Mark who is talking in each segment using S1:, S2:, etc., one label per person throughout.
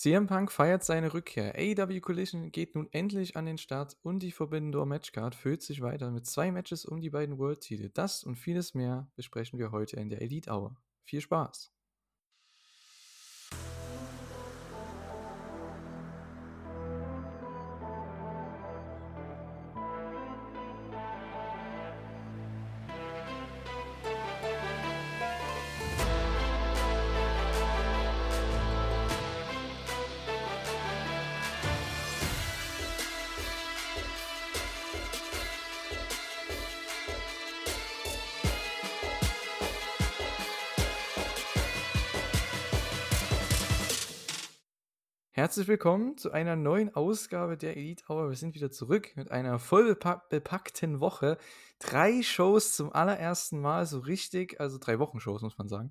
S1: CM Punk feiert seine Rückkehr. AEW Collision geht nun endlich an den Start und die Forbidden Matchcard füllt sich weiter mit zwei Matches um die beiden World-Titel. Das und vieles mehr besprechen wir heute in der Elite Hour. Viel Spaß! Herzlich willkommen zu einer neuen Ausgabe der Elite Hour. Wir sind wieder zurück mit einer voll bepackten Woche. Drei Shows zum allerersten Mal so richtig, also drei Wochen-Shows, muss man sagen.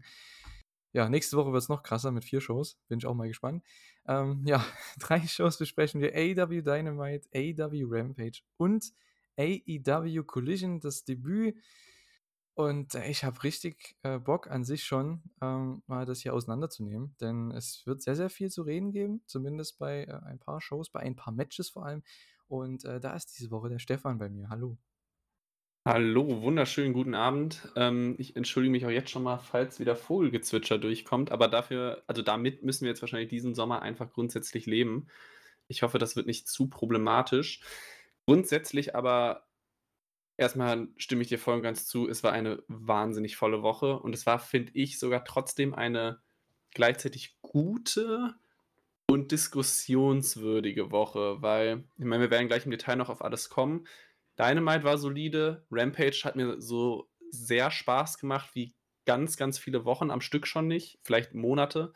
S1: Ja, nächste Woche wird es noch krasser mit vier Shows. Bin ich auch mal gespannt. Ähm, ja, drei Shows besprechen wir: AEW Dynamite, AEW Rampage und AEW Collision, das Debüt und äh, ich habe richtig äh, Bock an sich schon, ähm, mal das hier auseinanderzunehmen, denn es wird sehr, sehr viel zu reden geben, zumindest bei äh, ein paar Shows, bei ein paar Matches vor allem. Und äh, da ist diese Woche der Stefan bei mir. Hallo.
S2: Hallo, wunderschönen guten Abend. Ähm, ich entschuldige mich auch jetzt schon mal, falls wieder Vogelgezwitscher durchkommt, aber dafür, also damit müssen wir jetzt wahrscheinlich diesen Sommer einfach grundsätzlich leben. Ich hoffe, das wird nicht zu problematisch. Grundsätzlich aber Erstmal stimme ich dir voll und ganz zu. Es war eine wahnsinnig volle Woche und es war, finde ich, sogar trotzdem eine gleichzeitig gute und diskussionswürdige Woche, weil, ich meine, wir werden gleich im Detail noch auf alles kommen. Dynamite war solide, Rampage hat mir so sehr Spaß gemacht, wie ganz, ganz viele Wochen am Stück schon nicht, vielleicht Monate,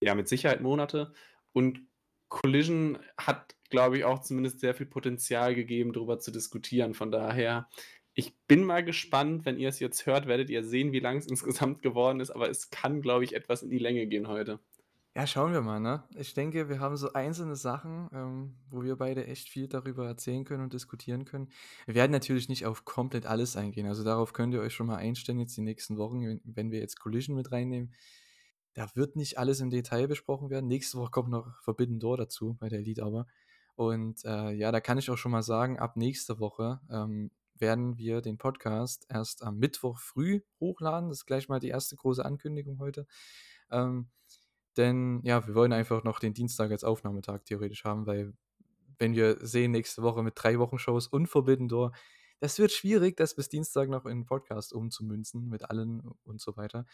S2: ja, mit Sicherheit Monate. Und Collision hat glaube ich, auch zumindest sehr viel Potenzial gegeben, darüber zu diskutieren. Von daher, ich bin mal gespannt, wenn ihr es jetzt hört, werdet ihr sehen, wie lang es insgesamt geworden ist, aber es kann, glaube ich, etwas in die Länge gehen heute.
S1: Ja, schauen wir mal, ne? Ich denke, wir haben so einzelne Sachen, ähm, wo wir beide echt viel darüber erzählen können und diskutieren können. Wir werden natürlich nicht auf komplett alles eingehen. Also darauf könnt ihr euch schon mal einstellen, jetzt die nächsten Wochen, wenn wir jetzt Collision mit reinnehmen. Da wird nicht alles im Detail besprochen werden. Nächste Woche kommt noch Forbidden Door dazu bei der Elite aber. Und äh, ja, da kann ich auch schon mal sagen, ab nächste Woche ähm, werden wir den Podcast erst am Mittwoch früh hochladen. Das ist gleich mal die erste große Ankündigung heute. Ähm, denn ja, wir wollen einfach noch den Dienstag als Aufnahmetag theoretisch haben, weil wenn wir sehen, nächste Woche mit drei Wochen-Shows und Forbidden Door, das wird schwierig, das bis Dienstag noch in den Podcast umzumünzen mit allen und so weiter.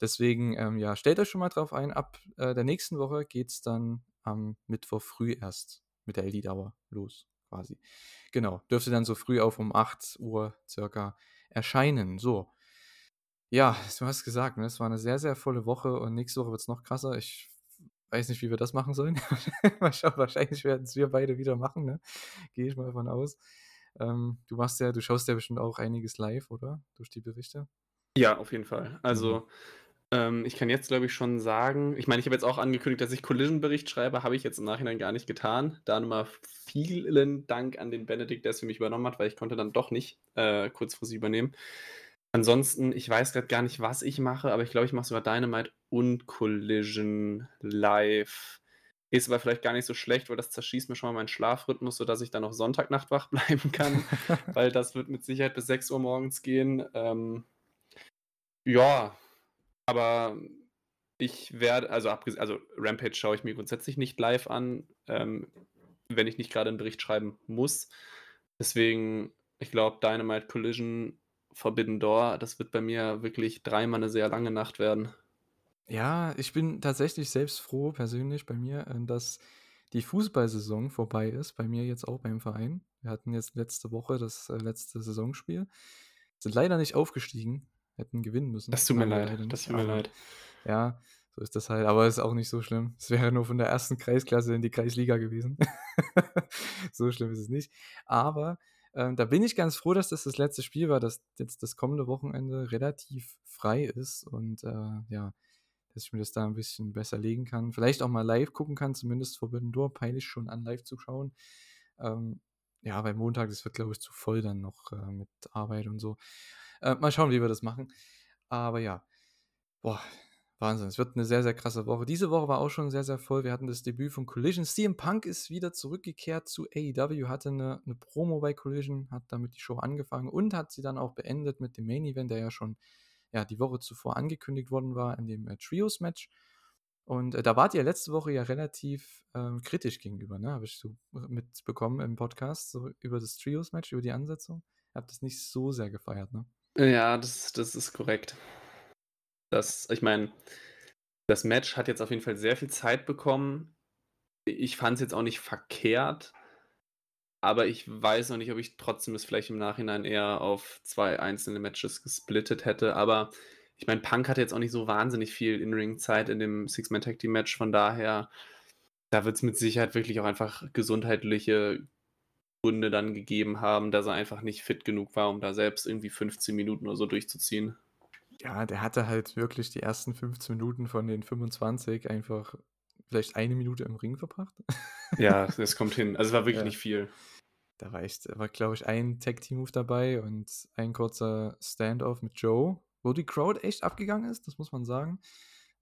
S1: Deswegen, ähm, ja, stellt euch schon mal drauf ein, ab äh, der nächsten Woche geht es dann am Mittwoch früh erst mit der LD-Dauer los, quasi. Genau, dürfte dann so früh auf um 8 Uhr circa erscheinen. So. Ja, du hast gesagt, ne, es war eine sehr, sehr volle Woche und nächste Woche wird es noch krasser. Ich weiß nicht, wie wir das machen sollen. Wahrscheinlich werden es wir beide wieder machen, ne? Gehe ich mal davon aus. Ähm, du machst ja, du schaust ja bestimmt auch einiges live, oder? Durch die Berichte.
S2: Ja, auf jeden Fall. Also, mhm. Ähm, ich kann jetzt, glaube ich, schon sagen, ich meine, ich habe jetzt auch angekündigt, dass ich Collision-Bericht schreibe, habe ich jetzt im Nachhinein gar nicht getan. Da nochmal vielen Dank an den Benedikt, der es für mich übernommen hat, weil ich konnte dann doch nicht äh, kurzfristig übernehmen. Ansonsten, ich weiß gerade gar nicht, was ich mache, aber ich glaube, ich mache sogar Dynamite und Collision live. Ist aber vielleicht gar nicht so schlecht, weil das zerschießt mir schon mal meinen Schlafrhythmus, sodass ich dann noch Sonntagnacht wach bleiben kann, weil das wird mit Sicherheit bis 6 Uhr morgens gehen. Ähm, ja, aber ich werde, also, also Rampage schaue ich mir grundsätzlich nicht live an, ähm, wenn ich nicht gerade einen Bericht schreiben muss. Deswegen, ich glaube, Dynamite Collision, Forbidden Door, das wird bei mir wirklich dreimal eine sehr lange Nacht werden.
S1: Ja, ich bin tatsächlich selbst froh, persönlich bei mir, äh, dass die Fußballsaison vorbei ist. Bei mir jetzt auch beim Verein. Wir hatten jetzt letzte Woche das äh, letzte Saisonspiel. Sind leider nicht aufgestiegen hätten gewinnen müssen.
S2: Das tut mir leid. Das tut mir leid.
S1: Ja, so ist das halt. Aber es ist auch nicht so schlimm. Es wäre nur von der ersten Kreisklasse in die Kreisliga gewesen. so schlimm ist es nicht. Aber ähm, da bin ich ganz froh, dass das das letzte Spiel war, dass jetzt das kommende Wochenende relativ frei ist und äh, ja, dass ich mir das da ein bisschen besser legen kann. Vielleicht auch mal live gucken kann, zumindest vor Door peile ich schon an, live zu schauen. Ähm, ja, bei Montag, das wird, glaube ich, zu voll dann noch äh, mit Arbeit und so. Äh, mal schauen, wie wir das machen. Aber ja, boah, Wahnsinn. Es wird eine sehr, sehr krasse Woche. Diese Woche war auch schon sehr, sehr voll. Wir hatten das Debüt von Collision. CM Punk ist wieder zurückgekehrt zu AEW, hatte eine, eine Promo bei Collision, hat damit die Show angefangen und hat sie dann auch beendet mit dem Main Event, der ja schon ja, die Woche zuvor angekündigt worden war, in dem äh, Trios-Match. Und äh, da wart ihr letzte Woche ja relativ ähm, kritisch gegenüber, ne? Habe ich so mitbekommen im Podcast, so über das Trios-Match, über die Ansetzung. Habt das nicht so sehr gefeiert, ne?
S2: Ja, das, das ist korrekt. Das, ich meine, das Match hat jetzt auf jeden Fall sehr viel Zeit bekommen. Ich fand es jetzt auch nicht verkehrt, aber ich weiß noch nicht, ob ich trotzdem es vielleicht im Nachhinein eher auf zwei einzelne Matches gesplittet hätte. Aber ich meine, Punk hatte jetzt auch nicht so wahnsinnig viel In-Ring-Zeit in dem Six-Man-Tag-Team-Match. Von daher, da wird es mit Sicherheit wirklich auch einfach gesundheitliche Gründe dann gegeben haben, dass er einfach nicht fit genug war, um da selbst irgendwie 15 Minuten oder so durchzuziehen.
S1: Ja, der hatte halt wirklich die ersten 15 Minuten von den 25 einfach vielleicht eine Minute im Ring verbracht.
S2: Ja, das kommt hin. Also es war wirklich ja. nicht viel.
S1: Da war, echt, war glaube ich, ein Tag-Team-Move dabei und ein kurzer Standoff mit Joe, wo die Crowd echt abgegangen ist, das muss man sagen.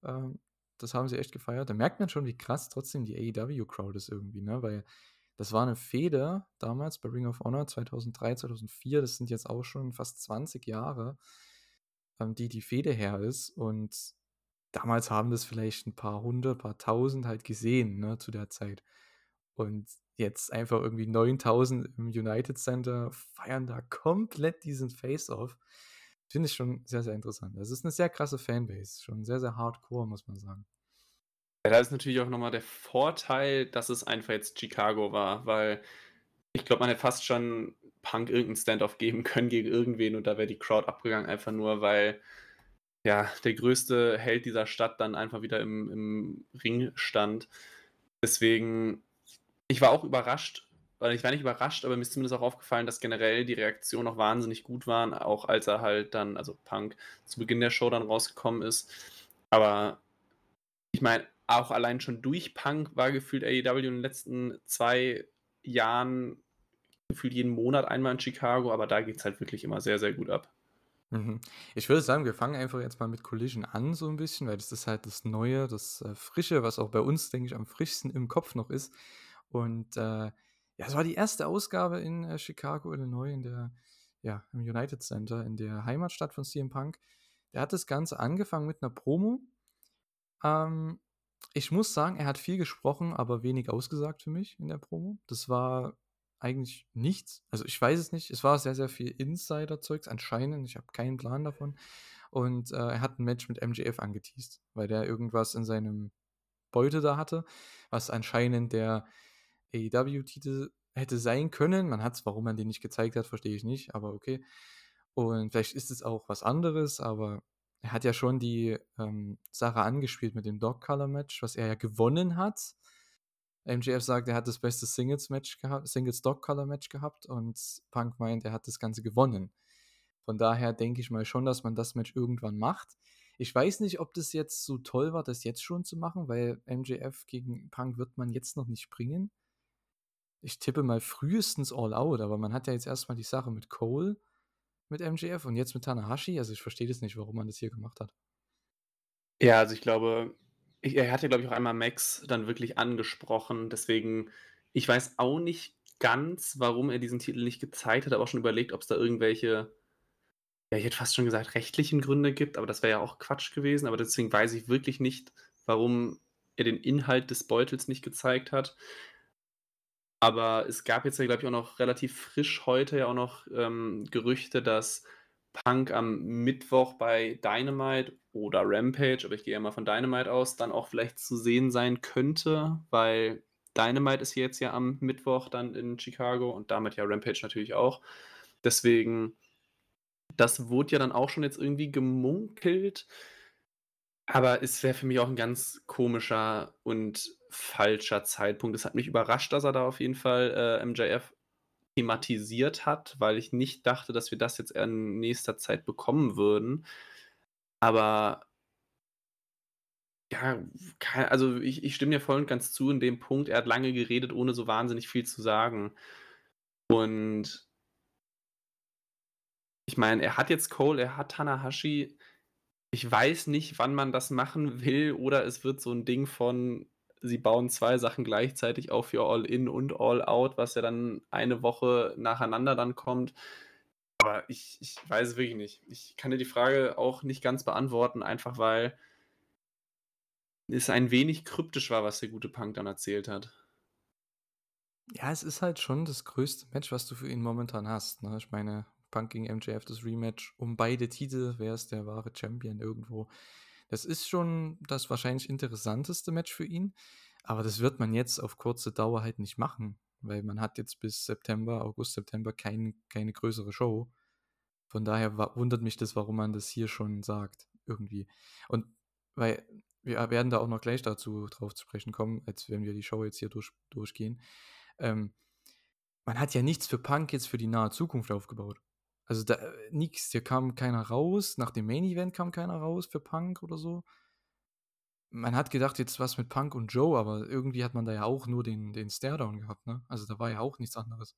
S1: Ähm, das haben sie echt gefeiert. Da merkt man schon, wie krass trotzdem die AEW-Crowd ist irgendwie, ne? Weil das war eine Fehde damals bei Ring of Honor 2003, 2004. Das sind jetzt auch schon fast 20 Jahre, ähm, die die Fehde her ist. Und damals haben das vielleicht ein paar hundert, paar tausend halt gesehen ne, zu der Zeit. Und jetzt einfach irgendwie 9000 im United Center feiern da komplett diesen Face-Off. Finde ich schon sehr, sehr interessant. Das ist eine sehr krasse Fanbase. Schon sehr, sehr hardcore, muss man sagen.
S2: Ja, da ist natürlich auch nochmal der Vorteil, dass es einfach jetzt Chicago war, weil ich glaube, man hätte fast schon Punk irgendeinen Standoff geben können gegen irgendwen und da wäre die Crowd abgegangen, einfach nur, weil ja, der größte Held dieser Stadt dann einfach wieder im, im Ring stand. Deswegen, ich war auch überrascht, weil ich war nicht überrascht, aber mir ist zumindest auch aufgefallen, dass generell die Reaktionen noch wahnsinnig gut waren, auch als er halt dann, also Punk, zu Beginn der Show dann rausgekommen ist. Aber ich meine, auch allein schon durch Punk war gefühlt AEW in den letzten zwei Jahren gefühlt jeden Monat einmal in Chicago, aber da geht es halt wirklich immer sehr, sehr gut ab.
S1: Mhm. Ich würde sagen, wir fangen einfach jetzt mal mit Collision an, so ein bisschen, weil das ist halt das Neue, das äh, Frische, was auch bei uns, denke ich, am frischsten im Kopf noch ist. Und äh, ja, es war die erste Ausgabe in äh, Chicago, Illinois, in der, ja, im United Center, in der Heimatstadt von CM Punk. Der hat das Ganze angefangen mit einer Promo. Ähm, ich muss sagen, er hat viel gesprochen, aber wenig ausgesagt für mich in der Promo. Das war eigentlich nichts. Also ich weiß es nicht. Es war sehr, sehr viel Insider-Zeugs anscheinend. Ich habe keinen Plan davon. Und äh, er hat ein Match mit MJF angeteased, weil der irgendwas in seinem Beute da hatte, was anscheinend der AEW-Titel hätte sein können. Man hat es, warum man den nicht gezeigt hat, verstehe ich nicht, aber okay. Und vielleicht ist es auch was anderes, aber er hat ja schon die ähm, Sache angespielt mit dem Dog Color Match, was er ja gewonnen hat. MJF sagt, er hat das beste Singles Match gehabt, Singles Dog Color Match gehabt und Punk meint, er hat das Ganze gewonnen. Von daher denke ich mal schon, dass man das Match irgendwann macht. Ich weiß nicht, ob das jetzt so toll war, das jetzt schon zu machen, weil MJF gegen Punk wird man jetzt noch nicht bringen. Ich tippe mal frühestens All Out, aber man hat ja jetzt erstmal die Sache mit Cole mit MJF und jetzt mit Tanahashi. Also ich verstehe das nicht, warum man das hier gemacht hat.
S2: Ja, also ich glaube, ich, er hatte, glaube ich, auch einmal Max dann wirklich angesprochen. Deswegen, ich weiß auch nicht ganz, warum er diesen Titel nicht gezeigt hat, aber auch schon überlegt, ob es da irgendwelche, ja, ich hätte fast schon gesagt, rechtlichen Gründe gibt, aber das wäre ja auch Quatsch gewesen. Aber deswegen weiß ich wirklich nicht, warum er den Inhalt des Beutels nicht gezeigt hat. Aber es gab jetzt ja, glaube ich, auch noch relativ frisch heute ja auch noch ähm, Gerüchte, dass Punk am Mittwoch bei Dynamite oder Rampage, aber ich gehe ja mal von Dynamite aus, dann auch vielleicht zu sehen sein könnte, weil Dynamite ist jetzt ja am Mittwoch dann in Chicago und damit ja Rampage natürlich auch. Deswegen, das wurde ja dann auch schon jetzt irgendwie gemunkelt. Aber es wäre für mich auch ein ganz komischer und falscher Zeitpunkt. Es hat mich überrascht, dass er da auf jeden Fall äh, MJF thematisiert hat, weil ich nicht dachte, dass wir das jetzt in nächster Zeit bekommen würden. Aber ja, also ich, ich stimme dir voll und ganz zu in dem Punkt. Er hat lange geredet, ohne so wahnsinnig viel zu sagen. Und ich meine, er hat jetzt Cole, er hat Tanahashi Ich weiß nicht, wann man das machen will oder es wird so 'n Ding von, sie bauen 2 Sachen gleichzeitig auf für All In und All Out, was ja dann eine Woche nacheinander dann kommt. Aber ich ich weiß es wirklich nicht. Ich kann dir die Frage auch nicht ganz beantworten, einfach weil es ein wenig kryptisch war, was der gute Punk dann erzählt hat.
S1: Ja, es ist halt schon das größte Match, was du für ihn momentan hast, ne? Ich meine, Punk gegen MJF, das Rematch um beide Titel. Wer ist der wahre Champion irgendwo? Das ist schon das wahrscheinlich interessanteste Match für ihn, aber das wird man jetzt auf kurze Dauer halt nicht machen, weil man hat jetzt bis September August, September kein keine größere Show. Von daher wundert mich das, warum man das hier schon sagt irgendwie. Und weil wir werden da auch noch gleich dazu drauf zu sprechen kommen, als wenn wir die Show jetzt hier durch durchgehen. Ähm, man hat ja nichts für Punk jetzt für die nahe Zukunft aufgebaut. Also, da äh, nix, hier kam keiner raus. Nach dem Main Event kam keiner raus für Punk oder so. Man hat gedacht, jetzt was mit Punk und Joe, aber irgendwie hat man da ja auch nur den den Staredown gehabt, ne? Also, da war ja auch nichts anderes.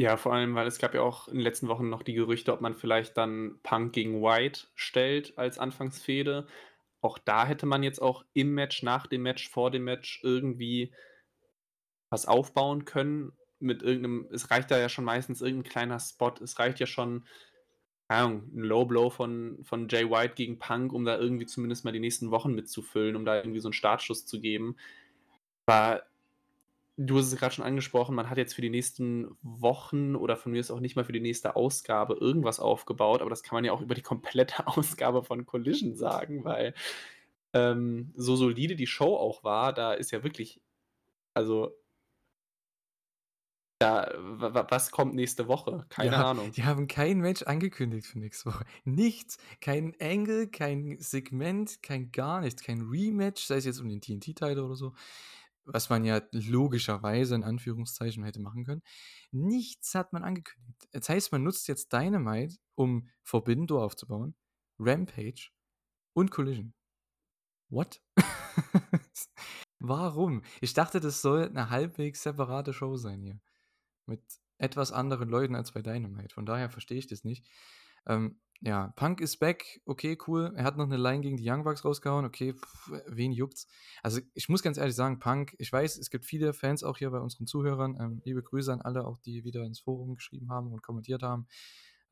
S2: Ja, vor allem, weil es gab ja auch in den letzten Wochen noch die Gerüchte, ob man vielleicht dann Punk gegen White stellt als Anfangsfehde. Auch da hätte man jetzt auch im Match, nach dem Match, vor dem Match irgendwie was aufbauen können mit irgendeinem es reicht da ja schon meistens irgendein kleiner Spot. Es reicht ja schon, keine Ahnung, 'n Low Blow von von Jay White gegen Punk, um da irgendwie zumindest mal die nächsten Wochen mitzufüllen, um da irgendwie so 'n Startschuss zu geben. Aber du hast es grad schon angesprochen, man hat jetzt für die nächsten Wochen oder von mir aus auch nicht mal für die nächste Ausgabe irgendwas aufgebaut, aber das kann man ja auch über die komplette Ausgabe von Collision sagen, weil, ähm, so solide die Show auch war, da ist ja wirklich also da wa wa was kommt nächste Woche? Keine
S1: Ja,
S2: Ahnung.
S1: die haben kein Match angekündigt für nächste Woche. Nichts. Kein Angle, kein Segment, kein gar nichts, kein Rematch, sei es jetzt um den TNT-Title oder so, was man ja logischerweise in Anführungszeichen hätte machen können. Nichts hat man angekündigt. Das heißt, man nutzt jetzt Dynamite, um Forbidden Door aufzubauen, Rampage und Collision. What? Warum? Ich dachte, das soll 'ne halbwegs separate Show sein hier. Mit etwas anderen Leuten als bei Dynamite. Von daher verstehe ich das nicht. Ähm, ja, Punk ist back, okay, cool. Er hat noch 'ne Line gegen die Young Bucks rausgehauen, okay, wen juckt's? Also, ich muss ganz ehrlich sagen, Punk ich weiß, es gibt viele Fans auch hier bei unseren Zuhörern. Ähm, liebe Grüße an alle auch, die wieder ins Forum geschrieben haben und kommentiert haben.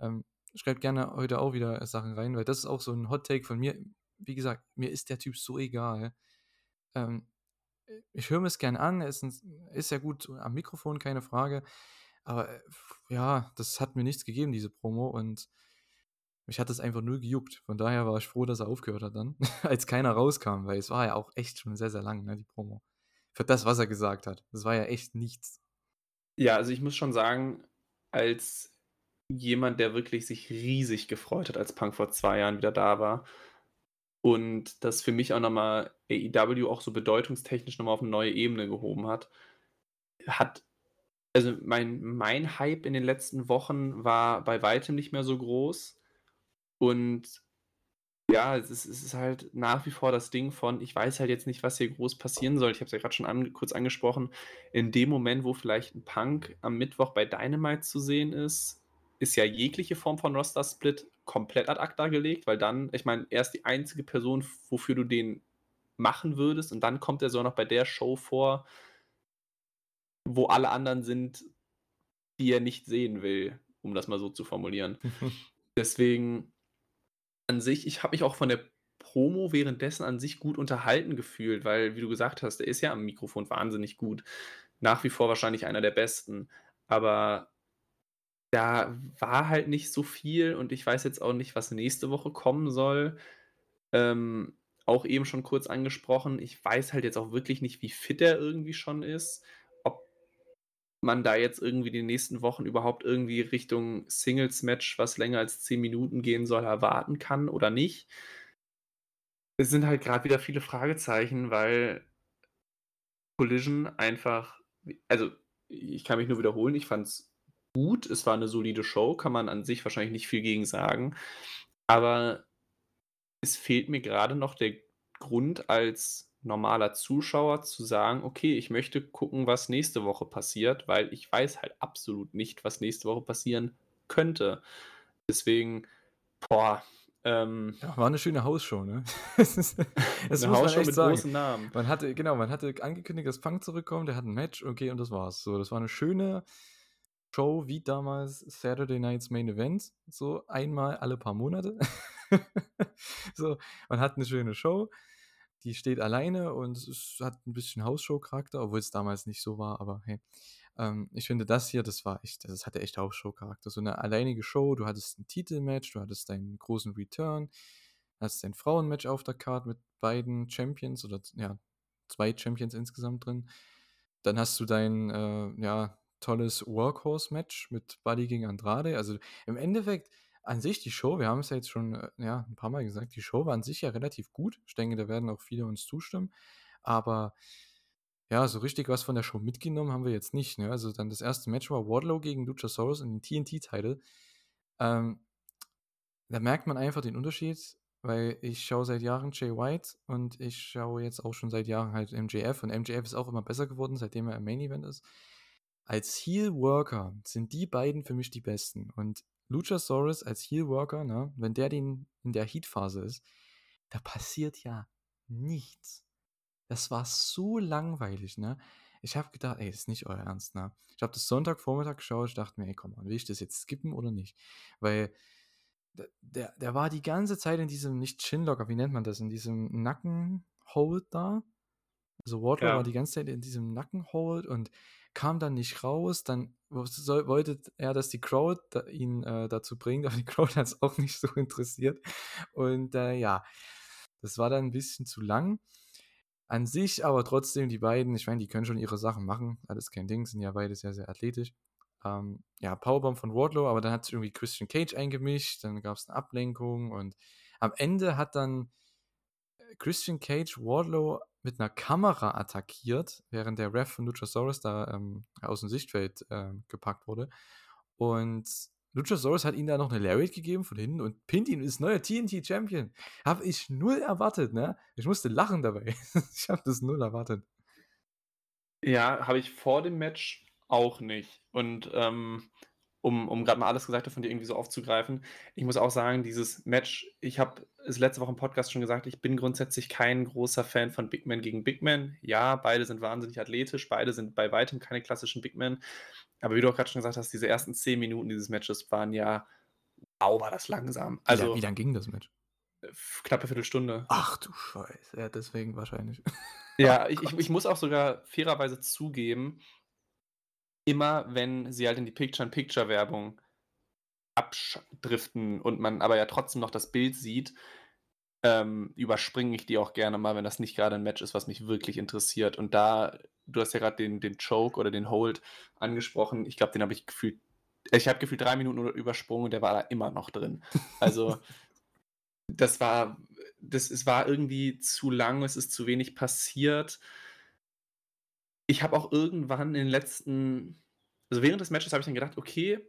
S1: Ähm, schreibt gerne heute auch wieder Sachen rein, weil das ist auch so 'n Hot Take von mir. Wie gesagt, mir ist der Typ so egal. Ähm, äh, ich höre mir's gern an, er ist sehr gut am Mikrofon, keine Frage. Aber, äh, ja, das hat mir nichts gegeben, diese Promo und mich hat das einfach null gejuckt. Von daher war ich froh, dass er aufgehört hat dann, als keiner rauskam, weil es war ja auch echt schon sehr, sehr lang, ne, die Promo. Für das, was er gesagt hat. Das war ja echt nichts.
S2: Ja, also, ich muss schon sagen, als jemand, der wirklich sich riesig gefreut hat, als Punk vor 2 Jahren wieder da war und das für mich auch noch mal AEW auch so bedeutungstechnisch noch mal auf 'ne neue Ebene gehoben hat, hat also, mein mein Hype in den letzten Wochen war bei Weitem nicht mehr so groß. Und ja, es ist es ist halt nach wie vor das Ding von, ich weiß halt jetzt nicht, was hier groß passieren soll. Ich habe es ja grad schon an kurz angesprochen. In dem Moment, wo vielleicht 'n Punk am Mittwoch bei Dynamite zu sehen ist, ist ja jegliche Form von Roster-Split komplett ad acta gelegt, weil dann ich meine, er ist die einzige Person, wofür du den machen würdest und dann kommt er sogar noch bei der Show vor wo alle anderen sind, die er nicht sehen will, um das mal so zu formulieren. Deswegen an sich ich habe mich auch von der Promo währenddessen an sich gut unterhalten gefühlt, weil, wie du gesagt hast, er ist ja am Mikrofon wahnsinnig gut. Nach wie vor wahrscheinlich einer der Besten. Aber da war halt nicht so viel und ich weiß jetzt auch nicht, was nächste Woche kommen soll. Ähm, auch eben schon kurz angesprochen, ich weiß halt jetzt auch wirklich nicht, wie fit er irgendwie schon ist. Ob man da jetzt irgendwie die nächsten Wochen überhaupt irgendwie Richtung Singles-Match, was länger als 10 Minuten gehen soll, erwarten kann oder nicht. Es sind halt grad wieder viele Fragezeichen, weil Collision einfach also, ich kann mich nur wiederholen, ich fand's gut. Es war 'ne solide Show, kann man an sich wahrscheinlich nicht viel gegen sagen. Aber es fehlt mir grade noch der Grund als normaler Zuschauer zu sagen: „Okay, ich möchte gucken, was nächste Woche passiert“, weil ich weiß halt absolut nicht, was nächste Woche passieren könnte. Deswegen, boah, Ähm,
S1: ja, war eine schöne Hausshow, ne? das, ist,
S2: das eine Hausshow mit sagen. großen Namen.
S1: Man hatte, genau, man hatte angekündigt, dass Punk zurückkommt, der hat ein Match, okay, und das war's. So, das war eine schöne Show wie damals Saturday Night's Main Event, so einmal alle paar Monate. so, man hat eine schöne Show, die steht alleine und es hat ein bisschen Hausshow-Charakter, obwohl es damals nicht so war, aber hey. Ähm, ich finde, das hier, das war echt, das hatte echt Hausshow-Charakter. So eine alleinige Show, du hattest ein Titelmatch, du hattest deinen großen Return, hattest dein Frauenmatch auf der Card mit beiden Champions oder ja, zwei Champions insgesamt drin. Dann hast du dein, äh, ja, tolles Workhorse-Match mit Buddy gegen Andrade. Also im Endeffekt an sich die Show, wir haben es ja jetzt schon äh, ja, ein paar Mal gesagt, die Show war an sich ja relativ gut. Ich denke, da werden auch viele uns zustimmen. Aber ja, so richtig was von der Show mitgenommen haben wir jetzt nicht. Ne? Also dann das erste Match war Wardlow gegen Luchasaurus in den TNT-Title. Ähm, da merkt man einfach den Unterschied, weil ich schaue seit Jahren Jay White und ich schaue jetzt auch schon seit Jahren halt MJF und MJF ist auch immer besser geworden, seitdem er im Main Event ist. Als Heel Worker sind die beiden für mich die besten und Luchasaurus als Heel Worker, ne, wenn der den in der Heat Phase ist, da passiert ja nichts. Das war so langweilig, ne? Ich habe gedacht, ey, das ist nicht euer Ernst, ne? Ich habe das Sonntagvormittag geschaut, ich dachte mir, ey, komm mal, will ich das jetzt skippen oder nicht? Weil der, der war die ganze Zeit in diesem, nicht Chinlocker, wie nennt man das, in diesem Nackenhold da. Also Wardlow ja. war die ganze Zeit in diesem Nackenhold und kam dann nicht raus. Dann wollte er, dass die Crowd ihn äh, dazu bringt, aber die Crowd hat es auch nicht so interessiert. Und äh, ja, das war dann ein bisschen zu lang. An sich aber trotzdem die beiden, ich meine, die können schon ihre Sachen machen, alles kein Ding, sind ja beide sehr, sehr athletisch. Ähm, ja, Powerbomb von Wardlow, aber dann hat sich irgendwie Christian Cage eingemischt, dann gab es eine Ablenkung und am Ende hat dann äh, Christian Cage Wardlow mit einer Kamera attackiert, während der Ref von Luchasaurus da ähm, aus dem Sichtfeld äh, gepackt wurde. Und Luchasaurus hat ihm da noch eine Lariat gegeben von hinten und pinnt ihn ist neuer TNT-Champion. Habe ich null erwartet, ne? Ich musste lachen dabei. ich habe das null erwartet.
S2: Ja, habe ich vor dem Match auch nicht. Und ähm, um, um gerade mal alles Gesagte von dir irgendwie so aufzugreifen, ich muss auch sagen, dieses Match, ich habe es letzte Woche im Podcast schon gesagt, ich bin grundsätzlich kein großer Fan von Big Man gegen Big Man. Ja, beide sind wahnsinnig athletisch, beide sind bei weitem keine klassischen Big Men. Aber wie du auch gerade schon gesagt hast, diese ersten zehn Minuten dieses Matches waren ja, wow, war das langsam.
S1: Also, wie, wie lang ging das Match?
S2: Knappe Viertelstunde.
S1: Ach du Scheiße, ja, deswegen wahrscheinlich.
S2: Ja, ich, ich, ich muss auch sogar fairerweise zugeben, immer wenn sie halt in die Picture-in-Picture-Werbung abdriften und man aber ja trotzdem noch das Bild sieht, ähm, überspringe ich die auch gerne mal, wenn das nicht gerade ein Match ist, was mich wirklich interessiert. Und da, du hast ja gerade den, den Choke oder den Hold angesprochen. Ich glaube, den habe ich gefühlt, ich habe gefühlt drei Minuten übersprungen und der war da immer noch drin. Also, das war, das, es war irgendwie zu lang, es ist zu wenig passiert. Ich habe auch irgendwann in den letzten, also während des Matches habe ich dann gedacht, okay,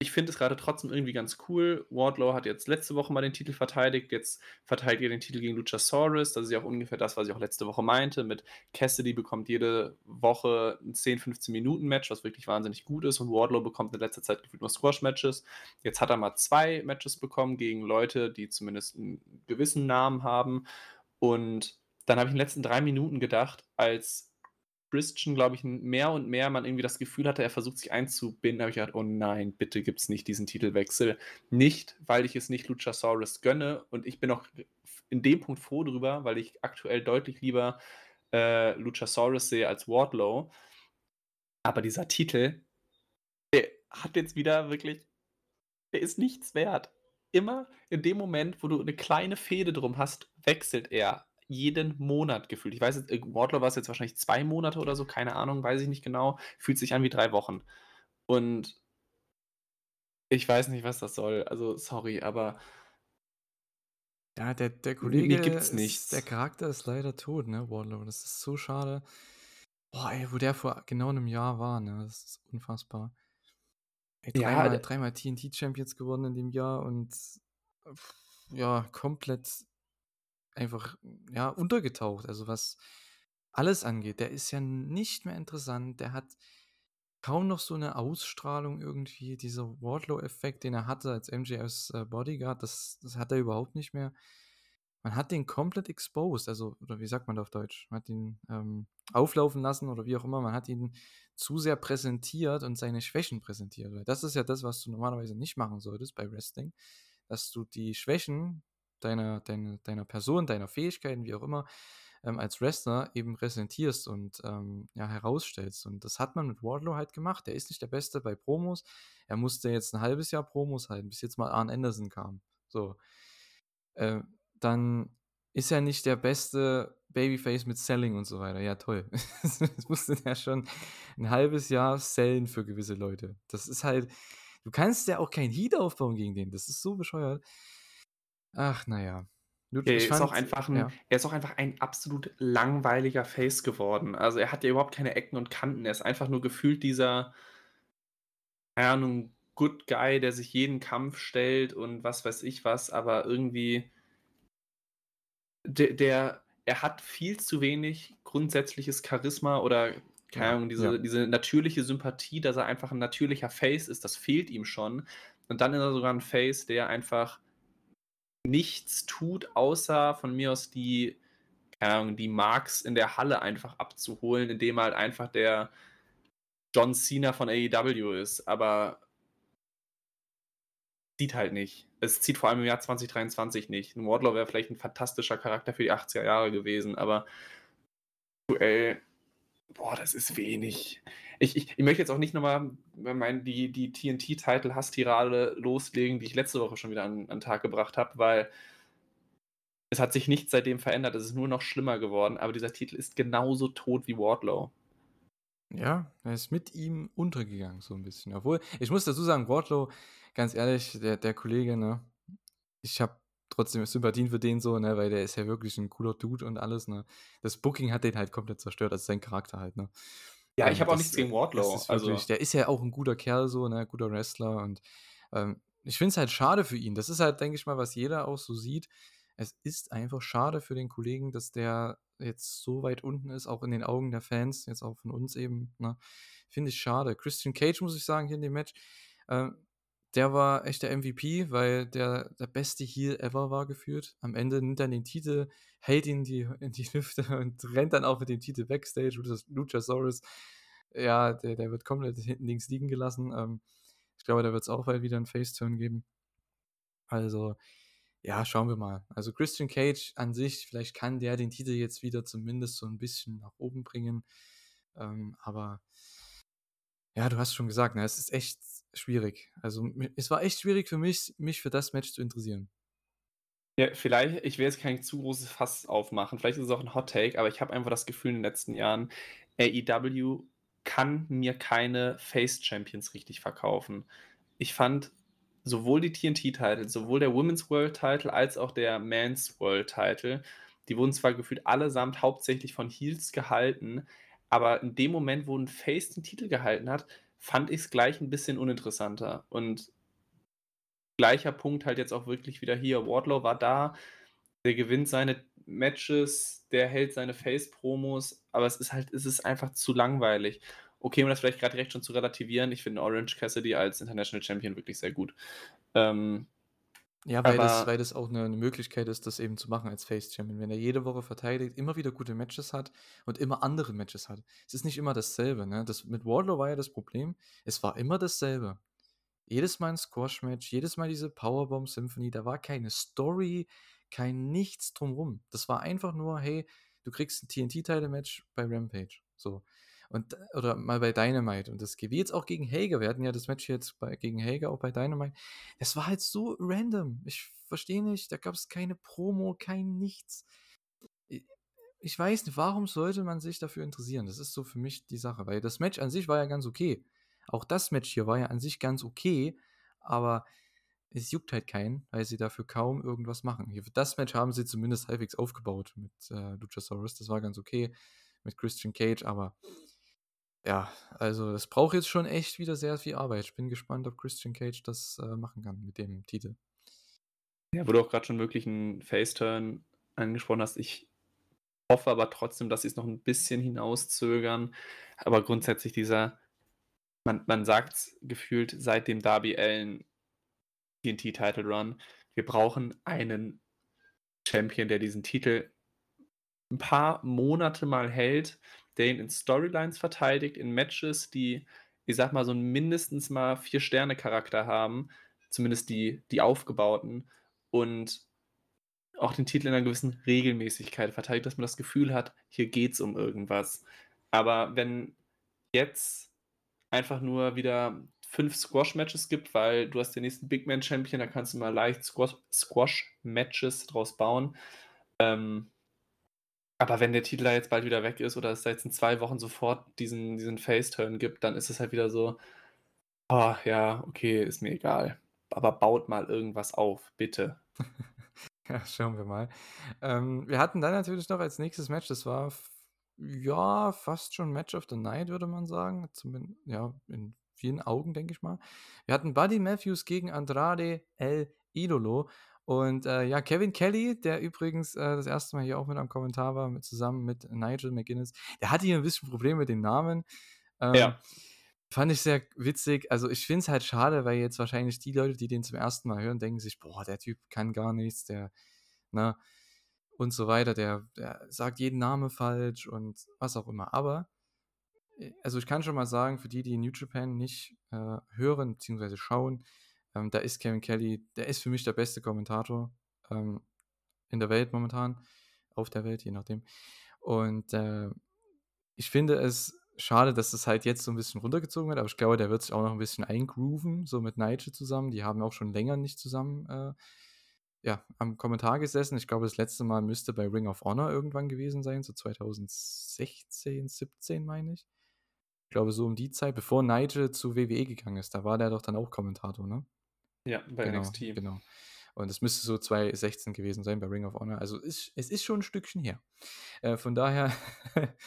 S2: ich finde es gerade trotzdem irgendwie ganz cool. Wardlow hat jetzt letzte Woche mal den Titel verteidigt. Jetzt verteidigt er den Titel gegen Luchasaurus. Das ist ja auch ungefähr das, was ich auch letzte Woche meinte. Mit Cassidy bekommt jede Woche ein 10, 15 Minuten Match, was wirklich wahnsinnig gut ist. Und Wardlow bekommt in letzter Zeit gefühlt nur Squash-Matches. Jetzt hat er mal zwei Matches bekommen gegen Leute, die zumindest einen gewissen Namen haben. Und dann habe ich in den letzten drei Minuten gedacht, als Christian, glaube ich, mehr und mehr man irgendwie das Gefühl hatte, er versucht sich einzubinden, habe ich gedacht, oh nein, bitte gibt es nicht diesen Titelwechsel. Nicht, weil ich es nicht Luchasaurus gönne und ich bin auch in dem Punkt froh drüber, weil ich aktuell deutlich lieber äh, Luchasaurus sehe als Wardlow. Aber dieser Titel, der hat jetzt wieder wirklich, der ist nichts wert. Immer in dem Moment, wo du eine kleine Fehde drum hast, wechselt er jeden Monat gefühlt. Ich weiß jetzt, Wardlow war es jetzt wahrscheinlich zwei Monate oder so, keine Ahnung, weiß ich nicht genau. Fühlt sich an wie drei Wochen. Und ich weiß nicht, was das soll. Also, sorry, aber.
S1: Ja, der, der Kollege, gibt's nichts. der Charakter ist leider tot, ne, Wardlow. Das ist so schade. Boah, ey, wo der vor genau einem Jahr war, ne, das ist unfassbar. Ey, dreimal, ja, dreimal TNT-Champions gewonnen in dem Jahr und ja, komplett einfach, ja, untergetaucht. Also was alles angeht. Der ist ja nicht mehr interessant. Der hat kaum noch so eine Ausstrahlung irgendwie. Dieser Wardlow-Effekt, den er hatte als MJFs äh, Bodyguard, das, das hat er überhaupt nicht mehr. Man hat den komplett exposed, also, oder wie sagt man da auf Deutsch? Man hat ihn ähm, auflaufen lassen oder wie auch immer. Man hat ihn zu sehr präsentiert und seine Schwächen präsentiert. Das ist ja das, was du normalerweise nicht machen solltest bei Wrestling, dass du die Schwächen deiner, deiner, deiner Person, deiner Fähigkeiten, wie auch immer, ähm, als Wrestler eben präsentierst und ähm, ja, herausstellst. Und das hat man mit Wardlow halt gemacht. Er ist nicht der Beste bei Promos. Er musste jetzt ein halbes Jahr Promos halten, bis jetzt mal Arn Anderson kam. So. Äh, dann ist er nicht der beste Babyface mit Selling und so weiter. Ja, toll. das musste er schon ein halbes Jahr sellen für gewisse Leute. Das ist halt, du kannst ja auch kein Heat aufbauen gegen den. Das ist so bescheuert. Ach, naja.
S2: Er ist auch einfach 'n ja. er ist auch einfach ein absolut langweiliger Face geworden. Also, er hat ja überhaupt keine Ecken und Kanten. Er ist einfach nur gefühlt dieser keine Ahnung, Good Guy, der sich jeden Kampf stellt und was weiß ich was, aber irgendwie de der er hat viel zu wenig grundsätzliches Charisma oder keine Ja, Ahnung, diese ja. diese natürliche Sympathie, dass er einfach ein natürlicher Face ist, das fehlt ihm schon. Und dann ist er sogar ein Face, der einfach nichts tut, außer von mir aus die, keine Ahnung, die Marks in der Halle einfach abzuholen, indem er halt einfach der John Cena von AEW ist. Aber zieht halt nicht. Es zieht vor allem im Jahr 2023 nicht. Ein Wardlow wäre vielleicht ein fantastischer Charakter für die 80er Jahre gewesen, aber aktuell, boah, das ist wenig. Ich, ich, ich möchte jetzt auch nicht nochmal mein, die, die TNT-Title-Hasstirade loslegen, die ich letzte Woche schon wieder an, an den Tag gebracht habe, weil es hat sich nichts seitdem verändert. Es ist nur noch schlimmer geworden, aber dieser Titel ist genauso tot wie Wardlow.
S1: Ja, er ist mit ihm untergegangen, so ein bisschen. Obwohl, ich muss dazu sagen, Wardlow, ganz ehrlich, der, der Kollege, ne, ich habe trotzdem Sympathien für den so, ne, weil der ist ja wirklich ein cooler Dude und alles, ne. Das Booking hat den halt komplett zerstört, also sein Charakter halt, ne.
S2: Ja, ich ähm, habe auch nichts gegen Wardlow.
S1: Ist also der ist ja auch ein guter Kerl so, ne, guter Wrestler und ähm, ich finde es halt schade für ihn. Das ist halt, denke ich mal, was jeder auch so sieht. Es ist einfach schade für den Kollegen, dass der jetzt so weit unten ist, auch in den Augen der Fans, jetzt auch von uns eben. Ne? Finde ich schade. Christian Cage, muss ich sagen, hier in dem Match, äh, der war echt der MVP, weil der der beste Heal ever war geführt. Am Ende nimmt er den Titel, hält ihn die, in die Hüfte und rennt dann auch mit dem Titel Backstage. Luchasaurus, ja, der, der wird komplett hinten links liegen gelassen. Ähm, ich glaube, da wird es auch bald wieder einen Face-Turn geben. Also, ja, schauen wir mal. Also Christian Cage an sich, vielleicht kann der den Titel jetzt wieder zumindest so ein bisschen nach oben bringen. Ähm, aber ja, du hast schon gesagt, ne, es ist echt schwierig. Also es war echt schwierig für mich, mich für das Match zu interessieren.
S2: Ja, vielleicht, ich will jetzt kein zu großes Fass aufmachen, vielleicht ist es auch ein Hot Take, aber ich habe einfach das Gefühl in den letzten Jahren, AEW kann mir keine Face Champions richtig verkaufen. Ich fand sowohl die TNT-Titel, sowohl der Women's World Title als auch der Men's World Title, die wurden zwar gefühlt allesamt hauptsächlich von Heels gehalten, aber in dem Moment, wo ein Face den Titel gehalten hat, fand ich es gleich ein bisschen uninteressanter. Und gleicher Punkt halt jetzt auch wirklich wieder hier. Wardlow war da, der gewinnt seine Matches, der hält seine Face-Promos, aber es ist halt, es ist einfach zu langweilig okay, um das vielleicht gerade direkt schon zu relativieren, ich finde Orange Cassidy als International Champion wirklich sehr gut. Ähm,
S1: ja, weil, das, weil das auch eine, eine, Möglichkeit ist, das eben zu machen als Face Champion. Wenn er jede Woche verteidigt, immer wieder gute Matches hat und immer andere Matches hat. Es ist nicht immer dasselbe. Ne? Das, mit Wardlow war ja das Problem, es war immer dasselbe. Jedes Mal ein Squash-Match, jedes Mal diese Powerbomb Symphony, da war keine Story, kein nichts drumrum. Das war einfach nur, hey, du kriegst ein TNT-Title-Match bei Rampage. So. Und, oder mal bei Dynamite. Und das geht jetzt auch gegen Hager. Wir hatten ja das Match jetzt bei, gegen Hager auch bei Dynamite. Das war halt so random. Ich verstehe nicht. Da gab es keine Promo, kein nichts. Ich weiß nicht, warum sollte man sich dafür interessieren? Das ist so für mich die Sache. Weil das Match an sich war ja ganz okay. Auch das Match hier war ja an sich ganz okay. Aber es juckt halt keinen, weil sie dafür kaum irgendwas machen. Hier, das Match haben sie zumindest halbwegs aufgebaut mit äh, Luchasaurus. Das war ganz okay mit Christian Cage, aber ja, also es braucht jetzt schon echt wieder sehr viel Arbeit. Ich bin gespannt, ob Christian Cage das äh, machen kann mit dem Titel.
S2: Ja, wo du auch gerade schon wirklich einen Face-Turn angesprochen hast. Ich hoffe aber trotzdem, dass sie es noch ein bisschen hinauszögern. Aber grundsätzlich dieser man man sagt's gefühlt seit dem Darby Allin TNT Title Run: „Wir brauchen einen Champion, der diesen Titel 'n paar Monate mal hält, der ihn in Storylines verteidigt, in Matches, die, ich sage mal, so mindestens mal Vier-Sterne-Charakter haben, zumindest die die aufgebauten und auch den Titel in 'ner gewissen Regelmäßigkeit verteidigt, dass man das Gefühl hat, hier geht's um irgendwas.“ Aber wenn jetzt einfach nur wieder 5 Squash-Matches gibt, weil du hast den nächsten Big-Man-Champion, da kannst du mal leicht Squash Squash-Matches draus bauen. Ähm aber wenn der Titel da jetzt bald wieder weg ist oder es da jetzt in 2 Wochen sofort diesen diesen Face-Turn gibt, dann ist es halt wieder so: „Oh ja, okay, ist mir egal. Aber baut mal irgendwas auf, bitte.“
S1: Ja, schauen wir mal. Ähm, wir hatten dann natürlich noch als nächstes Match, das war ja, fast schon Match of the Night, würde man sagen, zumin ja, in vielen Augen, denke ich mal. Wir hatten Buddy Matthews gegen Andrade El Idolo und, äh, ja, Kevin Kelly, der übrigens, äh, das 1. Mal hier auch mit am Kommentar war, mit zusammen mit Nigel McGuinness. Der hatte hier 'n bisschen Probleme mit den Namen. Ähm,
S2: Ja.
S1: fand ich sehr witzig. Also, ich finde es halt schade, weil jetzt wahrscheinlich die Leute, die den zum 1. Mal hören, denken sich: „Boah, der Typ kann gar nichts, der“ ne, und so weiter. Der der sagt jeden Namen falsch und was auch immer. Aber, äh also, ich kann schon mal sagen, für die, die New Japan nicht, äh, hören beziehungsweise schauen, ähm, da ist Kevin Kelly der ist für mich der beste Kommentator, ähm, in der Welt momentan auf der Welt, je nachdem. Und, äh, ich finde es schade, dass das halt jetzt so 'n bisschen runtergezogen wird, aber ich glaube, der wird sich auch noch 'n bisschen eingrooven, so mit Nigel zusammen. Die haben auch schon länger nicht zusammen, äh, ja, am Kommentar gesessen. Ich glaube, das letzte Mal müsste bei Ring of Honor irgendwann gewesen sein, so 2016, 17, meine ich. Ich glaube, so um die Zeit, bevor Nigel zu WWE gegangen ist, da war der doch dann auch Kommentator, ne?
S2: Ja, bei
S1: Genau,
S2: NXT.
S1: genau. Und das müsste so 2016 gewesen sein bei Ring of Honor. Also, ist es ist schon 'n Stückchen her. Äh, von daher,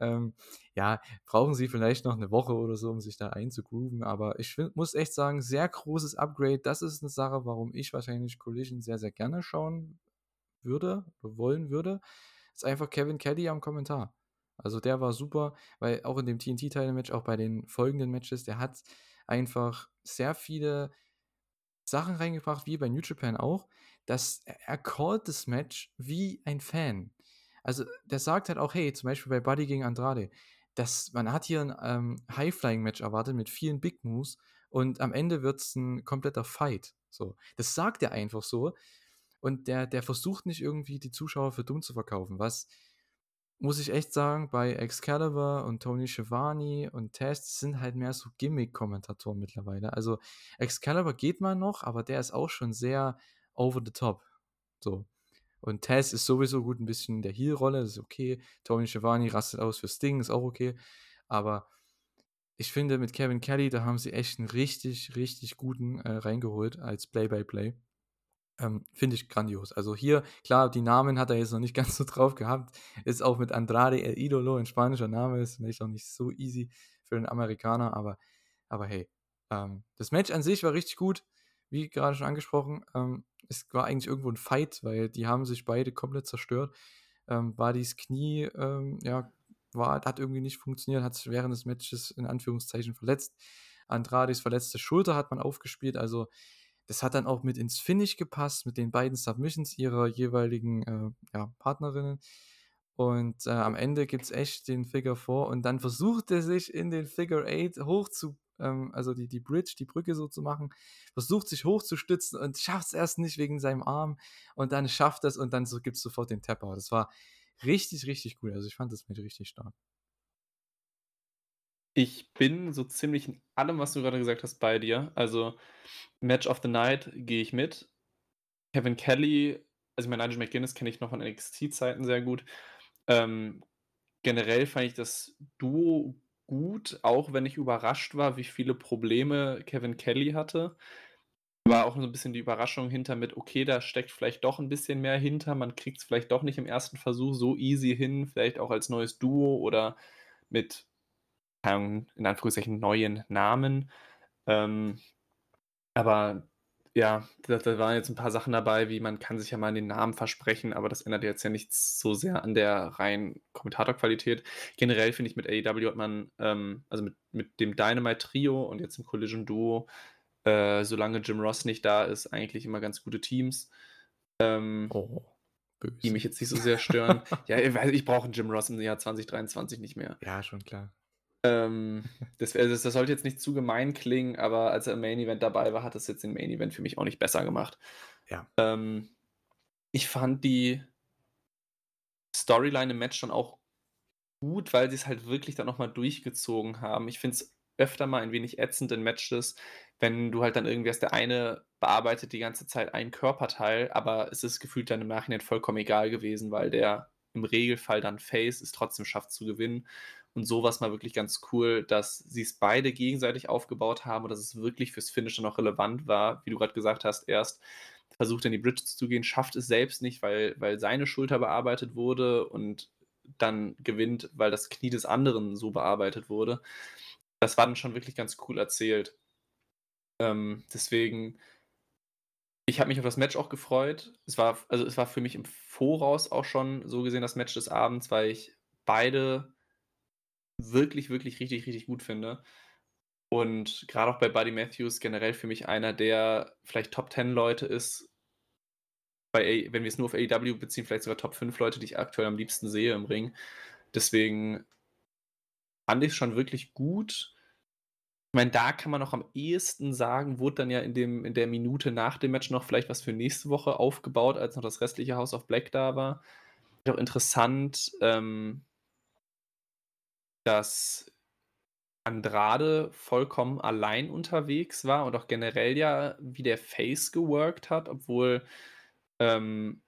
S1: ähm, ja, brauchen sie vielleicht noch 'ne Woche oder so, um sich da einzugrooven, aber ich fin muss echt sagen, sehr großes Upgrade. Das ist 'ne Sache, warum ich wahrscheinlich Collision sehr, sehr gerne schauen würde wollen würde, ist einfach Kevin Kelly am Kommentar. Also, der war super, weil auch in dem TNT-Title-Match, auch bei den folgenden Matches, der hat einfach sehr viele Sachen reingebracht, wie bei New Japan auch, dass er callt das Match wie ein Fan. Also, der sagt halt auch: „Hey“, zum Beispiel bei Buddy gegen Andrade, dass man hat hier 'n, ähm, High-Flying-Match erwartet mit vielen Big Moves und am Ende wird's 'n kompletter Fight, so. Das sagt er einfach so und der der versucht nicht irgendwie die Zuschauer für dumm zu verkaufen, was, muss ich echt sagen, bei Excalibur und Tony Schiavone und das sind halt mehr so Gimmick-Kommentatoren mittlerweile. Also, Excalibur geht mal noch, aber der ist auch schon sehr over the top, so. Und Taz ist sowieso gut 'n bisschen in der Heel-Rolle, ist okay. Tony Schiavone rastet aus für Sting, ist auch okay. Aber ich finde, mit Kevin Kelly, da haben sie echt 'n richtig, richtig guten, äh, reingeholt als Play-by-Play. Ähm, finde ich grandios. Also, hier klar, die Namen hat er jetzt noch nicht ganz so drauf gehabt. Ist auch mit Andrade El Idolo 'n spanischer Name, ist vielleicht auch nicht so easy für 'n Amerikaner, aber aber hey, ähm, das Match an sich war richtig gut, wie grade schon angesprochen. Ähm, es war eigentlich irgendwo 'n Fight, weil die haben sich beide komplett zerstört. Ähm, Buddys Knie, ähm, ja, war hat irgendwie nicht funktioniert, hat sich während des Matches in Anführungszeichen verletzt. Andrades verletzte Schulter hat man aufgespielt, also, das hat dann auch mit ins Finish gepasst mit den beiden Submissions ihrer jeweiligen, äh, ja, Partnerinnen. Und, äh, am Ende gibt's echt den Figure 4 und dann versucht er sich in den Figure 8 hoch zu ähm, also, die die Bridge, die Brücke so zu machen, versucht sich hochzustützen und schafft's erst nicht wegen seinem Arm und dann schafft er's und dann so gibt's sofort den Tap-Out. Das war richtig, richtig cool. Also, ich fand das Match richtig stark.
S2: Ich bin so ziemlich in allem, was du grade gesagt hast, bei dir. Also, Match of the Night gehe ich mit. Kevin Kelly also, ich meine, Nigel McGuinness kenne ich noch von NXT-Zeiten sehr gut. Ähm, generell fand ich das Duo gut, auch wenn ich überrascht war, wie viele Probleme Kevin Kelly hatte. War auch so 'n bisschen die Überraschung hinter mit: „Okay, da steckt vielleicht doch 'n bisschen mehr hinter. Man kriegt's vielleicht doch nicht im 1. Versuch so easy hin, vielleicht auch als neues Duo oder mit, in Anführungszeichen neuen Namen.“ Ähm, aber ja, da da waren jetzt 'n paar Sachen dabei, wie man kann sich ja mal den Namen versprechen, aber das ändert jetzt ja nichts so sehr an der reinen Kommentatorqualität. Generell finde ich, mit AEW hat man, ähm also mit mit dem Dynamite-Trio und jetzt im Collision-Duo, äh, solange Jim Ross nicht da ist, eigentlich immer ganz gute Teams. Ähm
S1: Oh,
S2: die mich jetzt nicht so sehr stören. Ja, ich ich brauche 'n Jim Ross im Jahr 2023 nicht mehr.
S1: Ja, schon klar.
S2: Ähm, das das das sollte jetzt nicht zu gemein klingen, aber als er im Main Event dabei war, hat das jetzt den Main Event für mich auch nicht besser gemacht.
S1: Ja.
S2: Ähm, ich fand die Storyline im Match schon auch gut, weil sie's halt wirklich dann noch mal durchgezogen haben. Ich finde es öfter mal ein wenig ätzend in Matches, wenn du halt dann irgendwie hast der eine bearbeitet die ganze Zeit ein Körperteil, aber es ist gefühlt dann im Nachhinein vollkommen egal gewesen, weil der im Regelfall dann Face es trotzdem schafft zu gewinnen. Und so war's mal wirklich ganz cool, dass sie's beide gegenseitig aufgebaut haben und dass es wirklich fürs Finish auch relevant war. Wie du grad gesagt hast, erst versucht er in die Bridges zu gehen, schafft es selbst nicht, weil weil seine Schulter bearbeitet wurde und dann gewinnt, weil das Knie des anderen so bearbeitet wurde. Das war dann schon wirklich ganz cool erzählt. Ähm, deswegen ich habe mich auf das Match auch gefreut. Es war also, es war für mich im Voraus auch schon so gesehen das Match des Abends, weil ich beide wirklich, wirklich richtig, richtig gut finde. Und grade auch bei Buddy Matthews generell für mich einer, der vielleicht Top-Ten-Leute ist bei wenn wir's nur auf AEW beziehen, vielleicht sogar Top 5 Leute, die ich aktuell am liebsten sehe im Ring. Deswegen fand ich's schon wirklich gut. Ich meine, da kann man noch am ehesten sagen, wurde dann ja in dem in der Minute nach dem Match noch vielleicht was für nächste Woche aufgebaut, als noch das restliche House of Black da war. Auch interessant, ähm dass Andrade vollkommen allein unterwegs war und auch generell ja wie der Face geworkt hat, obwohl, ähm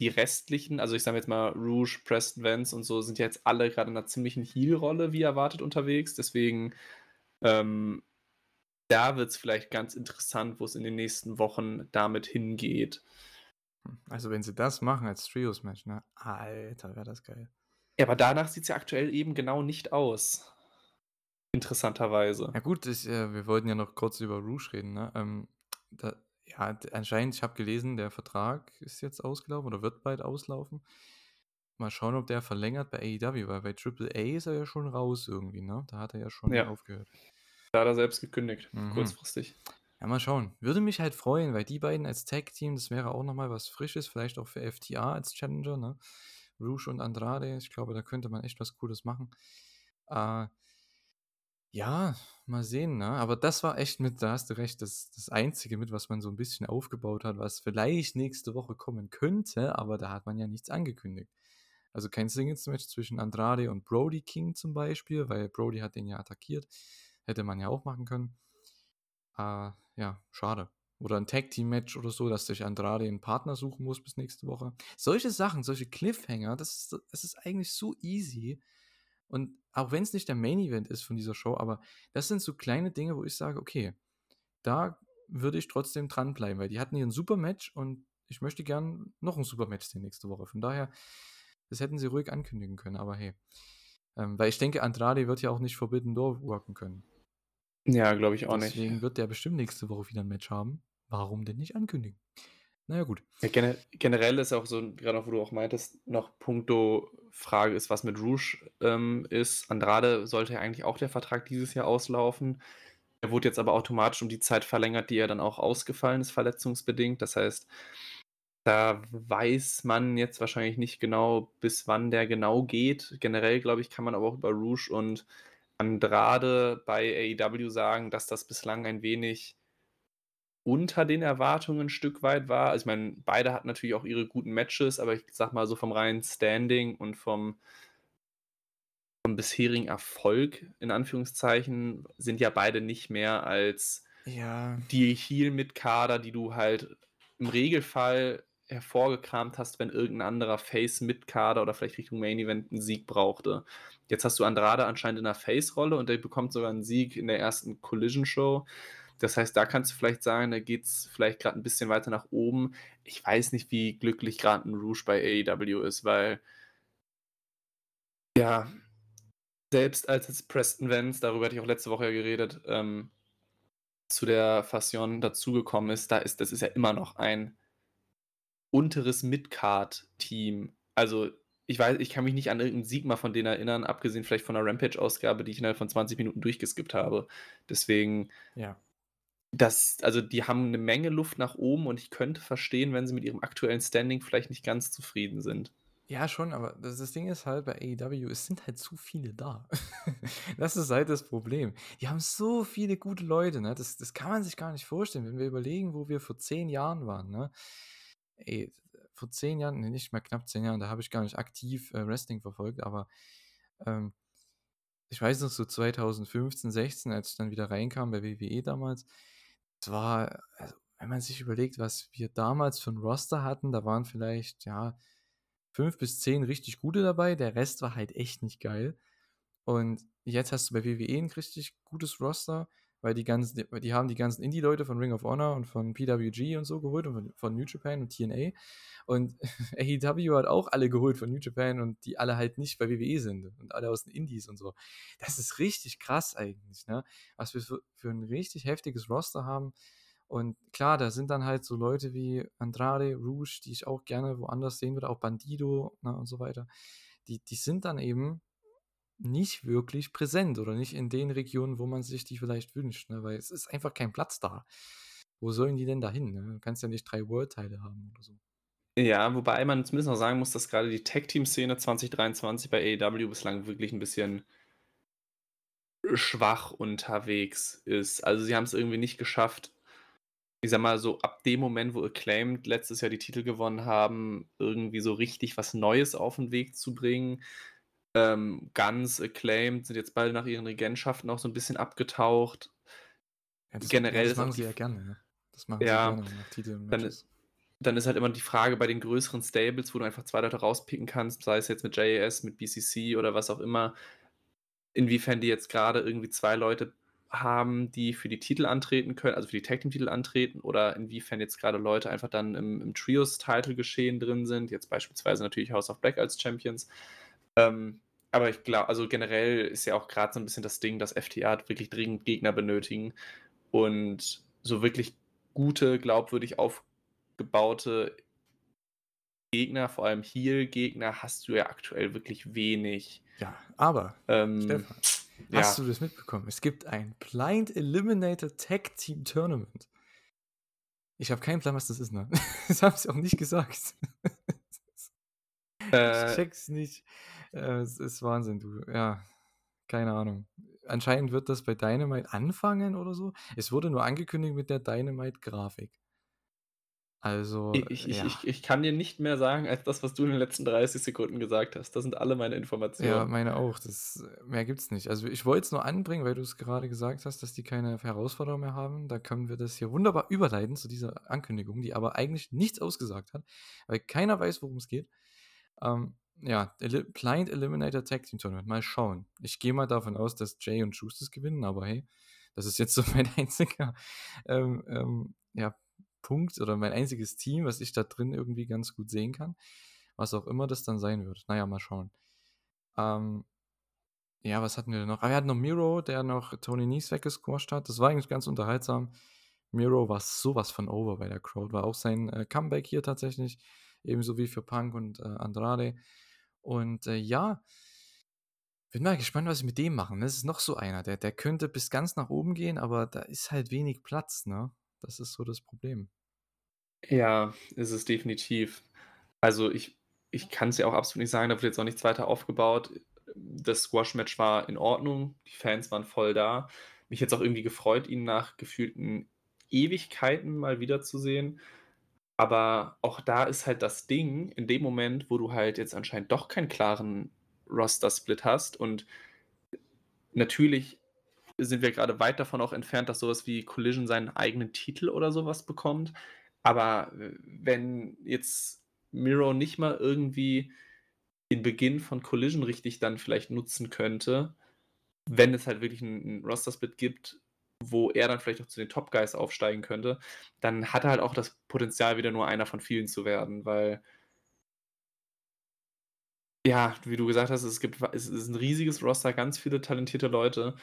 S2: die restlichen also, ich sage jetzt mal, Rouge, Preston Vance und so sind ja jetzt alle grade in 'ner ziemlichen Heel-Rolle wie erwartet unterwegs. Deswegen, ähm, da wird's vielleicht ganz interessant, wo's in den nächsten Wochen damit hingeht.
S1: Also, wenn sie das machen als Trios-Match, ne? Alter, wäre das geil.
S2: Ja, aber danach sieht's ja aktuell eben genau nicht aus. Interessanterweise.
S1: Ja gut, ich äh, wir wollten ja noch kurz über Rouge reden, ne? Ähm, da ja, anscheinend ich habe gelesen, der Vertrag ist jetzt ausgelaufen oder wird bald auslaufen. Mal schauen, ob der verlängert bei AEW, weil bei Triple A ist er ja schon raus irgendwie, ne? Da hat er ja schon
S2: Ja.
S1: aufgehört.
S2: Da hat er selbst gekündigt,
S1: Mhm.
S2: kurzfristig.
S1: Ja, mal schauen. Würde mich halt freuen, weil die beiden als Tag-Team, das wäre auch noch mal was Frisches, vielleicht auch für FTA als Challenger, ne? Rouge und Andrade, ich glaube, da könnte man echt was Cooles machen. Äh ja, mal sehen, ne? Aber das war echt mit da hast du recht, das das Einzige mit, was man so 'n bisschen aufgebaut hat, was vielleicht nächste Woche kommen könnte, aber da hat man ja nichts angekündigt. Also, kein Singles-Match zwischen Andrade und Brody King zum Beispiel, weil Brody hat den ja attackiert. Hätte man ja auch machen können. Äh, ja, schade. Oder 'n Tag-Team-Match oder so, dass sich Andrade 'n Partner suchen muss bis nächste Woche. Solche Sachen, solche Cliffhanger, das ist das ist eigentlich so easy. Und auch wenn's nicht der Main Event ist von dieser Show, aber das sind so kleine Dinge, wo ich sage: „Okay, da würde ich trotzdem dranbleiben“, weil die hatten hier 'n super Match und ich möchte gern noch 'n super Match sehen nächste Woche. Von daher, das hätten sie ruhig ankündigen können, aber hey. Ähm, weil ich denke, Andrade wird ja auch nicht Forbidden Door worken können.
S2: Ja, glaube ich auch nicht.
S1: Deswegen wird der bestimmt nächste Woche wieder 'n Match haben. Warum denn nicht ankündigen? Na ja, gut.
S2: Ja, gene generell ist auch so grade auch, wo du auch meintest, noch punkto Frage ist, was mit Rouge, ähm, ist. Andrade sollte ja eigentlich auch der Vertrag dieses Jahr auslaufen. Er wurde jetzt aber automatisch um die Zeit verlängert, die er dann auch ausgefallen ist, verletzungsbedingt. Das heißt, da weiß man jetzt wahrscheinlich nicht genau, bis wann der genau geht. Generell, glaube ich, kann man aber auch über Rouge und Andrade bei AEW sagen, dass das bislang ein wenig unter den Erwartungen 'n Stück weit war. Also, ich meine, beide hatten natürlich auch ihre guten Matches, aber ich sage mal so vom reinen Standing und vom vom bisherigen Erfolg in Anführungszeichen sind ja beide nicht mehr als
S1: Ja.
S2: die Heel-Mitkader, die du halt im Regelfall hervorgekramt hast, wenn irgend 'n anderer Face-Mitkader oder vielleicht Richtung Main Event 'n Sieg brauchte. Jetzt hast du Andrade anscheinend in 'ner Face-Rolle und der bekommt sogar 'n Sieg in der ersten Collision-Show. Das heißt, da kannst du vielleicht sagen, da geht's vielleicht grad 'n bisschen weiter nach oben. Ich weiß nicht, wie glücklich grad 'n Rouge bei AEW ist, weil ja, selbst als jetzt Preston Vance, darüber hatte ich auch letzte Woche ja geredet, ähm zu der Fassion dazugekommen ist, da ist das ist ja immer noch ein unteres Mid-Card-Team. Also, ich weiß ich kann mich nicht an irgend 'n Sieg mal von denen erinnern, abgesehen vielleicht von der Rampage-Ausgabe, die ich innerhalb von 20 Minuten durchgeskippt habe. Deswegen
S1: Ja.
S2: Das also, die haben 'ne Menge Luft nach oben und ich könnte verstehen, wenn sie mit ihrem aktuellen Standing vielleicht nicht ganz zufrieden sind.
S1: Ja, schon, aber das das Ding ist halt bei AEW, es sind halt zu viele da. Das ist halt das Problem. Die haben so viele gute Leute, ne? Das das kann man sich gar nicht vorstellen, wenn wir überlegen, wo wir vor 10 Jahren waren, ne? Ey, vor 10 Jahren ne, nicht mal knapp 10 Jahren, da habe ich gar nicht aktiv, äh, Wrestling verfolgt, aber, ähm ich weiß noch so 2015, 16, als ich dann wieder reinkam bei WWE damals, war also, wenn man sich überlegt, was wir damals für 'n Roster hatten, da waren vielleicht, ja, 5 bis 10 richtig gute dabei, der Rest war halt echt nicht geil. Und jetzt hast du bei WWE 'n richtig gutes Roster, weil die ganzen weil die haben die ganzen Indie-Leute von Ring of Honor und von PWG und so geholt und von von New Japan und TNA. Und AEW hat auch alle geholt von New Japan und die alle halt nicht bei WWE sind und alle aus den Indies und so. Das ist richtig krass eigentlich, ne? Was wir für für 'n richtig heftiges Roster haben. Und klar, da sind dann halt so Leute wie Andrade, Rush, die ich auch gerne woanders sehen würde, auch Bandido, ne, und so weiter. Die die sind dann eben nicht wirklich präsent oder nicht in den Regionen, wo man sich die vielleicht wünscht, ne, weil es ist einfach kein Platz da. Wo sollen die denn da hin, ne? Du kannst ja nicht 3 World-Title haben oder so.
S2: Ja, wobei man zumindest noch sagen muss, dass grade die Tag-Team-Szene 2023 bei AEW bislang wirklich 'n bisschen schwach unterwegs ist. Also, sie haben's irgendwie nicht geschafft, ich sage mal so, ab dem Moment, wo Acclaimed letztes Jahr die Titel gewonnen haben, irgendwie so richtig was Neues auf 'n Weg zu bringen. Ähm, Guns, Acclaimed sind jetzt beide nach ihren Regentschaften auch so 'n bisschen abgetaucht.
S1: Ja, das
S2: Generell
S1: das machen sie ja gerne, ne? Das machen sie
S2: ja,
S1: gerne nach
S2: dann dann ist halt immer die Frage bei den größeren Stables, wo du einfach 2 Leute rauspicken kannst, sei es jetzt mit JAS, mit BCC oder was auch immer, inwiefern die jetzt grade irgendwie 2 Leute haben, die für die Titel antreten können also, für die Tag-Team-Titel antreten oder inwiefern jetzt grade Leute einfach dann im im Trios-Title-Geschehen drin sind, jetzt beispielsweise natürlich House of Black als Champions. Ähm, aber ich glau also, generell ist ja auch grad so 'n bisschen das Ding, dass FTR halt wirklich dringend Gegner benötigen und so wirklich gute, glaubwürdig aufgebaute Gegner, vor allem Heel-Gegner, hast du ja aktuell wirklich wenig.
S1: Ja, aber
S2: Ähm,
S1: Stefan,
S2: ja.
S1: hast du das mitbekommen? Es gibt ein Blind Eliminator Tag Team Tournament. Ich habe keinen Plan, was das ist, ne? Das haben sie auch nicht gesagt. Ich
S2: Äh
S1: checke es nicht. Äh, es ist Wahnsinn, du. Ja, keine Ahnung. Anscheinend wird das bei Dynamite anfangen oder so. Es wurde nur angekündigt mit der Dynamite-Grafik. Also,
S2: ich ich
S1: ja.
S2: ich ich kann dir nicht mehr sagen als das, was du in den letzten 30 Sekunden gesagt hast. Das sind alle meine
S1: Ja,
S2: Informationen.
S1: meine auch. Das mehr gibt's nicht. Also, ich wollte es nur anbringen, weil du's gerade gesagt hast, dass die keine Herausforderer mehr haben. Da können wir das hier wunderbar überleiten zu dieser Ankündigung, die aber eigentlich nichts ausgesagt hat, weil keiner weiß, worum es geht. Ähm, ja, Blind Eliminator Tag Team Tournament. Mal schauen. Ich gehe mal davon aus, dass Jay und das gewinnen, aber hey, das ist jetzt so mein einziger, ähm, ähm, ja, Punkt oder mein einziges Team, was ich da drin irgendwie ganz gut sehen kann. Was auch immer das dann sein wird. Na ja, mal schauen. Ähm, ja, was hatten wir denn noch? Ah, wir hatten noch Miro, der noch Tony Nese weggesquasht hat. Das war eigentlich ganz unterhaltsam. Miro war so was von over bei der Crowd. War auch sein, äh, Comeback hier tatsächlich, ebenso wie für Punk und, äh, Andrade. Und, äh, ja bin mal gespannt, was sie mit dem machen. Das ist noch so einer, der der könnte bis ganz nach oben gehen, aber da ist halt wenig Platz, ne? Das ist so das Problem.
S2: Ja, ist es definitiv. Also, ich ich kann's dir auch absolut nicht sagen, da wurde jetzt auch nichts weiter aufgebaut. Das Squash-Match war in Ordnung, die Fans waren voll da. Mich es auch irgendwie gefreut, ihn nach gefühlten Ewigkeiten mal wiederzusehen. Aber auch da ist halt das Ding, in dem Moment, wo du halt jetzt anscheinend doch keinen klaren Roster-Split hast und natürlich sind wir grade weit davon auch entfernt, dass so was wie Collision seinen eigenen Titel oder so was bekommt. Aber wenn jetzt Miro nicht mal irgendwie den Beginn von Collision richtig dann vielleicht nutzen könnte, wenn es halt wirklich 'n 'n Roster-Split gibt, wo er dann vielleicht auch zu den Top Guys aufsteigen könnte, dann hat er halt auch das Potenzial, wieder nur einer von vielen zu werden, weil ja, wie du gesagt hast, es gibt es ist 'n riesiges Roster, ganz viele talentierte Leute.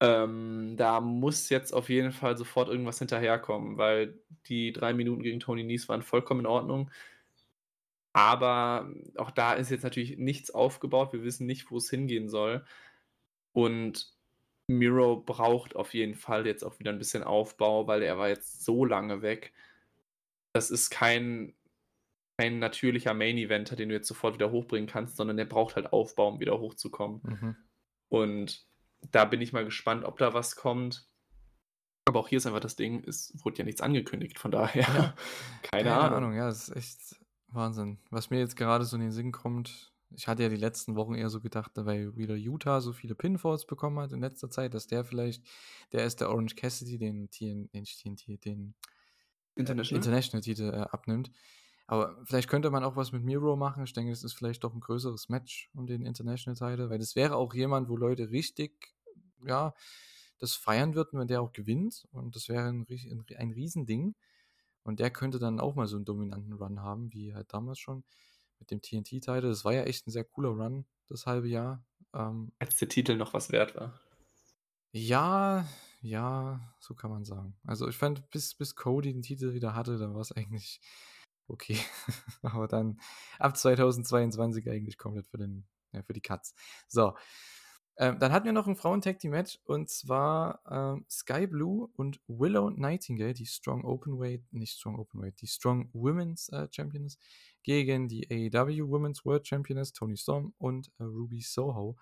S2: Ähm, da muss jetzt auf jeden Fall sofort irgendwas hinterherkommen, weil die 3 Minuten gegen Tony Nese waren vollkommen in Ordnung. Aber auch da ist jetzt natürlich nichts aufgebaut. Wir wissen nicht, wo es hingehen soll. Und Miro braucht auf jeden Fall jetzt auch wieder ein bisschen Aufbau, weil er war jetzt so lange weg. Das ist kein kein natürlicher Main-Eventer, den du jetzt sofort wieder hochbringen kannst, sondern der braucht halt Aufbau, um wieder hochzukommen.
S1: Mhm.
S2: Und da bin ich mal gespannt, ob da was kommt. Aber auch hier ist einfach das Ding, es wurde ja nichts angekündigt, von daher
S1: Ja.
S2: keine,
S1: Keine
S2: Ahnung.
S1: Ahnung, ja, das ist echt Wahnsinn. Was mir jetzt gerade so in den Sinn kommt, ich hatte ja die letzten Wochen eher so gedacht, weil wieder Utah so viele Pinfalls bekommen hat in letzter Zeit, dass der vielleicht, der ist der Orange Cassidy, den TN, den, TNT, den äh,
S2: International?
S1: International-Titel äh, abnimmt. Aber vielleicht könnte man auch was mit Miro machen. Ich denke, das ist vielleicht doch ein größeres Match um den International-Titel, weil das wäre auch jemand, wo Leute richtig, ja, das feiern würden, wenn der auch gewinnt. Und das wäre ein, ein, ein Riesending. Und der könnte dann auch mal so einen dominanten Run haben, wie halt damals schon mit dem TNT-Titel. Das war ja echt ein sehr cooler Run, das halbe Jahr. Ähm,
S2: Als der Titel noch was wert war.
S1: ja, ja, so kann man sagen. Also ich fand, bis, bis Cody den Titel wieder hatte, dann war es eigentlich okay. Aber dann ab 2022 eigentlich komplett für, den, ja, für die Cuts. So. Ähm, dann hatten wir noch ein Frauen-Tag-Team-Match und zwar ähm, Sky Blue und Willow Nightingale, die Strong Openweight, nicht Strong Openweight, die Strong Women's äh, Championess, gegen die AEW Women's World Championess Tony Storm und äh, Ruby Soho.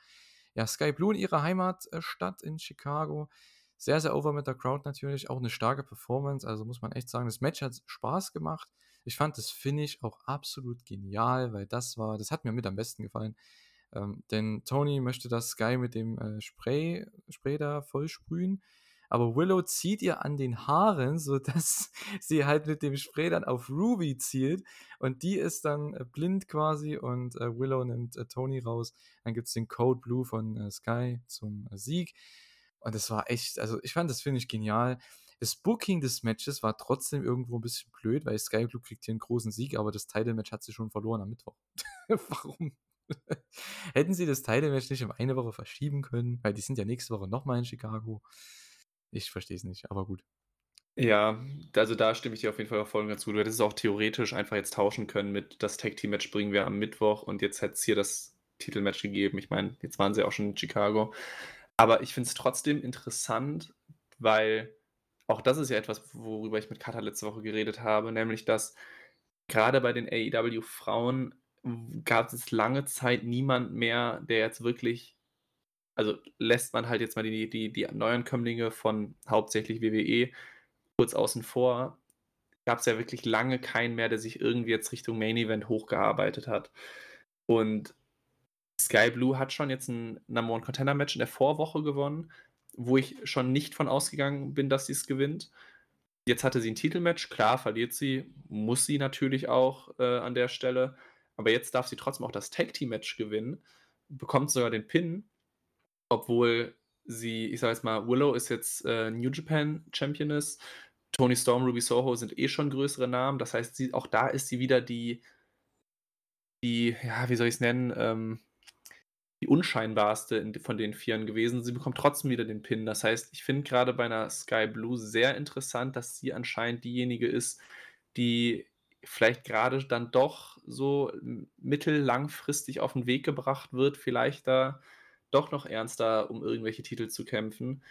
S1: Ja, Sky Blue in ihrer Heimatstadt in Chicago. Sehr, sehr over mit der Crowd natürlich. Auch eine starke Performance. Also muss man echt sagen, das Match hat Spaß gemacht. Ich fand das Finish auch absolut genial, weil das war, das hat mir mit am besten gefallen. Ähm, denn Tony möchte das Sky mit dem äh, Spray, Spray da vollsprühen. Aber Willow zieht ihr an den Haaren, sodass sie halt mit dem Spray dann auf Ruby zielt. Und die ist dann äh, blind quasi und äh, Willow nimmt äh, Tony raus. Dann gibt es den Code Blue von äh, Sky zum äh, Sieg. Und das war echt, also ich fand das finde ich genial. Das Booking des Matches war trotzdem irgendwo ein bisschen blöd, weil Sky Blue kriegt hier einen großen Sieg, aber das Title-Match hat sie schon verloren am Mittwoch. Warum? Hätten sie das Title-Match nicht um eine Woche verschieben können, weil die sind ja nächste Woche nochmal in Chicago. Ich verstehe es nicht, aber gut.
S2: Ja, also da stimme ich dir auf jeden Fall auch voll und ganz gut. Du hättest es auch theoretisch einfach jetzt tauschen können mit das Tag Team Match bringen wir am Mittwoch und jetzt hätte es hier das Titelmatch gegeben. Ich meine, jetzt waren sie auch schon in Chicago. Aber ich finde es trotzdem interessant, weil auch das ist ja etwas, worüber ich mit Kata letzte Woche geredet habe, nämlich dass gerade bei den AEW Frauen gab es lange Zeit niemand mehr, der jetzt wirklich, also lässt man halt jetzt mal die, die, die Neuankömmlinge von hauptsächlich WWE kurz außen vor, gab es ja wirklich lange keinen mehr, der sich irgendwie jetzt Richtung Main Event hochgearbeitet hat. Und Sky Blue hat schon jetzt ein Number One Contender Match in der Vorwoche gewonnen, wo ich schon nicht von ausgegangen bin, dass sie es gewinnt. Jetzt hatte sie ein Titelmatch, klar, verliert sie, muss sie natürlich auch äh, an der Stelle. Aber jetzt darf sie trotzdem auch das Tag Team Match gewinnen, bekommt sogar den Pin, obwohl sie, ich sage jetzt mal, Willow ist jetzt äh, New Japan Championess, Tony Storm, Ruby Soho sind eh schon größere Namen. Das heißt, sie, auch da ist sie wieder die, die, ja, wie soll ich es nennen, ähm, die unscheinbarste in, von den Vieren gewesen. Sie bekommt trotzdem wieder den Pin. Das heißt, ich finde gerade bei einer Sky Blue sehr interessant, dass sie anscheinend diejenige ist, die vielleicht gerade dann doch so mittellangfristig auf den Weg gebracht wird, vielleicht da doch noch ernster um irgendwelche Titel zu kämpfen,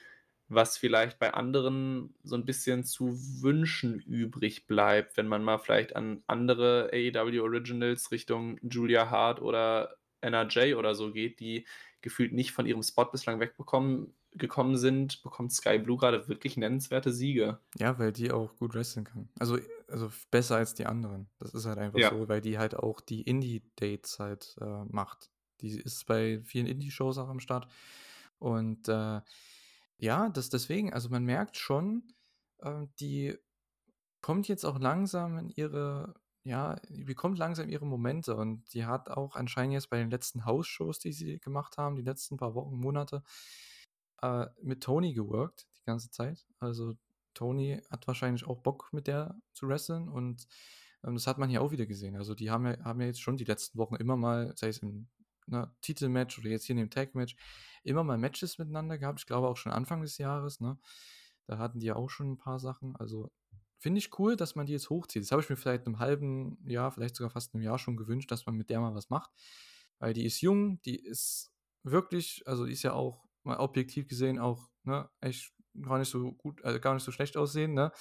S2: was vielleicht bei anderen so ein bisschen zu wünschen übrig bleibt, wenn man mal vielleicht an andere AEW Originals Richtung Julia Hart oder NRJ oder so geht, die gefühlt nicht von ihrem Spot bislang wegbekommen gekommen sind, bekommt Sky Blue gerade wirklich nennenswerte Siege.
S1: Ja, weil die auch gut wresteln kann. Also, also besser als die anderen. Das ist halt einfach
S2: Ja.
S1: so, weil die halt auch die Indie-Dates halt äh, macht. Die ist bei vielen Indie-Shows auch am Start. Und äh, ja, das deswegen, also man merkt schon, äh, die kommt jetzt auch langsam in ihre, ja, die bekommt langsam ihre Momente und die hat auch anscheinend jetzt bei den letzten House-Shows, die sie gemacht haben, die letzten paar Wochen, Monate, äh, mit Tony geworkt, die ganze Zeit. Also Tony hat wahrscheinlich auch Bock mit der zu wresteln und ähm, das hat man hier auch wieder gesehen. Also die haben ja, haben ja jetzt schon die letzten Wochen immer mal, sei es im ne, Titelmatch oder jetzt hier in dem Tag-Match immer mal Matches miteinander gehabt. Ich glaube auch schon Anfang des Jahres, ne? Da hatten die ja auch schon ein paar Sachen. Also finde ich cool, dass man die jetzt hochzieht. Das habe ich mir vielleicht in einem halben Jahr, vielleicht sogar fast einem Jahr schon gewünscht, dass man mit der mal was macht. Weil die ist jung, die ist wirklich, also ist ja auch mal objektiv gesehen auch, ne, echt gar nicht so gut, also gar nicht so schlecht aussehen, ne?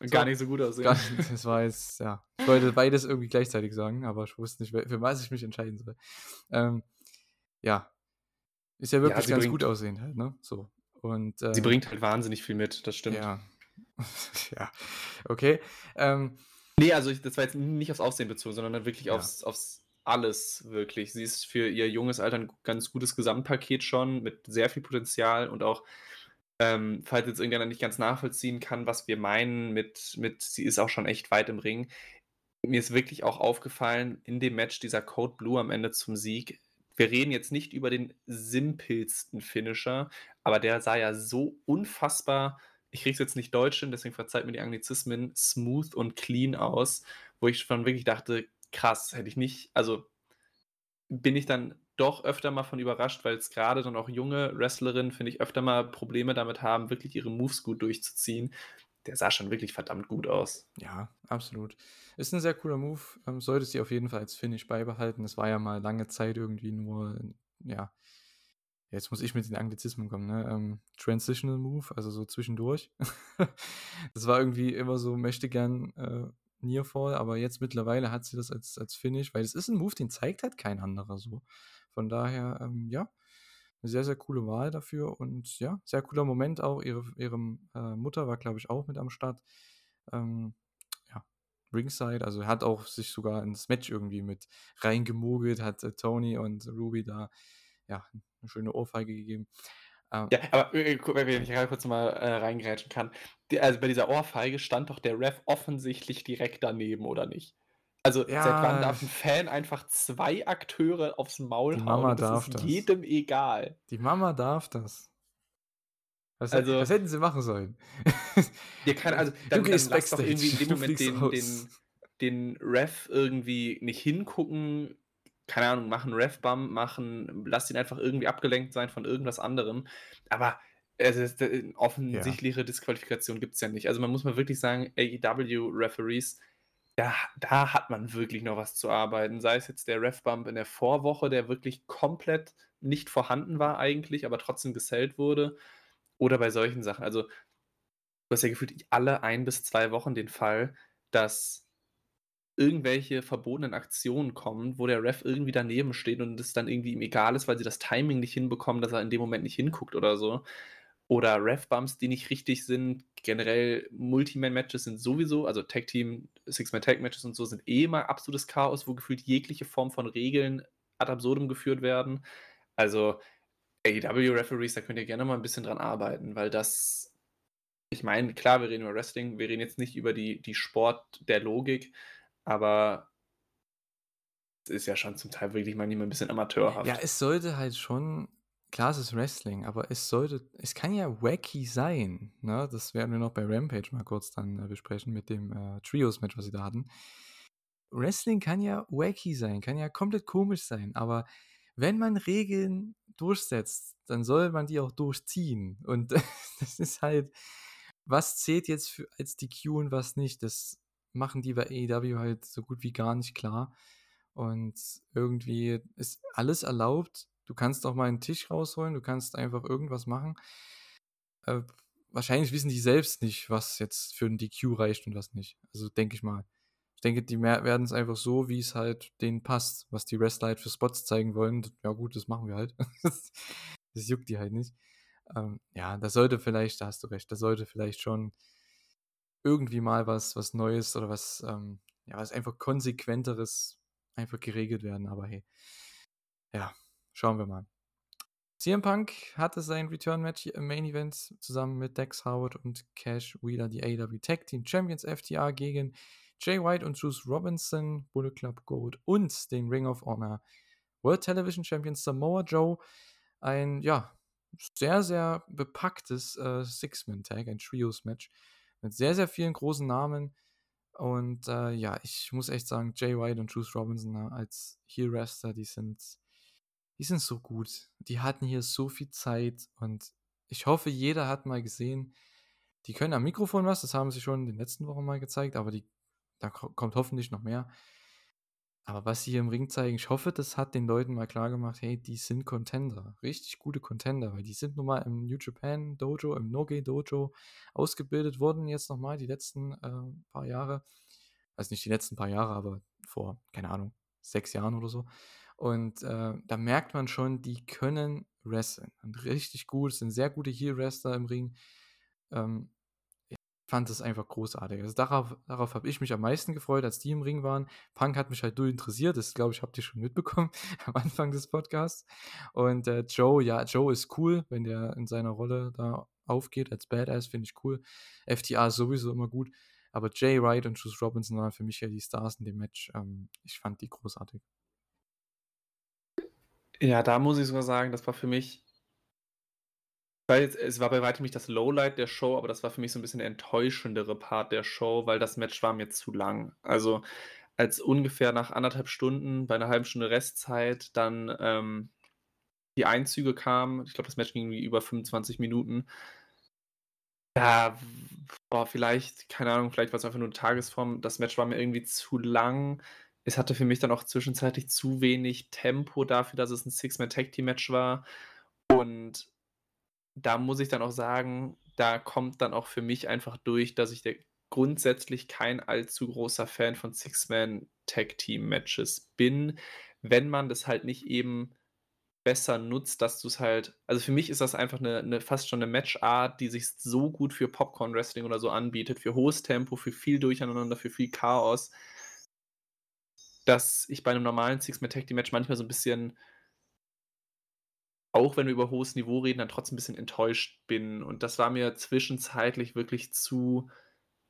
S1: So,
S2: Gar nicht so gut aussehen.
S1: gar, das war jetzt, ja. Ich wollte beides irgendwie gleichzeitig sagen, aber ich wusste nicht, für was ich mich entscheiden soll. Ähm, ja. Ist ja wirklich
S2: sie
S1: ganz
S2: bringt-
S1: gut aussehend halt, ne? So. Und,
S2: Sie
S1: äh,
S2: bringt halt wahnsinnig viel mit, das stimmt.
S1: Ja. ja. Okay. Ähm,
S2: Nee, also ich, das war jetzt nicht aufs Aussehen bezogen, sondern dann wirklich
S1: Ja.
S2: aufs, aufs alles wirklich. Sie ist für ihr junges Alter ein ganz gutes Gesamtpaket schon mit sehr viel Potenzial und auch, ähm, falls jetzt irgendjemand nicht ganz nachvollziehen kann, was wir meinen mit, mit, sie ist auch schon echt weit im Ring. Mir ist wirklich auch aufgefallen, in dem Match dieser Code Blue am Ende zum Sieg. Wir reden jetzt nicht über den simpelsten Finisher, aber der sah ja so unfassbar, ich kriege es jetzt nicht deutsch hin, deswegen verzeiht mir die Anglizismen, smooth und clean aus, wo ich schon wirklich dachte, krass, hätte ich nicht, also bin ich dann doch öfter mal von überrascht, weil es gerade dann auch junge Wrestlerinnen, finde ich, öfter mal Probleme damit haben, wirklich ihre Moves gut durchzuziehen. Der sah schon wirklich verdammt gut aus.
S1: ja, absolut. Ist ein sehr cooler Move. Ähm, sollte sie auf jeden Fall als Finish beibehalten. Es war ja mal lange Zeit irgendwie nur, ja, jetzt muss ich mit den Anglizismen kommen, ne? Ähm, Transitional Move, also so zwischendurch. das war irgendwie immer so, möchte gern äh, Nearfall, aber jetzt mittlerweile hat sie das als, als Finish, weil es ist ein Move, den zeigt halt kein anderer so. Von daher, ähm, ja, eine sehr, sehr coole Wahl dafür und ja, sehr cooler Moment auch. Ihre, ihre äh, Mutter war, glaube ich, auch mit am Start. Ähm, ja, Ringside, also hat auch sich sogar ins Match irgendwie mit reingemogelt, hat äh, Tony und Ruby da ja eine schöne Ohrfeige gegeben. Ähm,
S2: Ja, aber äh, gu- wenn ich gerade kurz mal äh, reingrätschen kann. Also bei dieser Ohrfeige stand doch der Ref offensichtlich direkt daneben, oder nicht? Also seit
S1: Ja.
S2: wann darf ein Fan einfach zwei Akteure aufs Maul
S1: Die
S2: hauen?
S1: Mama
S2: das
S1: darf
S2: ist
S1: das.
S2: jedem egal.
S1: Die Mama darf das. Was,
S2: Also-
S1: was hätten sie machen sollen?
S2: Dir kann, also,
S1: Du
S2: dann, dann
S1: gehst
S2: lass doch irgendwie in dem
S1: du
S2: Moment den, den, den Ref irgendwie nicht hingucken. Keine Ahnung, machen Ref-Bump, machen, lass ihn einfach irgendwie abgelenkt sein von irgendwas anderem. Aber es ist, äh, offensichtliche Disqualifikation gibt es ja nicht. Also man muss mal wirklich sagen, AEW-Referees, da, da hat man wirklich noch was zu arbeiten. Sei es jetzt der Ref-Bump in der Vorwoche, der wirklich komplett nicht vorhanden war eigentlich, aber trotzdem gesellt wurde. Oder bei solchen Sachen. Also du hast ja gefühlt alle ein bis zwei Wochen den Fall, dass irgendwelche verbotenen Aktionen kommen, wo der Ref irgendwie daneben steht und es dann irgendwie ihm egal ist, weil sie das Timing nicht hinbekommen, dass er in dem Moment nicht hinguckt oder so. Oder Ref-Bumps, die nicht richtig sind. Generell Multiman-Matches sind sowieso, also Tag-Team, Six-Man-Tag-Matches und so sind eh immer absolutes Chaos, wo gefühlt jegliche Form von Regeln ad absurdum geführt werden. Also AEW-Referees, da könnt ihr gerne mal ein bisschen dran arbeiten, weil das ich meine, klar, wir reden über Wrestling, wir reden jetzt nicht über die, die Sport der Logik, aber es ist ja schon zum Teil wirklich manchmal ein bisschen amateurhaft.
S1: Ja, es sollte halt schon, klar, es ist Wrestling, aber es sollte, es kann ja wacky sein. Ne? Das werden wir noch bei Rampage mal kurz dann äh, besprechen mit dem äh, Trios-Match, was sie da hatten. Wrestling kann ja wacky sein, kann ja komplett komisch sein, aber wenn man Regeln durchsetzt, dann soll man die auch durchziehen. Und das ist halt, was zählt jetzt für, als DQ und was nicht, das machen die bei AEW halt so gut wie gar nicht klar. Und irgendwie ist alles erlaubt. Du kannst auch mal einen Tisch rausholen, du kannst einfach irgendwas machen. Äh, wahrscheinlich wissen die selbst nicht, was jetzt für ein DQ reicht und was nicht. Also denke ich mal. Ich denke, die werden es einfach so, wie es halt denen passt, was die Wrestler halt für Spots zeigen wollen. Ja gut, das machen wir halt. das juckt die halt nicht. Ähm, ja, da sollte vielleicht, da hast du recht, da sollte vielleicht schon irgendwie mal was, was Neues oder was, ähm, ja, was einfach konsequenteres einfach geregelt werden. Aber hey, ja, schauen wir mal. CM Punk hatte sein Return-Match im Main Event zusammen mit Dex Howard und Cash Wheeler, die AW Tag Team Champions FTA gegen Jay White und Juice Robinson, Bullet Club Gold und den Ring of Honor World Television Champion Samoa Joe. Ein, ja, sehr, sehr bepacktes äh, Six-Man-Tag, ein Trios-Match mit sehr, sehr vielen großen Namen. Und äh, ja, ich muss echt sagen, Jay White und Juice Robinson äh, als Heel-Wrestler, die sind die sind so gut. Die hatten hier so viel Zeit und ich hoffe, jeder hat mal gesehen, die können am Mikrofon was, das haben sie schon in den letzten Wochen mal gezeigt, aber die, da kommt hoffentlich noch mehr. Aber was sie hier im Ring zeigen, ich hoffe, das hat den Leuten mal klar gemacht, hey, die sind Contender, richtig gute Contender, weil die sind nun mal im New Japan Dojo, im Noge Dojo ausgebildet worden, jetzt nochmal die letzten äh, paar Jahre. Also nicht die letzten paar Jahre, aber vor, keine Ahnung, sechs Jahren oder so. Und äh, da merkt man schon, die können wrestlen. Und richtig gut, sind sehr gute Heel-Wrestler im Ring. Ähm, fand es einfach großartig. Also darauf, darauf habe ich mich am meisten gefreut, als die im Ring waren. Punk hat mich halt null interessiert, das glaube ich, habt ihr schon mitbekommen am Anfang des Podcasts. Und äh, Joe, ja, Joe ist cool, wenn der in seiner Rolle da aufgeht als Badass, finde ich cool. FTA ist sowieso immer gut. Aber Jay Wright und Juice Robinson waren für mich ja die Stars in dem Match. Ähm, ich fand die großartig.
S2: Ja, da muss ich sogar sagen, das war für mich es war bei weitem nicht das Lowlight der Show, aber das war für mich so ein bisschen der enttäuschendere Part der Show, weil das Match war mir zu lang. Also, als ungefähr nach anderthalb Stunden, bei einer halben Stunde Restzeit dann, ähm, die Einzüge kamen, ich glaube, das Match ging irgendwie über 25 Minuten. Ja, boah, vielleicht, keine Ahnung, vielleicht war es einfach nur 'ne Tagesform. Das Match war mir irgendwie zu lang. Es hatte für mich dann auch zwischenzeitlich zu wenig Tempo dafür, dass es ein Six-Man-Tag-Team-Match war. Und da muss ich dann auch sagen, da kommt dann auch für mich einfach durch, dass ich der grundsätzlich kein allzu großer Fan von Six-Man-Tag-Team-Matches bin, wenn man das halt nicht eben besser nutzt, dass du es halt also für mich ist das einfach eine 'ne fast schon eine Matchart, die sich so gut für Popcorn-Wrestling oder so anbietet, für hohes Tempo, für viel Durcheinander, für viel Chaos dass ich bei einem normalen Six-Man-Tag-Team-Match manchmal so ein bisschen auch wenn wir über hohes Niveau reden, dann trotzdem ein bisschen enttäuscht bin. Und das war mir zwischenzeitlich wirklich zu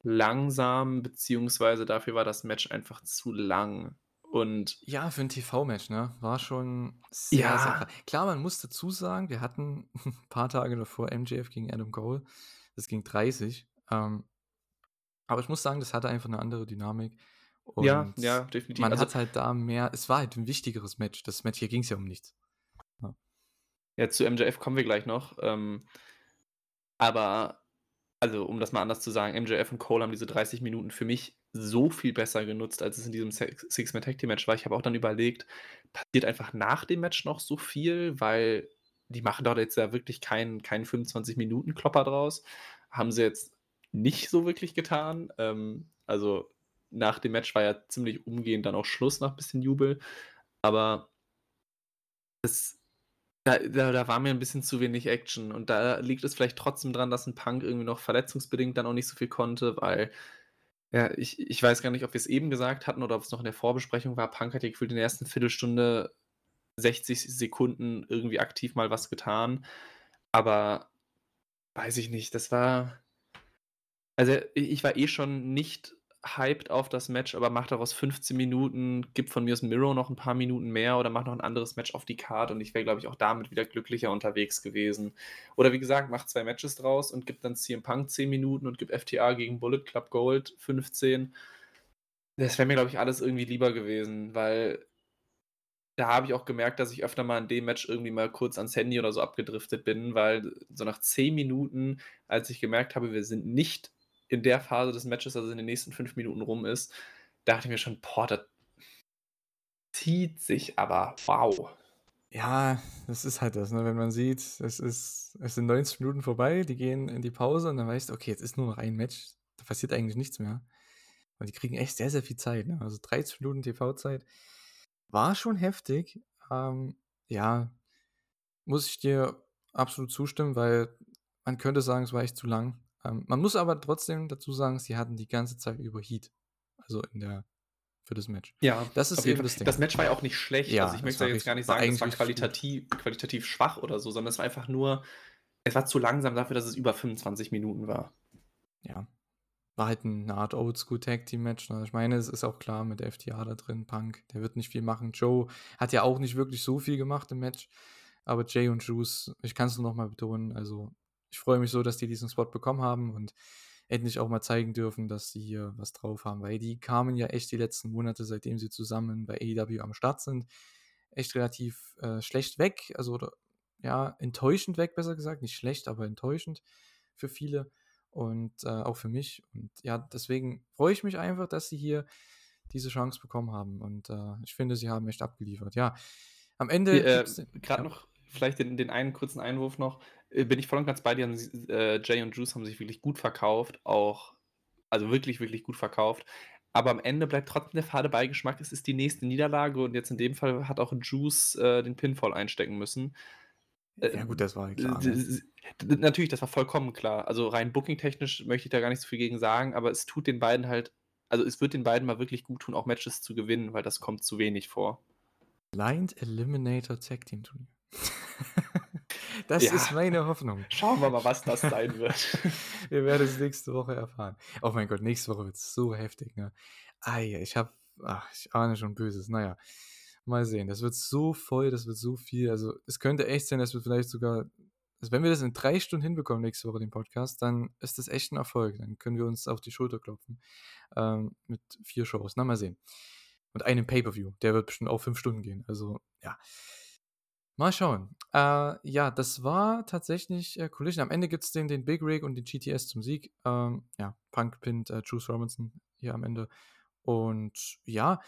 S2: langsam, beziehungsweise dafür war das Match einfach zu lang. Und
S1: ja, für ein TV-Match, ne? War schon sehr, ja. sehr. Klar, man muss dazu sagen, wir hatten ein paar Tage davor MJF gegen Adam Cole. Das ging 30. Ähm, aber ich muss sagen, das hatte einfach eine andere Dynamik.
S2: Und ja, ja, definitiv.
S1: Man also, hat halt da mehr, es war halt ein wichtigeres Match. Das Match hier ging es ja um nichts.
S2: Ja, zu MJF kommen wir gleich noch. Ähm, aber, also um das mal anders zu sagen, MJF und Cole haben diese 30 Minuten für mich so viel besser genutzt, als es in diesem Six-Man Tag Team Match war. Ich habe auch dann überlegt, passiert einfach nach dem Match noch so viel, weil die machen dort jetzt ja wirklich keinen kein 25-Minuten-Klopper draus. Haben sie jetzt nicht so wirklich getan. Ähm, also nach dem Match war ja ziemlich umgehend dann auch Schluss nach ein bisschen Jubel. Aber es da da da war mir ein bisschen zu wenig Action und da liegt es vielleicht trotzdem dran, dass ein Punk irgendwie noch verletzungsbedingt dann auch nicht so viel konnte, weil ja, ich ich weiß gar nicht, ob wir es eben gesagt hatten oder ob es noch in der Vorbesprechung war. Punk hat ja gefühlt in der ersten Viertelstunde 60 Sekunden irgendwie aktiv mal was getan, aber weiß ich nicht, das war also, ich war eh schon nicht hyped auf das Match, aber macht daraus 15 Minuten, gibt von mir aus Miro noch ein paar Minuten mehr oder macht noch ein anderes Match auf die Karte und ich wäre, glaube ich, auch damit wieder glücklicher unterwegs gewesen. Oder wie gesagt, macht zwei Matches draus und gibt dann CM Punk 10 Minuten und gibt FTA gegen Bullet Club Gold 15. Das wäre mir, glaube ich, alles irgendwie lieber gewesen, weil da habe ich auch gemerkt, dass ich öfter mal in dem Match irgendwie mal kurz ans Handy oder so abgedriftet bin, weil so nach 10 Minuten, als ich gemerkt habe, wir sind nicht in der Phase des Matches, also in den nächsten fünf Minuten rum ist, dachte ich mir schon, boah, das zieht sich aber, wow.
S1: Ja, das ist halt das, ne? wenn man sieht, es, ist, es sind 90 Minuten vorbei, die gehen in die Pause und dann weißt du, okay, jetzt ist nur noch ein Match, da passiert eigentlich nichts mehr. Und die kriegen echt sehr, sehr viel Zeit. Ne? Also 30 Minuten TV-Zeit war schon heftig. Ähm, ja, muss ich dir absolut zustimmen, weil man könnte sagen, es war echt zu lang. Ähm, man muss aber trotzdem dazu sagen, sie hatten die ganze Zeit über Heat. Also in der für das Match.
S2: Ja, das ist eben das Ding. Das Match war ja auch nicht schlecht. Ja, also ich möchte jetzt gar nicht sagen, es war qualitativ, qualitativ schwach oder so, sondern es war einfach nur, es war zu langsam dafür, dass es über 25 Minuten war.
S1: Ja. War halt eine Art Oldschool-Tag-Team-Match. Ne? Ich meine, es ist auch klar mit FTA da drin, Punk, der wird nicht viel machen. Joe hat ja auch nicht wirklich so viel gemacht im Match. Aber Jay und Juice, ich kann es nur noch mal betonen, also ich freue mich so, dass die diesen Spot bekommen haben und endlich auch mal zeigen dürfen, dass sie hier was drauf haben, weil die kamen ja echt die letzten Monate, seitdem sie zusammen bei AEW am Start sind, echt relativ äh, schlecht weg. Also, oder, ja, enttäuschend weg, besser gesagt. Nicht schlecht, aber enttäuschend für viele und äh, auch für mich. Und ja, deswegen freue ich mich einfach, dass sie hier diese Chance bekommen haben. Und äh, ich finde, sie haben echt abgeliefert. Ja, am Ende.
S2: Äh, Gerade ja. noch vielleicht den, den, einen kurzen Einwurf noch. Äh, bin ich voll und ganz bei dir. Äh, Jay und Juice haben sich wirklich gut verkauft. Auch, also wirklich, wirklich gut verkauft. Aber am Ende bleibt trotzdem der fade Beigeschmack. Es ist die nächste Niederlage und jetzt in dem Fall hat auch Juice äh, den Pinfall einstecken müssen.
S1: Äh, ja, gut, das war klar.
S2: Ne? Natürlich, das war vollkommen klar. Also rein booking-technisch möchte ich da gar nicht so viel gegen sagen, aber es tut den beiden halt, also es wird den beiden mal wirklich gut tun, auch Matches zu gewinnen, weil das kommt zu wenig vor.
S1: Blind Eliminator Tag Team Turnier. das ja. ist meine Hoffnung.
S2: Schauen wir mal, was das sein wird.
S1: wir werden es nächste Woche erfahren. Oh mein Gott, nächste Woche wird es so heftig, ne? Ei, ich habe, ich ahne schon Böses. Naja, mal sehen. Das wird so voll, das wird so viel. Also es könnte echt sein, dass wir vielleicht sogar also wenn wir das in drei Stunden hinbekommen nächste Woche, den Podcast, dann ist das echt ein Erfolg. Dann können wir uns auf die Schulter klopfen. Ähm, mit vier Shows. Na, mal sehen. Und einem Pay-Per-View. Der wird bestimmt auch fünf Stunden gehen. Also, ja. Mal schauen. Äh, ja, das war tatsächlich äh, Collision. Am Ende gibt es den, den Big Rig und den GTS zum Sieg. Ähm, ja, Punk pinnt äh, Juice Robinson hier am Ende. Und ja,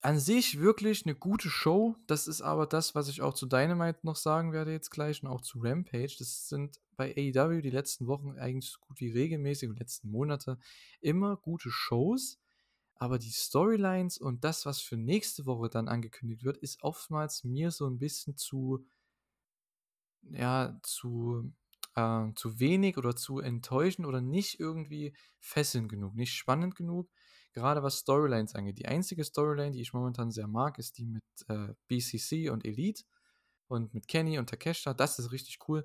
S1: an sich wirklich eine gute Show. Das ist aber das, was ich auch zu Dynamite noch sagen werde jetzt gleich und auch zu Rampage. Das sind bei AEW die letzten Wochen eigentlich so gut wie regelmäßig und letzten Monate immer gute Shows. Aber die Storylines und das, was für nächste Woche dann angekündigt wird, ist oftmals mir so ein bisschen zu, ja, zu, äh, zu wenig oder zu enttäuschend oder nicht irgendwie fesselnd genug, nicht spannend genug gerade was Storylines angeht. Die einzige Storyline, die ich momentan sehr mag, ist die mit äh, BCC und Elite und mit Kenny und Takeshita. Das ist richtig cool.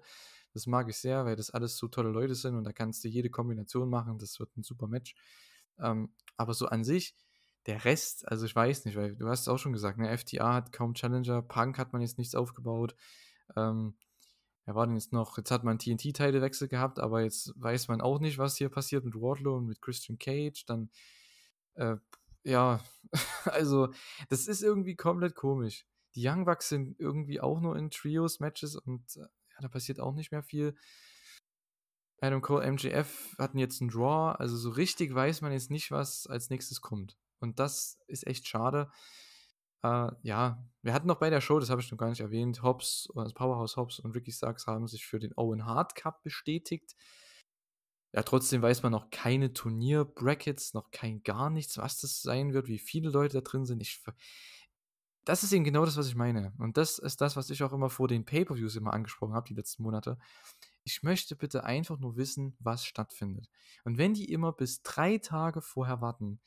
S1: Das mag ich sehr, weil das alles so tolle Leute sind und da kannst du jede Kombination machen. Das wird ein super Match. Ähm, aber so an sich, der Rest, also ich weiß nicht, weil du hast es auch schon gesagt, ne, FTA hat kaum Challenger, Punk hat man jetzt nichts aufgebaut. Ähm, er war denn jetzt noch, jetzt hat man TNT-Teilewechsel gehabt, aber jetzt weiß man auch nicht, was hier passiert mit Wardlow und mit Christian Cage. Dann äh, ja, also das ist irgendwie komplett komisch. Die Young Bucks sind irgendwie auch nur in Trios-Matches und äh, ja, da passiert auch nicht mehr viel. Adam Cole, MJF hatten jetzt einen Draw, also so richtig weiß man jetzt nicht, was als nächstes kommt. Und das ist echt schade. Äh, ja, wir hatten noch bei der Show, das habe ich noch gar nicht erwähnt, Hobbs, das Powerhouse Hobbs und Ricky Starks haben sich für den Owen Hart Cup bestätigt. Ja, trotzdem weiß man noch keine Turnier-Brackets, noch kein gar nichts, was das sein wird, wie viele Leute da drin sind. Ich, das ist eben genau das, was ich meine. Und das ist das, was ich auch immer vor den Pay-Per-Views immer angesprochen habe, die letzten Monate. Ich möchte bitte einfach nur wissen, was stattfindet. Und wenn die immer bis drei Tage vorher warten,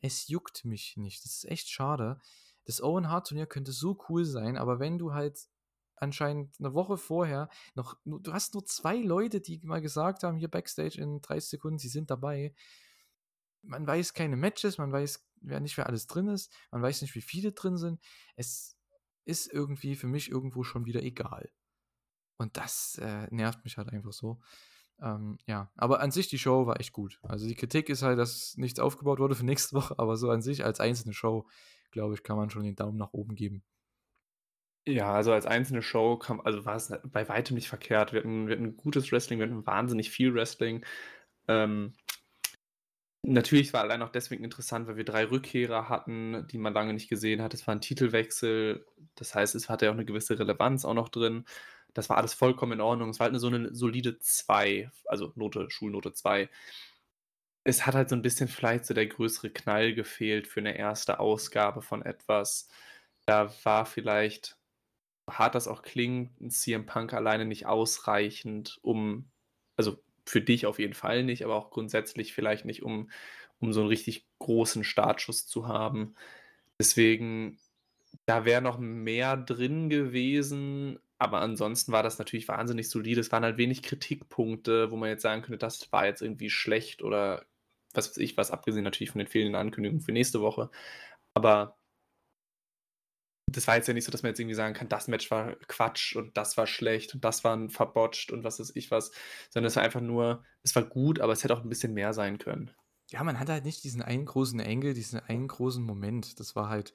S1: es juckt mich nicht. Das ist echt schade. Das Owen Hart Turnier könnte so cool sein, aber wenn du halt anscheinend eine Woche vorher noch, du hast nur zwei Leute, die mal gesagt haben, hier Backstage in 30 Sekunden, sie sind dabei. Man weiß keine Matches, man weiß nicht, wer alles drin ist, man weiß nicht, wie viele drin sind. Es ist irgendwie für mich irgendwo schon wieder egal. Und das äh, nervt mich halt einfach so. Ähm, ja, aber an sich die Show war echt gut. Also die Kritik ist halt, dass nichts aufgebaut wurde für nächste Woche, aber so an sich als einzelne Show, glaube ich, kann man schon den Daumen nach oben geben.
S2: Ja, also als einzelne Show kam also war es bei weitem nicht verkehrt. Wir hatten wir hatten gutes Wrestling, wir hatten wahnsinnig viel Wrestling. Ähm, natürlich war allein auch deswegen interessant, weil wir drei Rückkehrer hatten, die man lange nicht gesehen hat. Es war ein Titelwechsel, das heißt, es hatte ja auch eine gewisse Relevanz auch noch drin. Das war alles vollkommen in Ordnung. Es war halt 'ne so eine solide 2, also Note Schulnote 2. Es hat halt so ein bisschen vielleicht so der größere Knall gefehlt für eine erste Ausgabe von etwas. Da war vielleicht hart das auch klingt, ein CM Punk alleine nicht ausreichend, um, also für dich auf jeden Fall nicht, aber auch grundsätzlich vielleicht nicht, um, um so einen richtig großen Startschuss zu haben. Deswegen, da wäre noch mehr drin gewesen, aber ansonsten war das natürlich wahnsinnig solide. Es waren halt wenig Kritikpunkte, wo man jetzt sagen könnte, das war jetzt irgendwie schlecht oder was weiß ich was, abgesehen natürlich von den fehlenden Ankündigungen für nächste Woche. Aber das war jetzt ja nicht so, dass man jetzt irgendwie sagen kann, das Match war Quatsch und das war schlecht und das war verbotscht und was weiß ich was, sondern es war einfach nur, es war gut, aber es hätte auch ein bisschen mehr sein können.
S1: Ja, man hatte halt nicht diesen einen großen Engel, diesen einen großen Moment. Das war halt,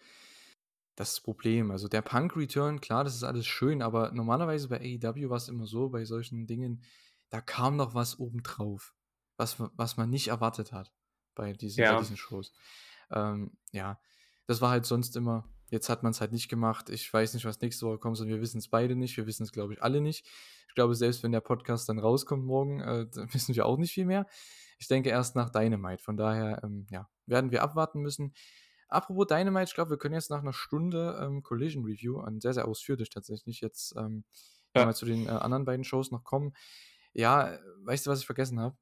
S1: das ist das Problem. Also der Punk Return, klar, das ist alles schön, aber normalerweise bei AEW war es immer so, bei solchen Dingen, da kam noch was obendrauf, was, was man nicht erwartet hat bei diesen, bei
S2: Ja.
S1: diesen Shows. Ähm, ja, das war halt sonst immer. Jetzt hat man es halt nicht gemacht. Ich weiß nicht, was nächste Woche kommt und wir wissen es beide nicht. Wir wissen es, glaube ich, alle nicht. Ich glaube, selbst wenn der Podcast dann rauskommt morgen, äh, wissen wir auch nicht viel mehr. Ich denke erst nach Dynamite. Von daher, ähm, ja, werden wir abwarten müssen. Apropos Dynamite, ich glaube, wir können jetzt nach einer Stunde ähm, Collision Review, und sehr, sehr ausführlich tatsächlich, jetzt ähm,
S2: Ja.
S1: mal zu den äh, anderen beiden Shows noch kommen. Ja, weißt du, was ich vergessen habe?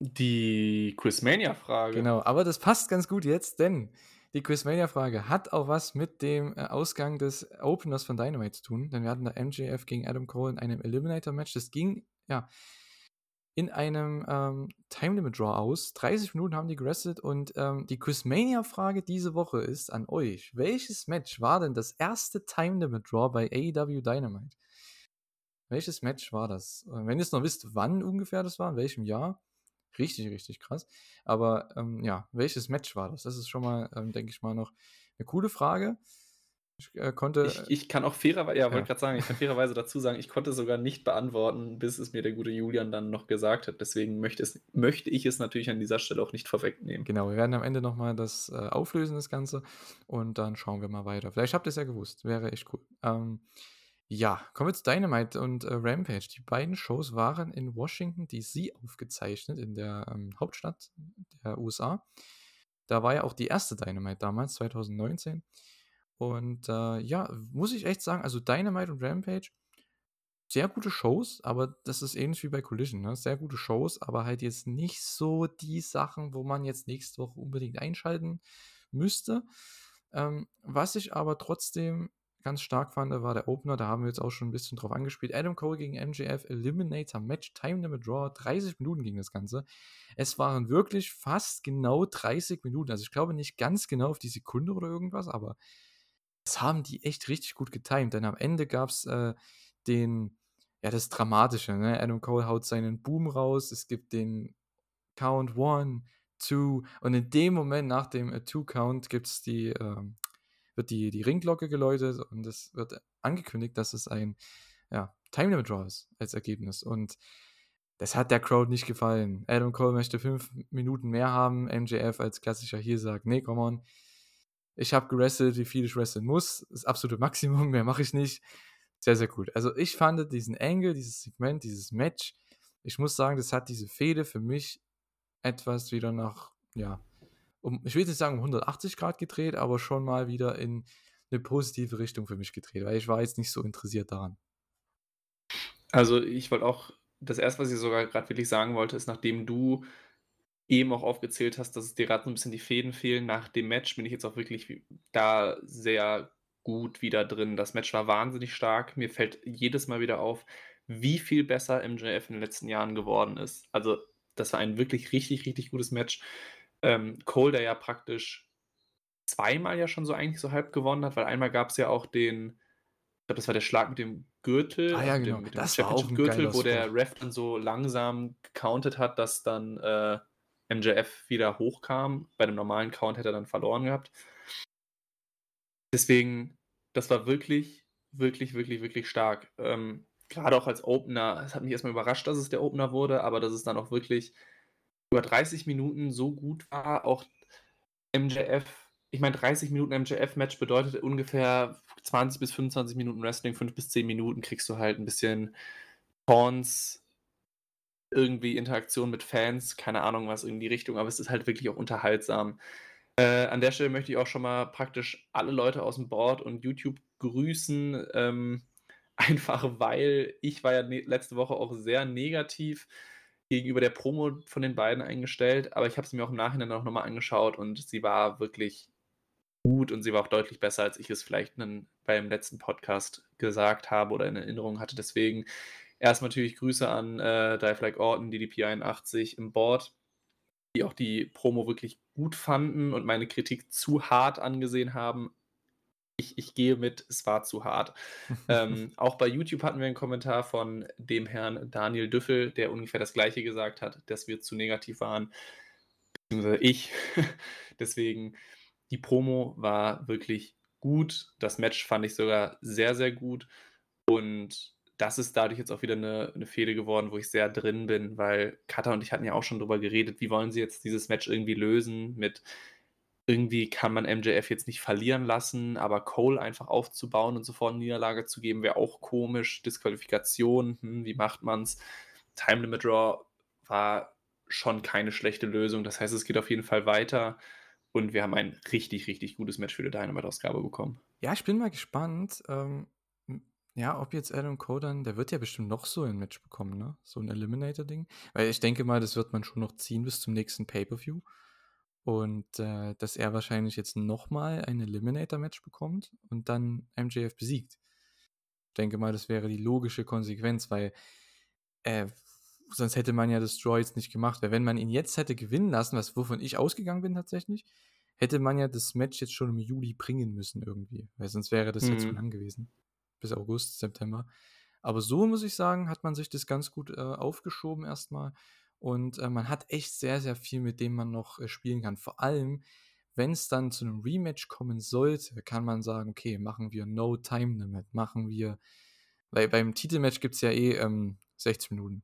S2: Die Quizmania-Frage.
S1: Genau, aber das passt ganz gut jetzt, denn die Quizmania-Frage hat auch was mit dem äh, Ausgang des Openers von Dynamite zu tun, denn wir hatten da MJF gegen Adam Cole in einem Eliminator-Match. Das ging, ja, in einem ähm, Time Limit Draw aus. 30 Minuten haben die gerestet und ähm, die Quizmania-Frage diese Woche ist an euch. Welches Match war denn das erste Time Limit Draw bei AEW Dynamite? Welches Match war das? Äh, Wenn ihr es noch wisst, wann ungefähr das war, in welchem Jahr, richtig, richtig krass. Aber ähm, ja, welches Match war das? Das ist schon mal, ähm, denke ich mal, noch eine coole Frage. Ich äh, konnte.
S2: Ich, ich kann auch fairerweise, ja,
S1: Ja.
S2: wollte gerade sagen, ich kann fairerweise dazu sagen, ich konnte sogar nicht beantworten, bis es mir der gute Julian dann noch gesagt hat. Deswegen möchte, es, möchte ich es natürlich an dieser Stelle auch nicht vorwegnehmen.
S1: Genau, wir werden am Ende nochmal das äh, auflösen, das Ganze. Und dann schauen wir mal weiter. Vielleicht habt ihr es ja gewusst. Wäre echt cool. Ähm, ja, kommen wir zu Dynamite und äh, Rampage. Die beiden Shows waren in Washington, D.C. aufgezeichnet, in der ähm, Hauptstadt der USA. Da war ja auch die erste Dynamite damals, 2019. Und äh, ja, muss ich echt sagen, also Dynamite und Rampage, sehr gute Shows, aber das ist ähnlich wie bei Collision, ne? Sehr gute Shows, aber halt jetzt nicht so die Sachen, wo man jetzt nächste Woche unbedingt einschalten müsste. Ähm, was ich aber trotzdem ganz stark fand, war der Opener, da haben wir jetzt auch schon ein bisschen drauf angespielt. Adam Cole gegen MJF Eliminator Match, Time Limit Draw, 30 Minuten ging das Ganze. Es waren wirklich fast genau 30 Minuten, also ich glaube nicht ganz genau auf die Sekunde oder irgendwas, aber das haben die echt richtig gut getimt, denn am Ende gab es äh, den, ja, das Dramatische, ne? Adam Cole haut seinen Boom raus, es gibt den Count One, Two und in dem Moment nach dem äh, Two-Count gibt's die, ähm, wird die, die Ringglocke geläutet und es wird angekündigt, dass es ein ja, Time Limit Draw ist als Ergebnis und das hat der Crowd nicht gefallen. Adam Cole möchte fünf Minuten mehr haben, MJF als klassischer hier sagt, nee, come on, ich habe gewrestelt, wie viel ich wresteln muss. Das absolute Maximum, mehr mache ich nicht. Sehr, sehr gut. Also ich fand diesen Angle, dieses Segment, dieses Match, ich muss sagen, das hat diese Fehde für mich etwas wieder nach, ja, um, ich will nicht sagen um 180 Grad gedreht, aber schon mal wieder in eine positive Richtung für mich gedreht, weil ich war jetzt nicht so interessiert daran.
S2: Also ich wollte auch, das erste, was ich sogar gerade wirklich sagen wollte, ist, nachdem du eben auch aufgezählt hast, dass es dir gerade so ein bisschen die Fäden fehlen, nach dem Match bin ich jetzt auch wirklich da sehr gut wieder drin. Das Match war wahnsinnig stark. Mir fällt jedes Mal wieder auf, wie viel besser MJF in den letzten Jahren geworden ist. Also das war ein wirklich richtig, richtig gutes Match. Ähm, Cole, der ja praktisch zweimal ja schon so eigentlich so halb gewonnen hat, weil einmal gab es ja auch den, ich glaube, das war der Schlag mit dem Gürtel,
S1: Ah ja, genau.
S2: dem, mit dem
S1: Das war auch ein
S2: Championship-Gürtel, wo der. Ref dann so langsam gecountet hat, dass dann äh, MJF wieder hochkam. Bei dem normalen Count hätte er dann verloren gehabt. Deswegen, das war wirklich, wirklich, wirklich, wirklich stark. Ähm, Gerade auch als Opener, es hat mich erstmal überrascht, dass es der Opener wurde, aber dass es dann auch wirklich über 30 Minuten so gut war. Auch MJF, ich meine, 30 Minuten MJF-Match bedeutet ungefähr 20 bis 25 Minuten Wrestling, 5 bis 10 Minuten kriegst du halt ein bisschen Taunts, irgendwie Interaktion mit Fans, keine Ahnung was in die Richtung, aber es ist halt wirklich auch unterhaltsam. Äh, an der Stelle möchte ich auch schon mal praktisch alle Leute aus dem Board und YouTube grüßen, ähm, einfach weil ich war ja ne letzte Woche auch sehr negativ gegenüber der Promo von den beiden eingestellt, aber ich habe sie mir auch im Nachhinein auch nochmal angeschaut und sie war wirklich gut und sie war auch deutlich besser, als ich es vielleicht nen, beim letzten Podcast gesagt habe oder in Erinnerung hatte. Deswegen erstmal natürlich Grüße an äh, Dive Like Orton, DDP81 im Board, die auch die Promo wirklich gut fanden und meine Kritik zu hart angesehen haben. Ich, ich gehe mit, es war zu hart. ähm, auch bei YouTube hatten wir einen Kommentar von dem Herrn Daniel Düffel, der ungefähr das gleiche gesagt hat, dass wir zu negativ waren. Beziehungsweise ich. Deswegen, die Promo war wirklich gut. Das Match fand ich sogar sehr, sehr gut. Und das ist dadurch jetzt auch wieder eine, eine Fehde geworden, wo ich sehr drin bin, weil Kata und ich hatten ja auch schon drüber geredet, wie wollen sie jetzt dieses Match irgendwie lösen mit irgendwie kann man MJF jetzt nicht verlieren lassen, aber Cole einfach aufzubauen und sofort eine Niederlage zu geben, wäre auch komisch. Disqualifikation, hm, wie macht man's? Time Limit Draw war schon keine schlechte Lösung. Das heißt, es geht auf jeden Fall weiter und wir haben ein richtig, richtig gutes Match für die Dynamite-Ausgabe bekommen.
S1: Ja, ich bin mal gespannt. Ähm, ja, ob jetzt Adam Cole dann, der wird ja bestimmt noch so ein Match bekommen, ne? So ein Eliminator-Ding. Weil ich denke mal, das wird man schon noch ziehen bis zum nächsten Pay-Per-View. Und äh, dass er wahrscheinlich jetzt nochmal ein Eliminator-Match bekommt und dann MJF besiegt. Ich denke mal, das wäre die logische Konsequenz, weil äh, sonst hätte man ja das Draw jetzt nicht gemacht. Weil wenn man ihn jetzt hätte gewinnen lassen, was wovon ich ausgegangen bin tatsächlich, hätte man ja das Match jetzt schon im Juli bringen müssen irgendwie. Weil sonst wäre das mhm. ja zu lang gewesen. Bis August, September. Aber so muss ich sagen, hat man sich das ganz gut äh, aufgeschoben erstmal. Und äh, man hat echt sehr, sehr viel, mit dem man noch äh, spielen kann. Vor allem, wenn es dann zu einem Rematch kommen sollte, kann man sagen, okay, machen wir No Time Limit, machen wir, weil beim Titelmatch gibt es ja eh ähm, 60 Minuten.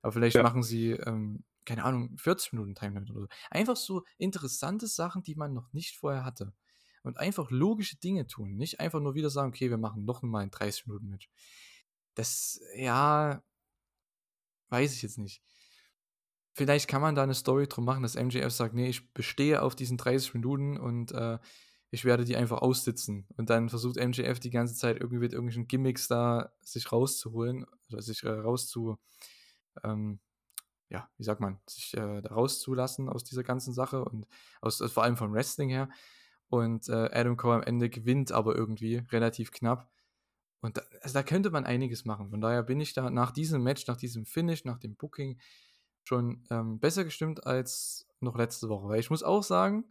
S1: Aber vielleicht ja. machen sie, ähm, keine Ahnung, 40 Minuten Time Limit oder so. Einfach so interessante Sachen, die man noch nicht vorher hatte. Und einfach logische Dinge tun. Nicht einfach nur wieder sagen, okay, wir machen noch mal ein 30 Minuten Match. Das, ja, weiß ich jetzt nicht vielleicht kann man da eine Story drum machen, dass MJF sagt, nee, ich bestehe auf diesen 30 Minuten und äh, ich werde die einfach aussitzen. Und dann versucht MJF die ganze Zeit irgendwie mit irgendwelchen Gimmicks da sich rauszuholen, oder sich äh, rauszu, ähm, ja, wie sagt man, sich äh, rauszulassen aus dieser ganzen Sache und aus, vor allem vom Wrestling her. Und äh, Adam Cole am Ende gewinnt aber irgendwie relativ knapp. Und da, also da könnte man einiges machen. Von daher bin ich da nach diesem Match, nach diesem Finish, nach dem Booking, schon ähm, besser gestimmt als noch letzte Woche. Weil ich muss auch sagen,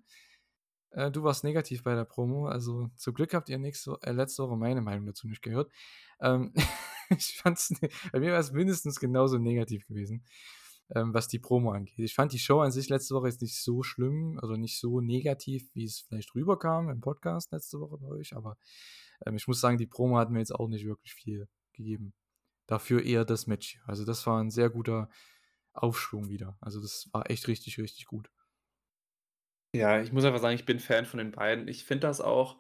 S1: äh, du warst negativ bei der Promo. Also zum Glück habt ihr nächste, äh, letzte Woche meine Meinung dazu nicht gehört. Ähm, ich fand's, ne, bei mir war es mindestens genauso negativ gewesen, ähm, was die Promo angeht. Ich fand die Show an sich letzte Woche jetzt nicht so schlimm, also nicht so negativ, wie es vielleicht rüberkam im Podcast letzte Woche bei euch. Aber ähm, ich muss sagen, die Promo hat mir jetzt auch nicht wirklich viel gegeben. Dafür eher das Match. Also das war ein sehr guter Aufschwung wieder. Also das war echt richtig, richtig gut.
S2: Ja, ich muss einfach sagen, ich bin Fan von den beiden. Ich finde das auch,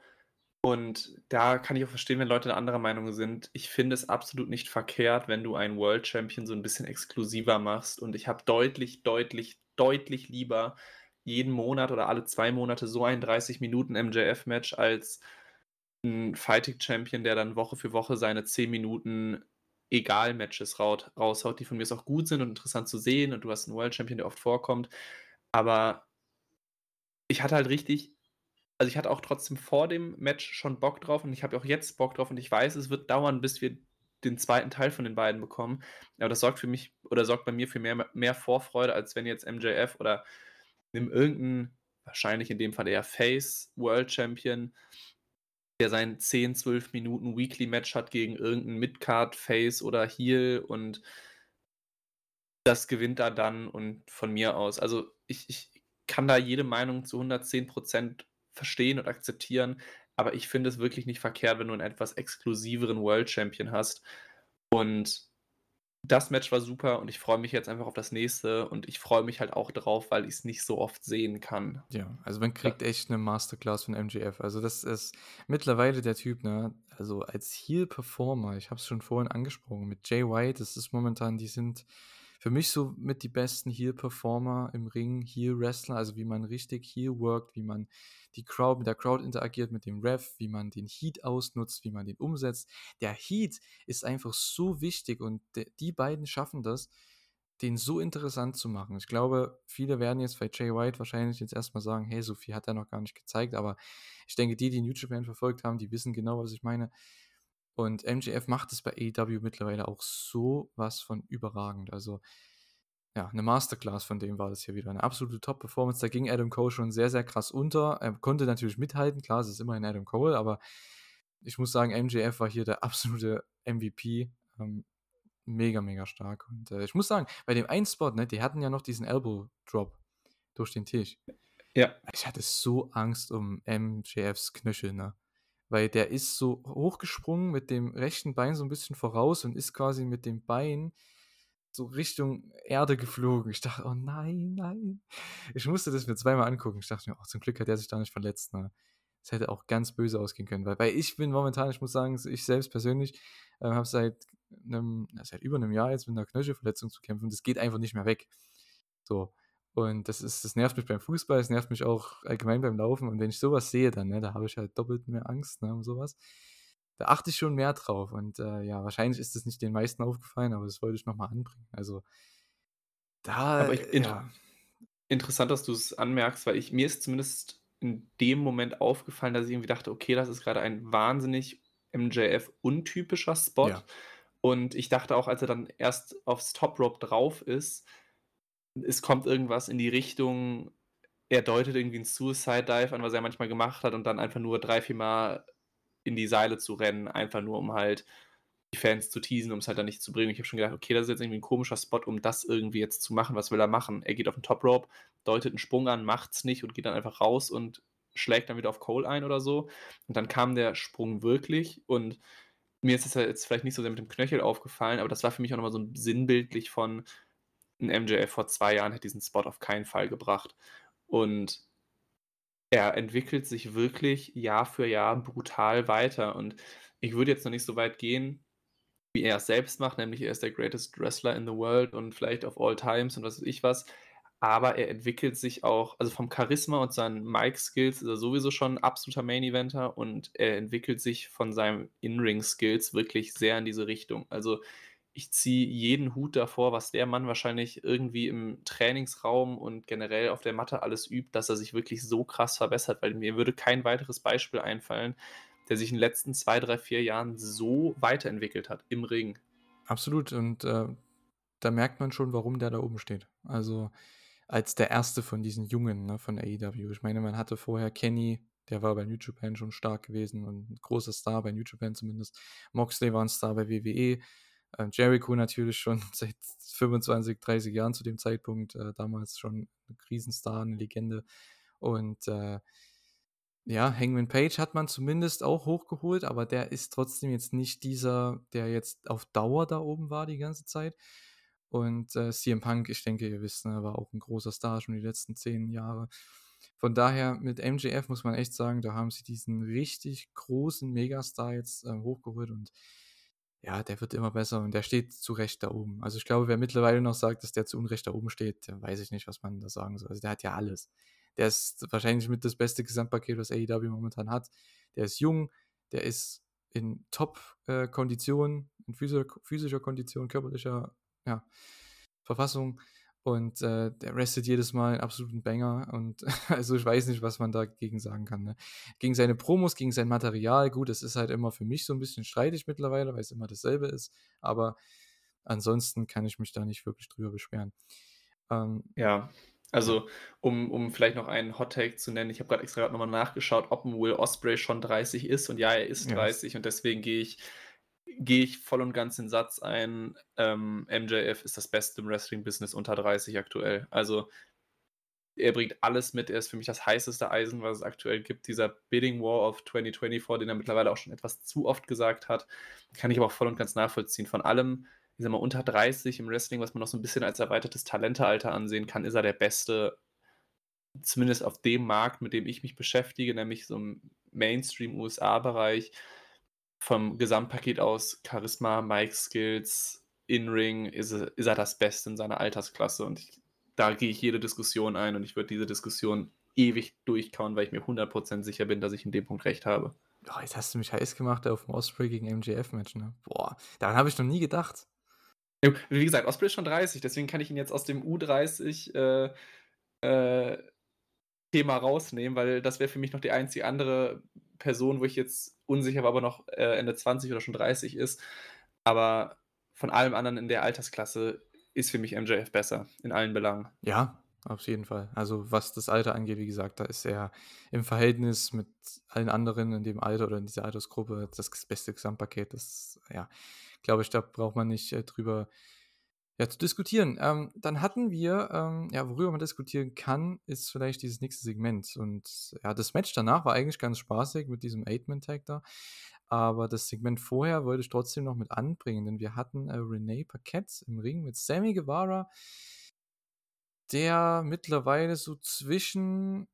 S2: und da kann ich auch verstehen, wenn Leute eine andere Meinung sind. Ich finde es absolut nicht verkehrt, wenn du einen World Champion so ein bisschen exklusiver machst. Und ich habe deutlich, deutlich, deutlich lieber jeden Monat oder alle zwei Monate so ein 30 Minuten MJF-Match als ein Fighting Champion, der dann Woche für Woche seine 10 Minuten Egal-Matches raushaut, die von mir auch gut sind und interessant zu sehen und du hast einen World Champion, der oft vorkommt. Aber ich hatte halt richtig, also ich hatte auch trotzdem vor dem Match schon Bock drauf und ich habe auch jetzt Bock drauf und ich weiß, es wird dauern, bis wir den zweiten Teil von den beiden bekommen. Aber das sorgt für mich oder sorgt bei mir für mehr, mehr Vorfreude, als wenn jetzt MJF oder nimm irgendeinen, wahrscheinlich in dem Fall eher Face World Champion, der sein 10, 12 Minuten Weekly-Match hat gegen irgendeinen Midcard-Face oder Heel und das gewinnt er dann und von mir aus. Also ich, ich kann da jede Meinung zu 110% verstehen und akzeptieren, aber ich finde es wirklich nicht verkehrt, wenn du einen etwas exklusiveren World Champion hast. Und das Match war super und ich freue mich jetzt einfach auf das nächste und ich freue mich halt auch drauf, weil ich es nicht so oft sehen kann.
S1: Ja, also man kriegt ja. echt eine Masterclass von MGF. Also das ist mittlerweile der Typ, ne? Also als Heel-Performer, ich habe es schon vorhin angesprochen, mit Jay White, das ist momentan, die sind für mich so mit die besten Heel-Performer im Ring, Heel-Wrestler, also wie man richtig Heel workt, wie man die Crowd, mit der Crowd interagiert, mit dem Ref, wie man den Heat ausnutzt, wie man den umsetzt. Der Heat ist einfach so wichtig und die beiden schaffen das, den so interessant zu machen. Ich glaube, viele werden jetzt bei Jay White wahrscheinlich jetzt erstmal sagen, hey, so viel hat er noch gar nicht gezeigt, aber ich denke, die, die New Japan verfolgt haben, die wissen genau, was ich meine. Und MJF macht es bei AEW mittlerweile auch so was von überragend. Also ja, eine Masterclass von dem war das hier wieder. Eine absolute Top-Performance. Da ging Adam Cole schon sehr, sehr krass unter. Er konnte natürlich mithalten, klar, es ist immerhin Adam Cole, aber ich muss sagen, MJF war hier der absolute MVP. Ähm, mega, mega stark. Und äh, ich muss sagen, bei dem einen Spot, ne, die hatten ja noch diesen Elbow-Drop durch den Tisch.
S2: Ja.
S1: Ich hatte so Angst um MJFs Knöchel, ne? Weil der ist so hochgesprungen mit dem rechten Bein so ein bisschen voraus und ist quasi mit dem Bein so Richtung Erde geflogen. Ich dachte: „Oh nein, nein.“ Ich musste das mir zweimal angucken. Ich dachte mir: „Oh, zum Glück hat er sich da nicht verletzt“, ne? Es hätte auch ganz böse ausgehen können, weil weil ich bin momentan ich muss sagen, ich selbst persönlich, äh, habe seit seit über einem Jahr jetzt mit einer Knöchelverletzung zu kämpfen das geht einfach nicht mehr weg. So. Und das ist das nervt mich beim Fußball, es nervt mich auch allgemein beim Laufen und wenn ich sowas sehe dann, ne, da habe ich halt doppelt mehr Angst, ne, um sowas. Da achte ich schon mehr drauf und, äh, ja, wahrscheinlich ist das nicht den meisten aufgefallen, aber das wollte ich noch mal anbringen. Also da,
S2: Aber ich
S1: ja.
S2: interessant, dass du es anmerkst, weil ich mir ist zumindest in dem Moment aufgefallen, dass ich irgendwie dachte: „Okay, das ist gerade ein wahnsinnig MJF-untypischer Spot.“
S1: Ja.
S2: Und ich dachte auch, als er dann erst aufs Top Rope drauf ist, es kommt irgendwas in die Richtung er deutet irgendwie 'n Suicide Dive an, was er manchmal gemacht hat und dann einfach nur 3, 4 Mal in die Seile zu rennen, einfach nur um halt die Fans zu teasen, um's halt dann nicht zu bringen. Ich habe schon gedacht: „Okay, das ist jetzt irgendwie 'n komischer Spot, um das irgendwie jetzt zu machen. Was will er machen?“ Er geht auf 'n Top Rope, deutet 'n Sprung an, macht's nicht und geht dann einfach raus und schlägt dann wieder auf Cole ein oder so. Und dann kam der Sprung wirklich und mir ist es ja jetzt vielleicht nicht so sehr mit dem Knöchel aufgefallen, aber das war für mich auch noch mal so sinnbildlich von 'n MJF vor 2 Jahren hätte diesen Spot auf keinen Fall gebracht. Und er entwickelt sich wirklich Jahr für Jahr brutal weiter und ich würde jetzt noch nicht so weit gehen, wie er es selbst macht, nämlich er ist der greatest wrestler in the world und vielleicht of all times und was weiß ich was. Aber er entwickelt sich auch also vom Charisma und seinen Mic-Skills ist er sowieso schon 'n absoluter Main-Eventer und er entwickelt sich von seinen In-Ring-Skills wirklich sehr in diese Richtung. Also, ich ziehe jeden Hut davor, was der Mann wahrscheinlich irgendwie im Trainingsraum und generell auf der Matte alles übt, dass er sich wirklich so krass verbessert, weil mir würde kein weiteres Beispiel einfallen, der sich in den letzten 2, 3, 4 Jahren so weiterentwickelt hat im Ring.
S1: Absolut und, äh, da merkt man schon, warum der da oben steht. Also, als der erste von diesen Jungen, ne, von AEW. Ich meine, man hatte vorher Kenny, der war bei New Japan schon stark gewesen und 'n großer Star bei New Japan zumindest. Moxley war 'n Star bei WWE. Äh, Jericho natürlich schon seit 25, 30 Jahren zu dem Zeitpunkt, äh, damals schon 'n Riesenstar, 'ne Legende. Und, äh ja, Hangman Page hat man zumindest auch hochgeholt, aber der ist trotzdem jetzt nicht dieser, der jetzt auf Dauer da oben war die ganze Zeit. Und, äh, CM Punk, ich denke, ihr wisst, ne, war auch 'n großer Star schon die letzten 10 Jahre. Von daher mit MJF muss man echt sagen, da haben sie diesen richtig großen Megastar jetzt, ähm, hochgeholt und ja, der wird immer besser und der steht zu Recht da oben. Also, ich glaube, wer mittlerweile noch sagt, dass der zu Unrecht da oben steht, weiß ich nicht, was man da sagen soll. Also, der hat ja alles. Der ist wahrscheinlich mit das beste Gesamtpaket, was AEW momentan hat. Der ist jung, der ist in Top äh, in physischer physischer Kondition, körperlicher, ja, Verfassung und, äh, der wrestelt jedes Mal 'n absoluten Banger und also, ich weiß nicht, was man dagegen sagen kann, ne? Gegen seine Promos, gegen sein Material, gut, das ist halt immer für mich so 'n bisschen streitig mittlerweile, weil's immer dasselbe ist, aber ansonsten kann ich mich da nicht wirklich drüber beschweren. Ähm,
S2: Ja,
S1: ja.
S2: also, um um vielleicht noch einen Hot Take zu nennen, ich habe grad extra grad noch mal nachgeschaut, ob 'n Will Ospreay schon 30 ist und ja, er ist
S1: Ja.
S2: 30 und deswegen gehe ich gehe ich voll und ganz den Satz ein, ähm, MJF ist das Beste im Wrestling-Business unter 30 aktuell. Also er bringt alles mit. Er ist für mich das heißeste Eisen, was es aktuell gibt. Dieser Bidding War of 2024, den er mittlerweile auch schon etwas zu oft gesagt hat, kann ich aber auch voll und ganz nachvollziehen. Von allem, ich sage mal, unter 30 im Wrestling, was man noch so 'n bisschen als erweitertes Talentealter ansehen kann, ist er der Beste zumindest auf dem Markt, mit dem ich mich beschäftige, nämlich so im Mainstream-USA-Bereich. Vom Gesamtpaket aus Charisma, Mic-Skills, In-Ring ist er ist er das Beste in seiner Altersklasse und ich da gehe ich jede Diskussion ein und ich würde diese Diskussion ewig durchkauen, weil ich mir 100 % sicher bin, dass ich in dem Punkt recht habe.
S1: Oh, jetzt hast du mich heiß gemacht aufm Ospreay gegen MJF-Match, ne? Boah, daran habe ich noch nie gedacht.
S2: Wie gesagt, Ospreay ist schon 30, deswegen kann ich ihn jetzt aus dem U30, äh, äh, Thema rausnehmen, weil das wäre für mich noch die einzige andere Person, wo ich jetzt unsicher war, ob er noch, äh, Ende 20 oder schon 30 ist. Aber von allem anderen in der Altersklasse ist für mich MJF besser in allen Belangen.
S1: Ja, auf jeden Fall. Also, was das Alter angeht, wie gesagt, da ist er im Verhältnis mit allen anderen in dem Alter oder in dieser Altersgruppe das beste Gesamtpaket. Das ja, glaube ich, da braucht man nicht, äh, drüber ja, zu diskutieren. Ähm, dann hatten wir, ähm, ja, worüber man diskutieren kann, ist vielleicht dieses nächste Segment. Und ja, das Match danach war eigentlich ganz spaßig mit diesem Eight-Man-Tag da. Aber das Segment vorher wollte ich trotzdem noch mit anbringen, denn wir hatten äh, Renee Paquette im Ring mit Sammy Guevara, der mittlerweile so zwischen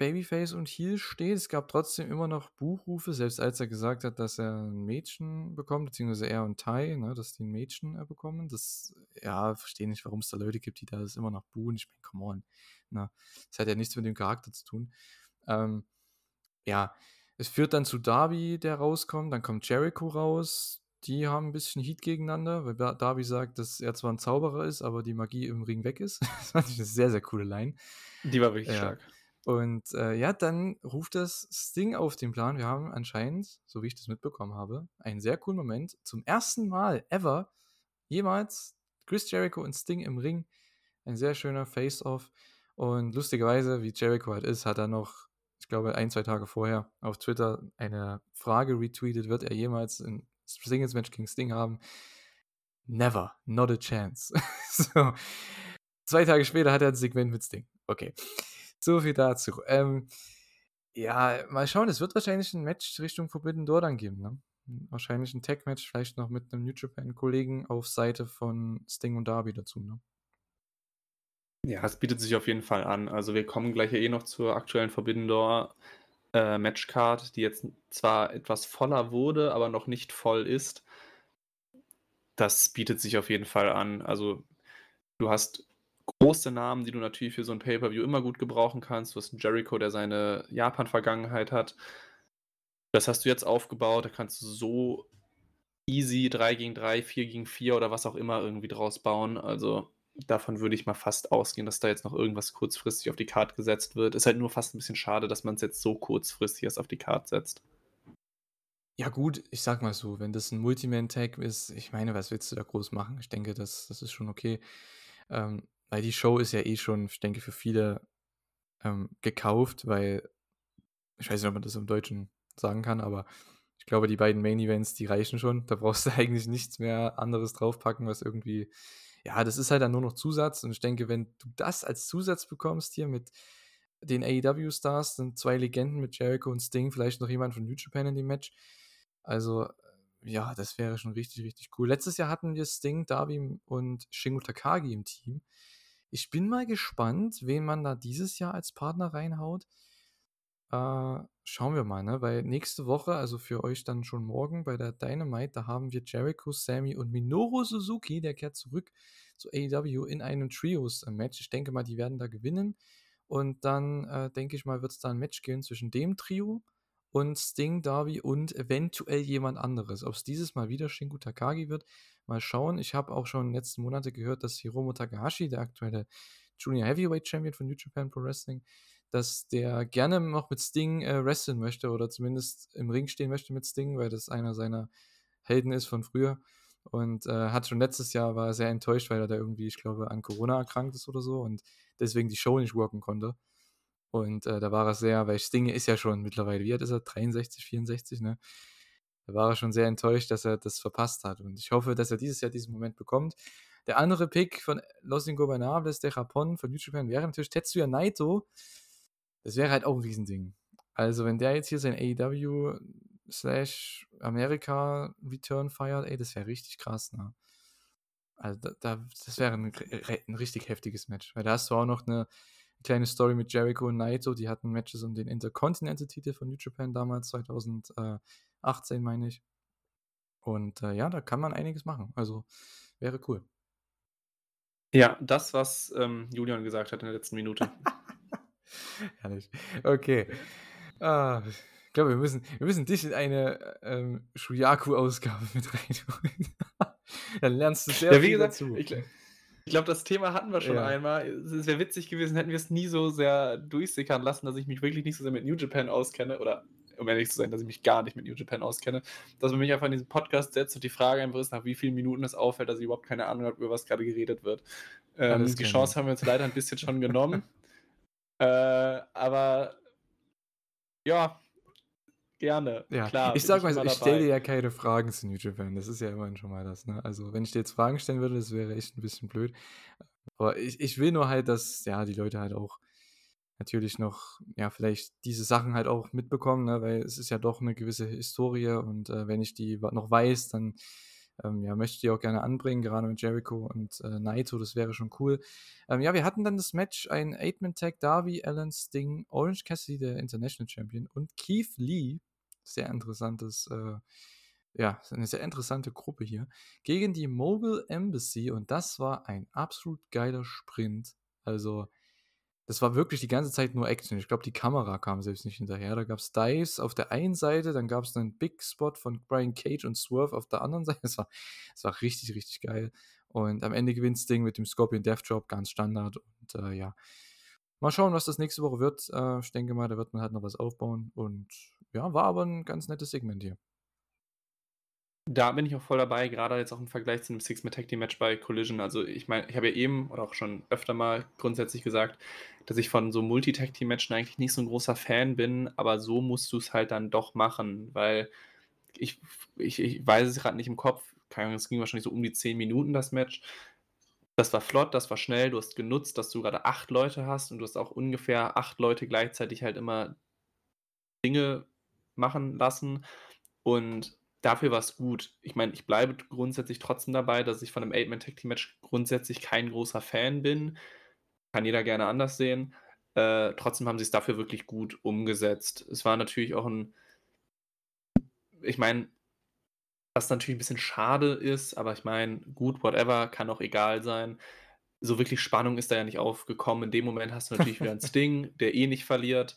S1: Babyface und Heel steht. Es gab trotzdem immer noch Buchrufe, selbst als er gesagt hat, dass er ein Mädchen bekommt, beziehungsweise er und Ty, ne, dass die ein Mädchen äh, bekommen. Das, ja, verstehe nicht, warum es da Leute gibt, die da das immer noch buhen. Ich meine, come on. Ne? Das hat ja nichts mit dem Charakter zu tun. Ähm, ja, es führt dann zu Darby, der rauskommt, dann kommt Jericho raus. Die haben ein bisschen Heat gegeneinander, weil Darby sagt, dass er zwar ein Zauberer ist, aber die Magie im Ring weg ist. das fand ich eine sehr, sehr coole Line.
S2: Die war wirklich ja. stark.
S1: Und äh, ja, dann ruft das Sting auf den Plan. Wir haben anscheinend, so wie ich das mitbekommen habe, einen sehr coolen Moment. Zum ersten Mal ever jemals Chris Jericho und Sting im Ring. Ein sehr schöner Face-Off. Und lustigerweise, wie Jericho halt ist, hat er noch, ich glaube, ein, zwei Tage vorher auf Twitter eine Frage retweetet: Wird er jemals ein Singles-Match gegen Sting haben? Never, not a chance. so. Zwei Tage später hat er ein Segment mit Sting. Okay. So viel dazu. Ähm, ja, mal schauen, es wird wahrscheinlich ein Match Richtung Forbidden Door dann geben, ne? Wahrscheinlich ein Tag-Match, vielleicht noch mit einem New Japan-Kollegen auf Seite von Sting und Darby dazu, ne?
S2: Ja, es bietet sich auf jeden Fall an. Also wir kommen gleich ja eh noch zur aktuellen Forbidden Door äh, Matchcard, die jetzt zwar etwas voller wurde, aber noch nicht voll ist. Das bietet sich auf jeden Fall an. Also du hast große Namen, die du natürlich für so ein Pay-Per-View immer gut gebrauchen kannst. Du hast einen Jericho, der seine Japan-Vergangenheit hat. Das hast du jetzt aufgebaut, da kannst du so easy 3 gegen 3, 4 gegen 4 oder was auch immer irgendwie draus bauen. Also davon würde ich mal fast ausgehen, dass da jetzt noch irgendwas kurzfristig auf die Karte gesetzt wird. Ist halt nur fast ein bisschen schade, dass man es jetzt so kurzfristig erst auf die Karte setzt.
S1: Ja, gut, ich sag mal so, wenn das ein Multiman-Tag ist, ich meine, was willst du da groß machen? Ich denke, das, das ist schon okay. Ähm, weil die Show ist ja eh schon, ich denke, für viele ähm, gekauft, weil ich weiß nicht, ob man das im Deutschen sagen kann, aber ich glaube, die beiden Main Events, die reichen schon. Da brauchst du eigentlich nichts mehr anderes draufpacken, was irgendwie, ja, das ist halt dann nur noch Zusatz. Und ich denke, wenn du das als Zusatz bekommst hier mit den AEW-Stars, sind zwei Legenden mit Jericho und Sting, vielleicht noch jemand von New Japan in dem Match. Also, ja, das wäre schon richtig, richtig cool. Letztes Jahr hatten wir Sting, Darby und Shingo Takagi im Team. Ich bin mal gespannt, wen man da dieses Jahr als Partner reinhaut. Äh, schauen wir mal, ne? Weil nächste Woche, also für euch dann schon morgen bei der Dynamite, da haben wir Jericho, Sammy und Minoru Suzuki, der kehrt zurück zu AEW in einem Trios-Match. Ich denke mal, die werden da gewinnen. Und dann äh, denke ich mal, wird es da ein Match gehen zwischen dem Trio und Sting, Darby und eventuell jemand anderes. Ob es dieses Mal wieder Shingo Takagi wird, mal schauen. Ich habe auch schon in den letzten Monaten gehört, dass Hiromo Takahashi, der aktuelle Junior Heavyweight Champion von New Japan Pro Wrestling, dass der gerne noch mit Sting äh, wresteln möchte oder zumindest im Ring stehen möchte mit Sting, weil das einer seiner Helden ist von früher. Und äh, hat schon letztes Jahr war sehr enttäuscht, weil er da irgendwie, ich glaube, an Corona erkrankt ist oder so und deswegen die Show nicht worken konnte. Und äh, da war er sehr, weil Sting ist ja schon mittlerweile, wie alt ist er? 63, 64, ne? Da war er schon sehr enttäuscht, dass er das verpasst hat. Und ich hoffe, dass er dieses Jahr diesen Moment bekommt. Der andere Pick von Los Ingobernables de Japón von Japan wäre natürlich Tetsuya Naito. Das wäre halt auch ein Riesending. Also, wenn der jetzt hier sein AEW slash Amerika Return feiert, ey, das wäre richtig krass, ne? Also, da, da, das wäre ein, ein richtig heftiges Match. Weil da hast du auch noch eine kleine Story mit Jericho und Naito. Die hatten Matches um den Intercontinental-Titel von New Japan damals, 2018, meine ich. Und äh, ja, da kann man einiges machen. Also wäre cool.
S2: Ja, das, was ähm, Julian gesagt hat in der letzten Minute.
S1: Herrlich. Okay. Ah, ich glaube, wir müssen, wir müssen dich in eine ähm, Shuyaku-Ausgabe mit reinholen. Dann lernst du sehr
S2: ja, wie viel gesagt, dazu. Ich, ich glaube, das Thema hatten wir schon ja. einmal. Es wäre witzig gewesen, hätten wir es nie so sehr durchsickern lassen, dass ich mich wirklich nicht so sehr mit New Japan auskenne oder um ehrlich zu sein, dass ich mich gar nicht mit New Japan auskenne, dass man mich einfach in diesen Podcast setzt und die Frage einfach ist, nach wie vielen Minuten es auffällt, dass ich überhaupt keine Ahnung habe, über was gerade geredet wird. Ähm, die Chance haben wir uns leider ein bisschen schon genommen. äh, aber ja, gerne.
S1: Ja,
S2: Klar,
S1: ich
S2: ich
S1: mal so,
S2: immer
S1: ich stelle dir ja keine Fragen zu New Japan. Das ist ja immerhin schon mal das, ne? Also, wenn ich dir jetzt Fragen stellen würde, das wäre echt ein bisschen blöd. Aber ich ich will nur halt, dass, ja, die Leute halt auch natürlich noch, ja, vielleicht diese Sachen halt auch mitbekommen, ne? Weil es ist ja doch eine gewisse Historie und, äh, wenn ich die noch weiß, dann, ähm, ja, möchte ich die auch gerne anbringen, gerade mit Jericho und, äh, Naito, das wäre schon cool. Ähm, ja, wir hatten dann das Match, ein Eight-Man-Tag, Darby Allin, Sting, Orange Cassidy, der International Champion und Keith Lee, sehr interessantes, äh ja, eine sehr interessante Gruppe hier, gegen die Mogul Embassy und das war ein absolut geiler Sprint. Also, das war wirklich die ganze Zeit nur Action. Ich glaube, die Kamera kam selbst nicht hinterher. Da gab's Dives auf der einen Seite, dann gab's 'nen Big Spot von Brian Cage und Swerve auf der anderen Seite. Es war es war richtig, richtig geil. Und am Ende gewinnt Sting mit dem Scorpion Death Drop, ganz Standard und, äh, ja. Mal schauen, was das nächste Woche wird. Äh, ich denke mal, da wird man halt noch was aufbauen und ja, war aber 'n ganz nettes Segment hier.
S2: Da bin ich auch voll dabei, gerade jetzt auch im Vergleich zu 'nem Six-Man-Tag-Team-Match bei Collision. Also, ich meine, ich habe ja eben oder auch schon öfter mal grundsätzlich gesagt, dass ich von so Multi-Tag-Team-Matchen eigentlich nicht so 'n großer Fan bin, aber so musst du's halt dann doch machen, weil ich ich ich weiß es grad nicht im Kopf. Keine Ahnung, es ging wahrscheinlich so um die 10 Minuten, das Match. Das war flott, das war schnell. Du hast genutzt, dass du grade 8 Leute hast und du hast auch ungefähr 8 Leute gleichzeitig halt immer Dinge machen lassen und dafür war's gut. Ich meine, ich bleibe grundsätzlich trotzdem dabei, dass ich von 'nem Eight-Man-Tag-Team-Match grundsätzlich kein großer Fan bin. Kann jeder gerne anders sehen. Äh, trotzdem haben sie's dafür wirklich gut umgesetzt. Es war natürlich auch 'n ich meine, was natürlich 'n bisschen schade ist, aber ich meine, gut, whatever, kann auch egal sein. So wirklich Spannung ist da ja nicht aufgekommen. In dem Moment hast du natürlich wieder 'n Sting, der eh nicht verliert.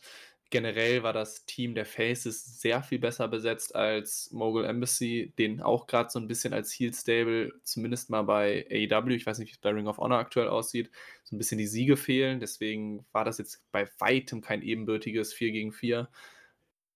S2: Generell war das Team der Faces sehr viel besser besetzt als Mogul Embassy, denen auch grad so 'n bisschen als Heel-Stable, zumindest mal bei AEW, ich weiß nicht, wie's bei Ring of Honor aktuell aussieht, so 'n bisschen die Siege fehlen. Deswegen war das jetzt bei Weitem kein ebenbürtiges 4 gegen 4.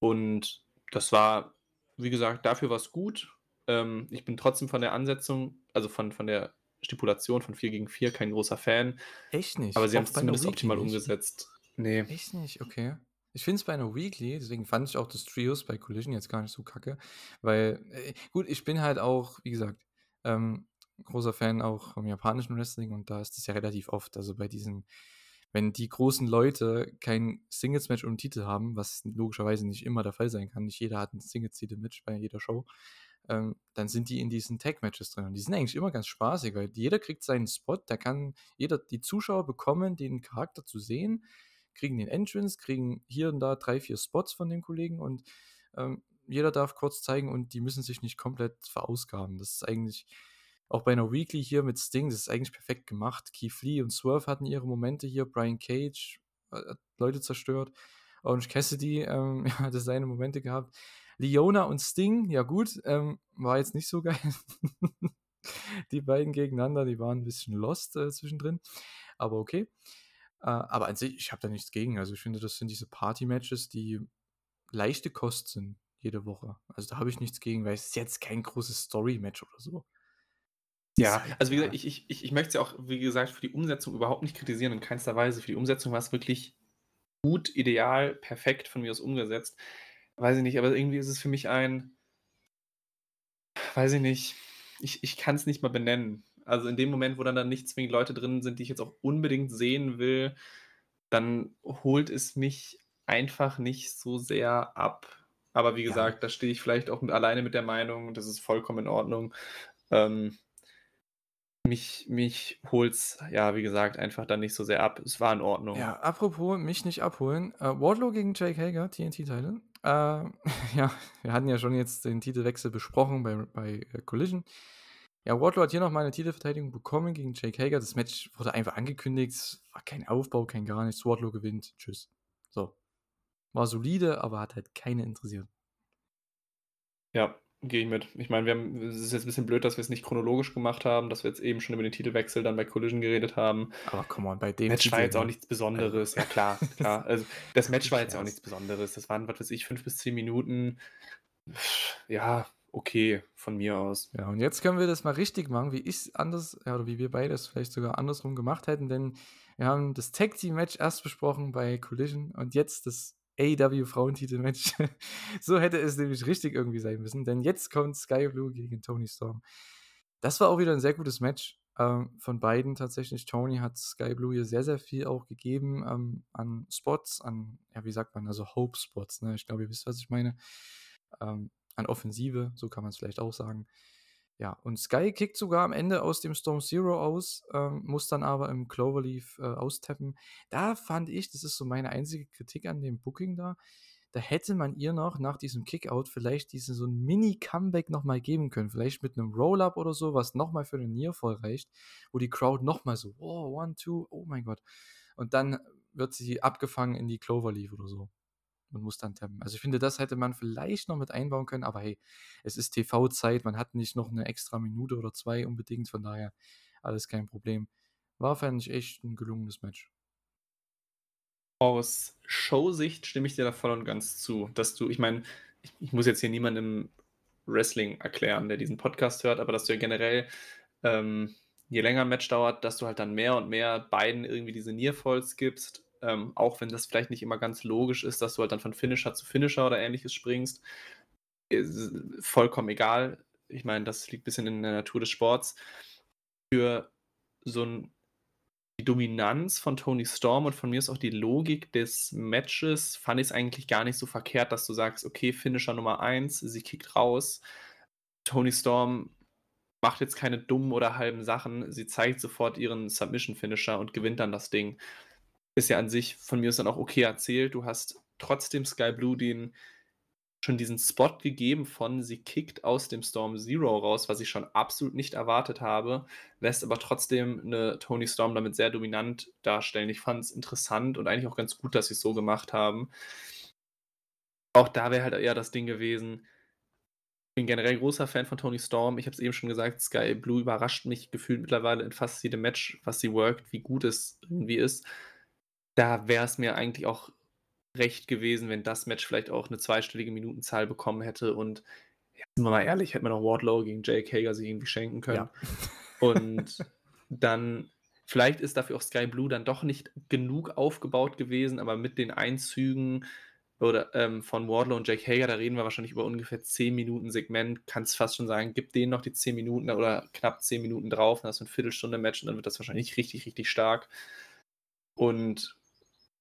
S2: Und das war, wie gesagt, dafür war's gut. Ähm, ich bin trotzdem von der Ansetzung, also von von der Stipulation von 4 gegen 4 kein großer Fan.
S1: Echt nicht?
S2: Aber sie
S1: bei 'ner
S2: zumindest optimal
S1: nicht?
S2: umgesetzt. Ne.
S1: Echt nicht? Okay. Ich finde es bei 'ner Weekly deswegen fand ich auch das Trios bei Collision jetzt gar nicht so kacke, weil äh, gut, ich bin halt auch, wie gesagt, ähm, großer Fan auch vom japanischen Wrestling und da ist das ja relativ oft. Also, bei diesen wenn die großen Leute kein Singles-Match um Titel haben, was logischerweise nicht immer der Fall sein kann, nicht jeder hat 'n Singles-Titel-Match bei jeder Show, ähm, dann sind die in diesen Tag-Matches drin. Und die sind eigentlich immer ganz spaßig, weil jeder kriegt seinen Spot, da kann jeder die Zuschauer bekommen den Charakter zu sehen, kriegen den Entrance, kriegen hier und da 3, 4 Spots von den Kollegen und, ähm, jeder darf kurz zeigen und die müssen sich nicht komplett verausgaben. Das ist eigentlich auch bei 'ner Weekly hier mit Sting, das ist eigentlich perfekt gemacht. Keith Lee und Swerve hatten ihre Momente hier, Brian Cage ha hat Leute zerstört. Orange Cassidy, ähm, hatte seine Momente gehabt. Leona und Sting, ja gut, ähm, war jetzt nicht so geil. Die beiden gegeneinander, die waren 'n bisschen lost, äh, zwischendrin, aber okay. Äh, aber an sich, ich habe da nichts gegen. Also, ich finde, das sind diese Party-Matches, die leichte Kost sind jede Woche. Also, da habe ich nichts gegen, weil es ist jetzt kein großes Story-Match oder so.
S2: Ja,
S1: halt
S2: also, wie gesagt, ich ich ich ich möchte es ja auch, wie gesagt, für die Umsetzung überhaupt nicht kritisieren, in keinster Weise. Für die Umsetzung war's wirklich gut, ideal, perfekt von mir aus umgesetzt. Weiß ich nicht, aber irgendwie ist es für mich ein weiß ich nicht, ich ich kann's nicht mal benennen. Also, in dem Moment, wo dann da nicht zwingend Leute drin sind, die ich jetzt auch unbedingt sehen will, dann holt es mich einfach nicht so sehr ab. Aber wie
S1: Ja.
S2: gesagt, da stehe ich vielleicht auch alleine mit der Meinung, das ist vollkommen in Ordnung. Ähm mich mich holt's, ja, wie gesagt, einfach dann nicht so sehr ab. Es war in Ordnung.
S1: Ja, apropos mich nicht abholen, äh, Wardlow gegen Jake Hager, TNT-Title. Äh, ja, wir hatten ja schon jetzt den Titelwechsel besprochen bei bei, äh, Collision. Ja, Wardlow hat hier noch mal 'ne Titelverteidigung bekommen gegen Jake Hager. Das Match wurde einfach angekündigt. Es war kein Aufbau, kein gar nichts. Wardlow gewinnt. Tschüss. So. War solide, aber hat halt keine interessiert.
S2: Ja, gehe ich mit. Ich meine, wir haben es ist jetzt 'n bisschen blöd, dass wir's nicht chronologisch gemacht haben, dass wir jetzt eben schon über den Titelwechsel dann bei Collision geredet haben.
S1: Aber come on, bei dem
S2: Match war
S1: Titel,
S2: jetzt auch
S1: ne?
S2: nichts
S1: Also,
S2: Besonderes. Ja klar, klar. Also, das Match war jetzt auch nichts Besonderes. Das waren, was weiß ich, 5 bis 10 Minuten. Ja, okay, von mir aus.
S1: Ja, und jetzt können wir das mal richtig machen, wie ich's anders ja, oder wie wir beide es vielleicht sogar andersrum gemacht hätten, denn wir haben das Tag-Team-Match erst besprochen bei Collision und jetzt das AW Frauentitel-Match. so hätte es nämlich richtig irgendwie sein müssen, denn jetzt kommt Sky Blue gegen Tony Storm. Das war auch wieder ein sehr gutes Match ähm, von beiden tatsächlich. Tony hat Sky Blue hier sehr, sehr viel auch gegeben ähm, an Spots, an, ja, wie sagt man, also Hope-Spots. Ne? Ich glaube, ihr wisst, was ich meine. Ähm, an Offensive, so kann man es vielleicht auch sagen. Ja, und Sky kickt sogar am Ende aus dem Storm Zero aus, ähm, muss dann aber im Cloverleaf äh, austappen. Da fand ich, das ist so meine einzige Kritik an dem Booking da, da hätte man ihr noch nach diesem Kickout vielleicht diesen so ein Mini-Comeback nochmal geben können. Vielleicht mit einem Roll-Up oder so, was nochmal für den Nearfall reicht, wo die Crowd nochmal so, oh, one, two, oh mein Gott. Und dann wird sie abgefangen in die Cloverleaf oder so und muss dann tappen. Also ich finde, das hätte man vielleicht noch mit einbauen können, aber hey, es ist TV-Zeit, man hat nicht noch eine extra Minute oder zwei unbedingt, von daher alles kein Problem. War, fand ich, echt ein gelungenes Match.
S2: Aus Show-Sicht stimme ich dir da voll und ganz zu, dass du, ich meine, ich, ich, muss jetzt hier niemandem Wrestling erklären, der diesen Podcast hört, aber dass du ja generell, ähm, je länger ein Match dauert, dass du halt dann mehr und mehr beiden irgendwie diese Nearfalls gibst ähm, auch wenn das vielleicht nicht immer ganz logisch ist, dass du halt dann von Finisher zu Finisher oder ähnliches springst. Vollkommen egal. Ich meine, das liegt ein bisschen in der Natur des Sports. Für so ein, die Dominanz von Tony Storm und von mir ist auch die Logik des Matches, fand ich es eigentlich gar nicht so verkehrt, dass du sagst, okay, Finisher Nummer 1, sie kickt raus. Tony Storm macht jetzt keine dummen oder halben Sachen. Sie zeigt sofort ihren Submission-Finisher und gewinnt dann das Ding ist ja an sich von mir aus dann auch okay erzählt. Du hast trotzdem Sky Blue den schon diesen Spot gegeben von sie kickt aus dem Storm Zero raus, was ich schon absolut nicht erwartet habe, lässt aber trotzdem eine Tony Storm damit sehr dominant darstellen. Ich fand es interessant und eigentlich auch ganz gut, dass sie es so gemacht haben. Auch da wäre halt eher das Ding gewesen. Ich bin generell großer Fan von Tony Storm. Ich habe es eben schon gesagt, Sky Blue überrascht mich gefühlt mittlerweile in fast jedem Match, was sie workt, wie gut es irgendwie ist da wäre es mir eigentlich auch recht gewesen, wenn das Match vielleicht auch eine zweistellige Minutenzahl bekommen hätte und ja, sind wir mal ehrlich, hätte man auch Wardlow gegen Jake Hager sich irgendwie schenken können. Ja. Und dann, vielleicht ist dafür auch Sky Blue dann doch nicht genug aufgebaut gewesen, aber mit den Einzügen oder ähm, von Wardlow und Jake Hager, da reden wir wahrscheinlich über ungefähr 10 Minuten Segment, kannst fast schon sagen, gib denen noch die 10 Minuten oder knapp 10 Minuten drauf, dann hast du eine Viertelstunde Match und dann wird das wahrscheinlich richtig, richtig stark. Und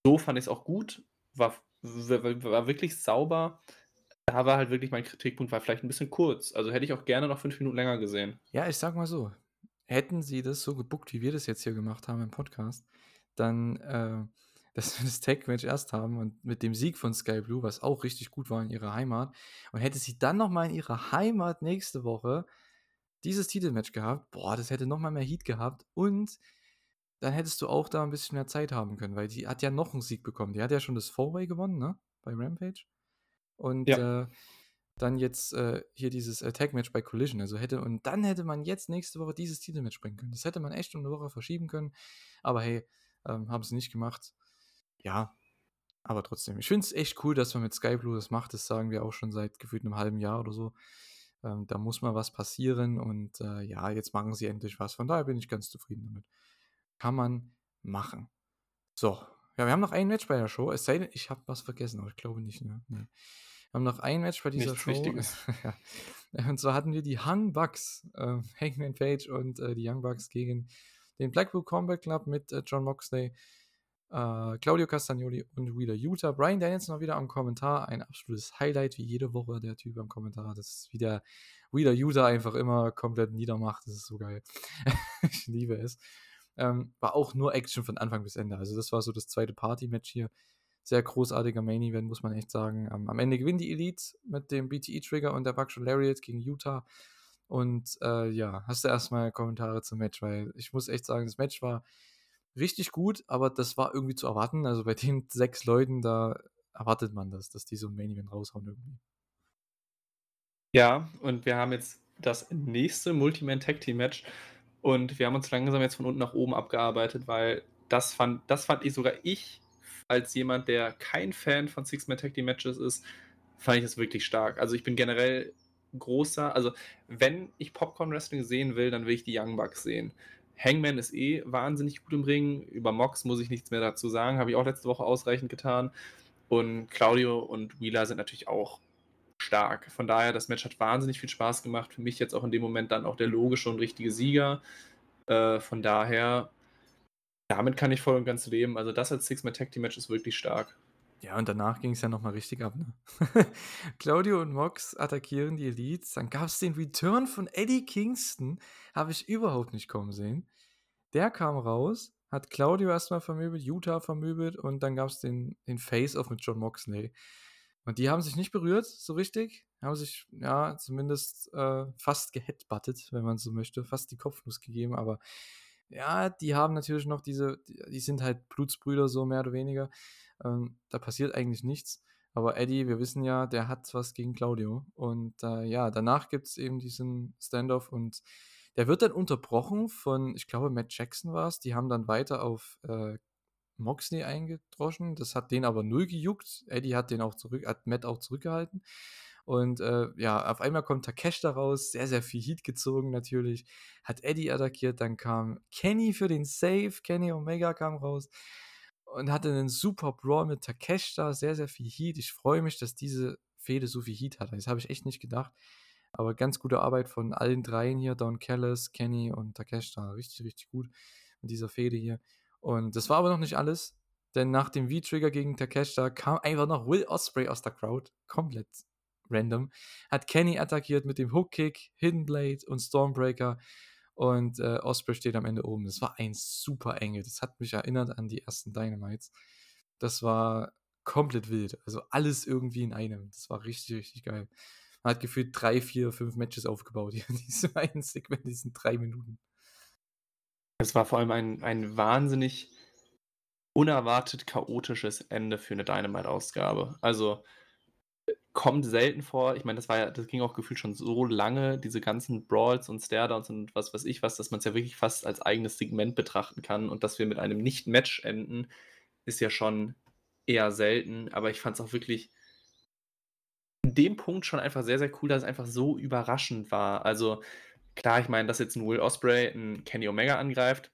S2: so fand ich es auch gut, war, war, wirklich sauber. Da war halt wirklich mein Kritikpunkt, war vielleicht ein bisschen kurz. Also hätte ich auch gerne noch fünf Minuten länger gesehen.
S1: Ja, ich sag mal so, hätten sie das so gebuckt, wie wir das jetzt hier gemacht haben im Podcast, dann, äh, dass wir das Tag-Match erst haben und mit dem Sieg von Sky Blue, was auch richtig gut war in ihrer Heimat, und hätte sie dann nochmal in ihrer Heimat nächste Woche dieses Titelmatch gehabt, boah, das hätte nochmal mehr Heat gehabt und dann hättest du auch da ein bisschen mehr Zeit haben können, weil die hat ja noch einen Sieg bekommen. Die hat ja schon das Four-Way gewonnen, ne? Bei Rampage. Und ja. äh, dann jetzt äh, hier dieses Attack-Match bei Collision. Also hätte, und dann hätte man jetzt nächste Woche dieses Titelmatch bringen können. Das hätte man echt um eine Woche verschieben können. Aber hey, ähm, haben sie nicht gemacht. Ja, aber trotzdem. Ich finde es echt cool, dass man mit Sky Blue das macht. Das sagen wir auch schon seit gefühlt einem halben Jahr oder so. Ähm, da muss mal was passieren und äh, ja, jetzt machen sie endlich was. Von daher bin ich ganz zufrieden damit kann man machen. So, ja, wir haben noch ein Match bei der Show. Es sei denn, ich habe was vergessen, aber ich glaube nicht. Ne? Nee. Wir haben noch ein Match bei dieser Nichts Show. Wichtiges. Und zwar hatten wir die Young Bucks, äh, Hangman Page und äh, die Young Bucks gegen den Blackpool Combat Club mit äh, John Moxley, äh, Claudio Castagnoli und Wheeler Utah. Brian Daniels noch wieder am Kommentar. Ein absolutes Highlight, wie jede Woche der Typ am Kommentar. Das ist wie der Wheeler Utah einfach immer komplett niedermacht. Das ist so geil. ich liebe es. Ähm, war auch nur Action von Anfang bis Ende. Also das war so das zweite Party-Match hier. Sehr großartiger Main-Event, muss man echt sagen. Ähm, am Ende gewinnt die Elite mit dem BTE-Trigger und der Buckshot Lariat gegen Utah. Und äh, ja, hast du erstmal Kommentare zum Match, weil ich muss echt sagen, das Match war richtig gut, aber das war irgendwie zu erwarten. Also bei den sechs Leuten, da erwartet man das, dass die so ein Main Event raushauen irgendwie.
S2: Ja, und wir haben jetzt das nächste Multiman Tag Team Match und wir haben uns langsam jetzt von unten nach oben abgearbeitet, weil das fand, das fand ich sogar ich, als jemand, der kein Fan von Six-Man Tag Team Matches ist, fand ich das wirklich stark. Also ich bin generell großer, also wenn ich Popcorn Wrestling sehen will, dann will ich die Young Bucks sehen. Hangman ist eh wahnsinnig gut im Ring. Über Mox muss ich nichts mehr dazu sagen, habe ich auch letzte Woche ausreichend getan. Und Claudio und Wheeler sind natürlich auch stark. Von daher, das Match hat wahnsinnig viel Spaß gemacht. Für mich jetzt auch in dem Moment dann auch der logische und richtige Sieger. Äh, von daher, damit kann ich voll und ganz leben. Also das als Six-Man Tag Team Match ist wirklich stark.
S1: Ja, und danach ging es ja nochmal richtig ab, ne? Claudio und Mox attackieren die Elites. Dann gab es den Return von Eddie Kingston. Habe ich überhaupt nicht kommen sehen. Der kam raus, hat Claudio erstmal vermöbelt, Utah vermöbelt und dann gab es den, den Face-Off mit John Moxley. Und die haben sich nicht berührt, so richtig. Haben sich, ja, zumindest äh, fast geheadbuttet, wenn man so möchte. Fast die Kopfnuss gegeben, aber ja, die haben natürlich noch diese, die, sind halt Blutsbrüder, so mehr oder weniger. Ähm, da passiert eigentlich nichts. Aber Eddie, wir wissen ja, der hat was gegen Claudio. Und äh, ja, danach gibt es eben diesen Standoff und der wird dann unterbrochen von, ich glaube, Matt Jackson war es. Die haben dann weiter auf äh, Moxley eingedroschen. Das hat den aber null gejuckt. Eddie hat den auch zurück, hat Matt auch zurückgehalten. Und äh, ja, auf einmal kommt Takesh da raus, sehr, sehr viel Heat gezogen natürlich. Hat Eddie attackiert, dann kam Kenny für den Save, Kenny Omega kam raus und hatte einen super Brawl mit Takesh da, sehr, sehr viel Heat. Ich freue mich, dass diese Fehde so viel Heat hat. Das habe ich echt nicht gedacht. Aber ganz gute Arbeit von allen dreien hier, Don Callis, Kenny und Takesh da. Richtig, richtig gut mit dieser Fehde hier. Und das war aber noch nicht alles, denn nach dem V-Trigger gegen Takeshita kam einfach noch Will Osprey aus der Crowd. Komplett random. Hat Kenny attackiert mit dem Hook-Kick, Hidden Blade und Stormbreaker. Und äh, Osprey steht am Ende oben. Das war ein super Engel. Das hat mich erinnert an die ersten Dynamites. Das war komplett wild. Also alles irgendwie in einem. Das war richtig, richtig geil. Man hat gefühlt drei, vier, fünf Matches aufgebaut hier in diesem einen Segment, diesen drei Minuten.
S2: Es war vor allem ein, ein wahnsinnig unerwartet chaotisches Ende für eine Dynamite-Ausgabe. Also kommt selten vor. Ich meine, das war ja, das ging auch gefühlt schon so lange, diese ganzen Brawls und Staredowns und was weiß ich was, dass man es ja wirklich fast als eigenes Segment betrachten kann und dass wir mit einem Nicht-Match enden, ist ja schon eher selten. Aber ich fand es auch wirklich in dem Punkt schon einfach sehr, sehr cool, dass es einfach so überraschend war. Also Klar, ich meine, dass jetzt ein Will Osprey ein Kenny Omega angreift,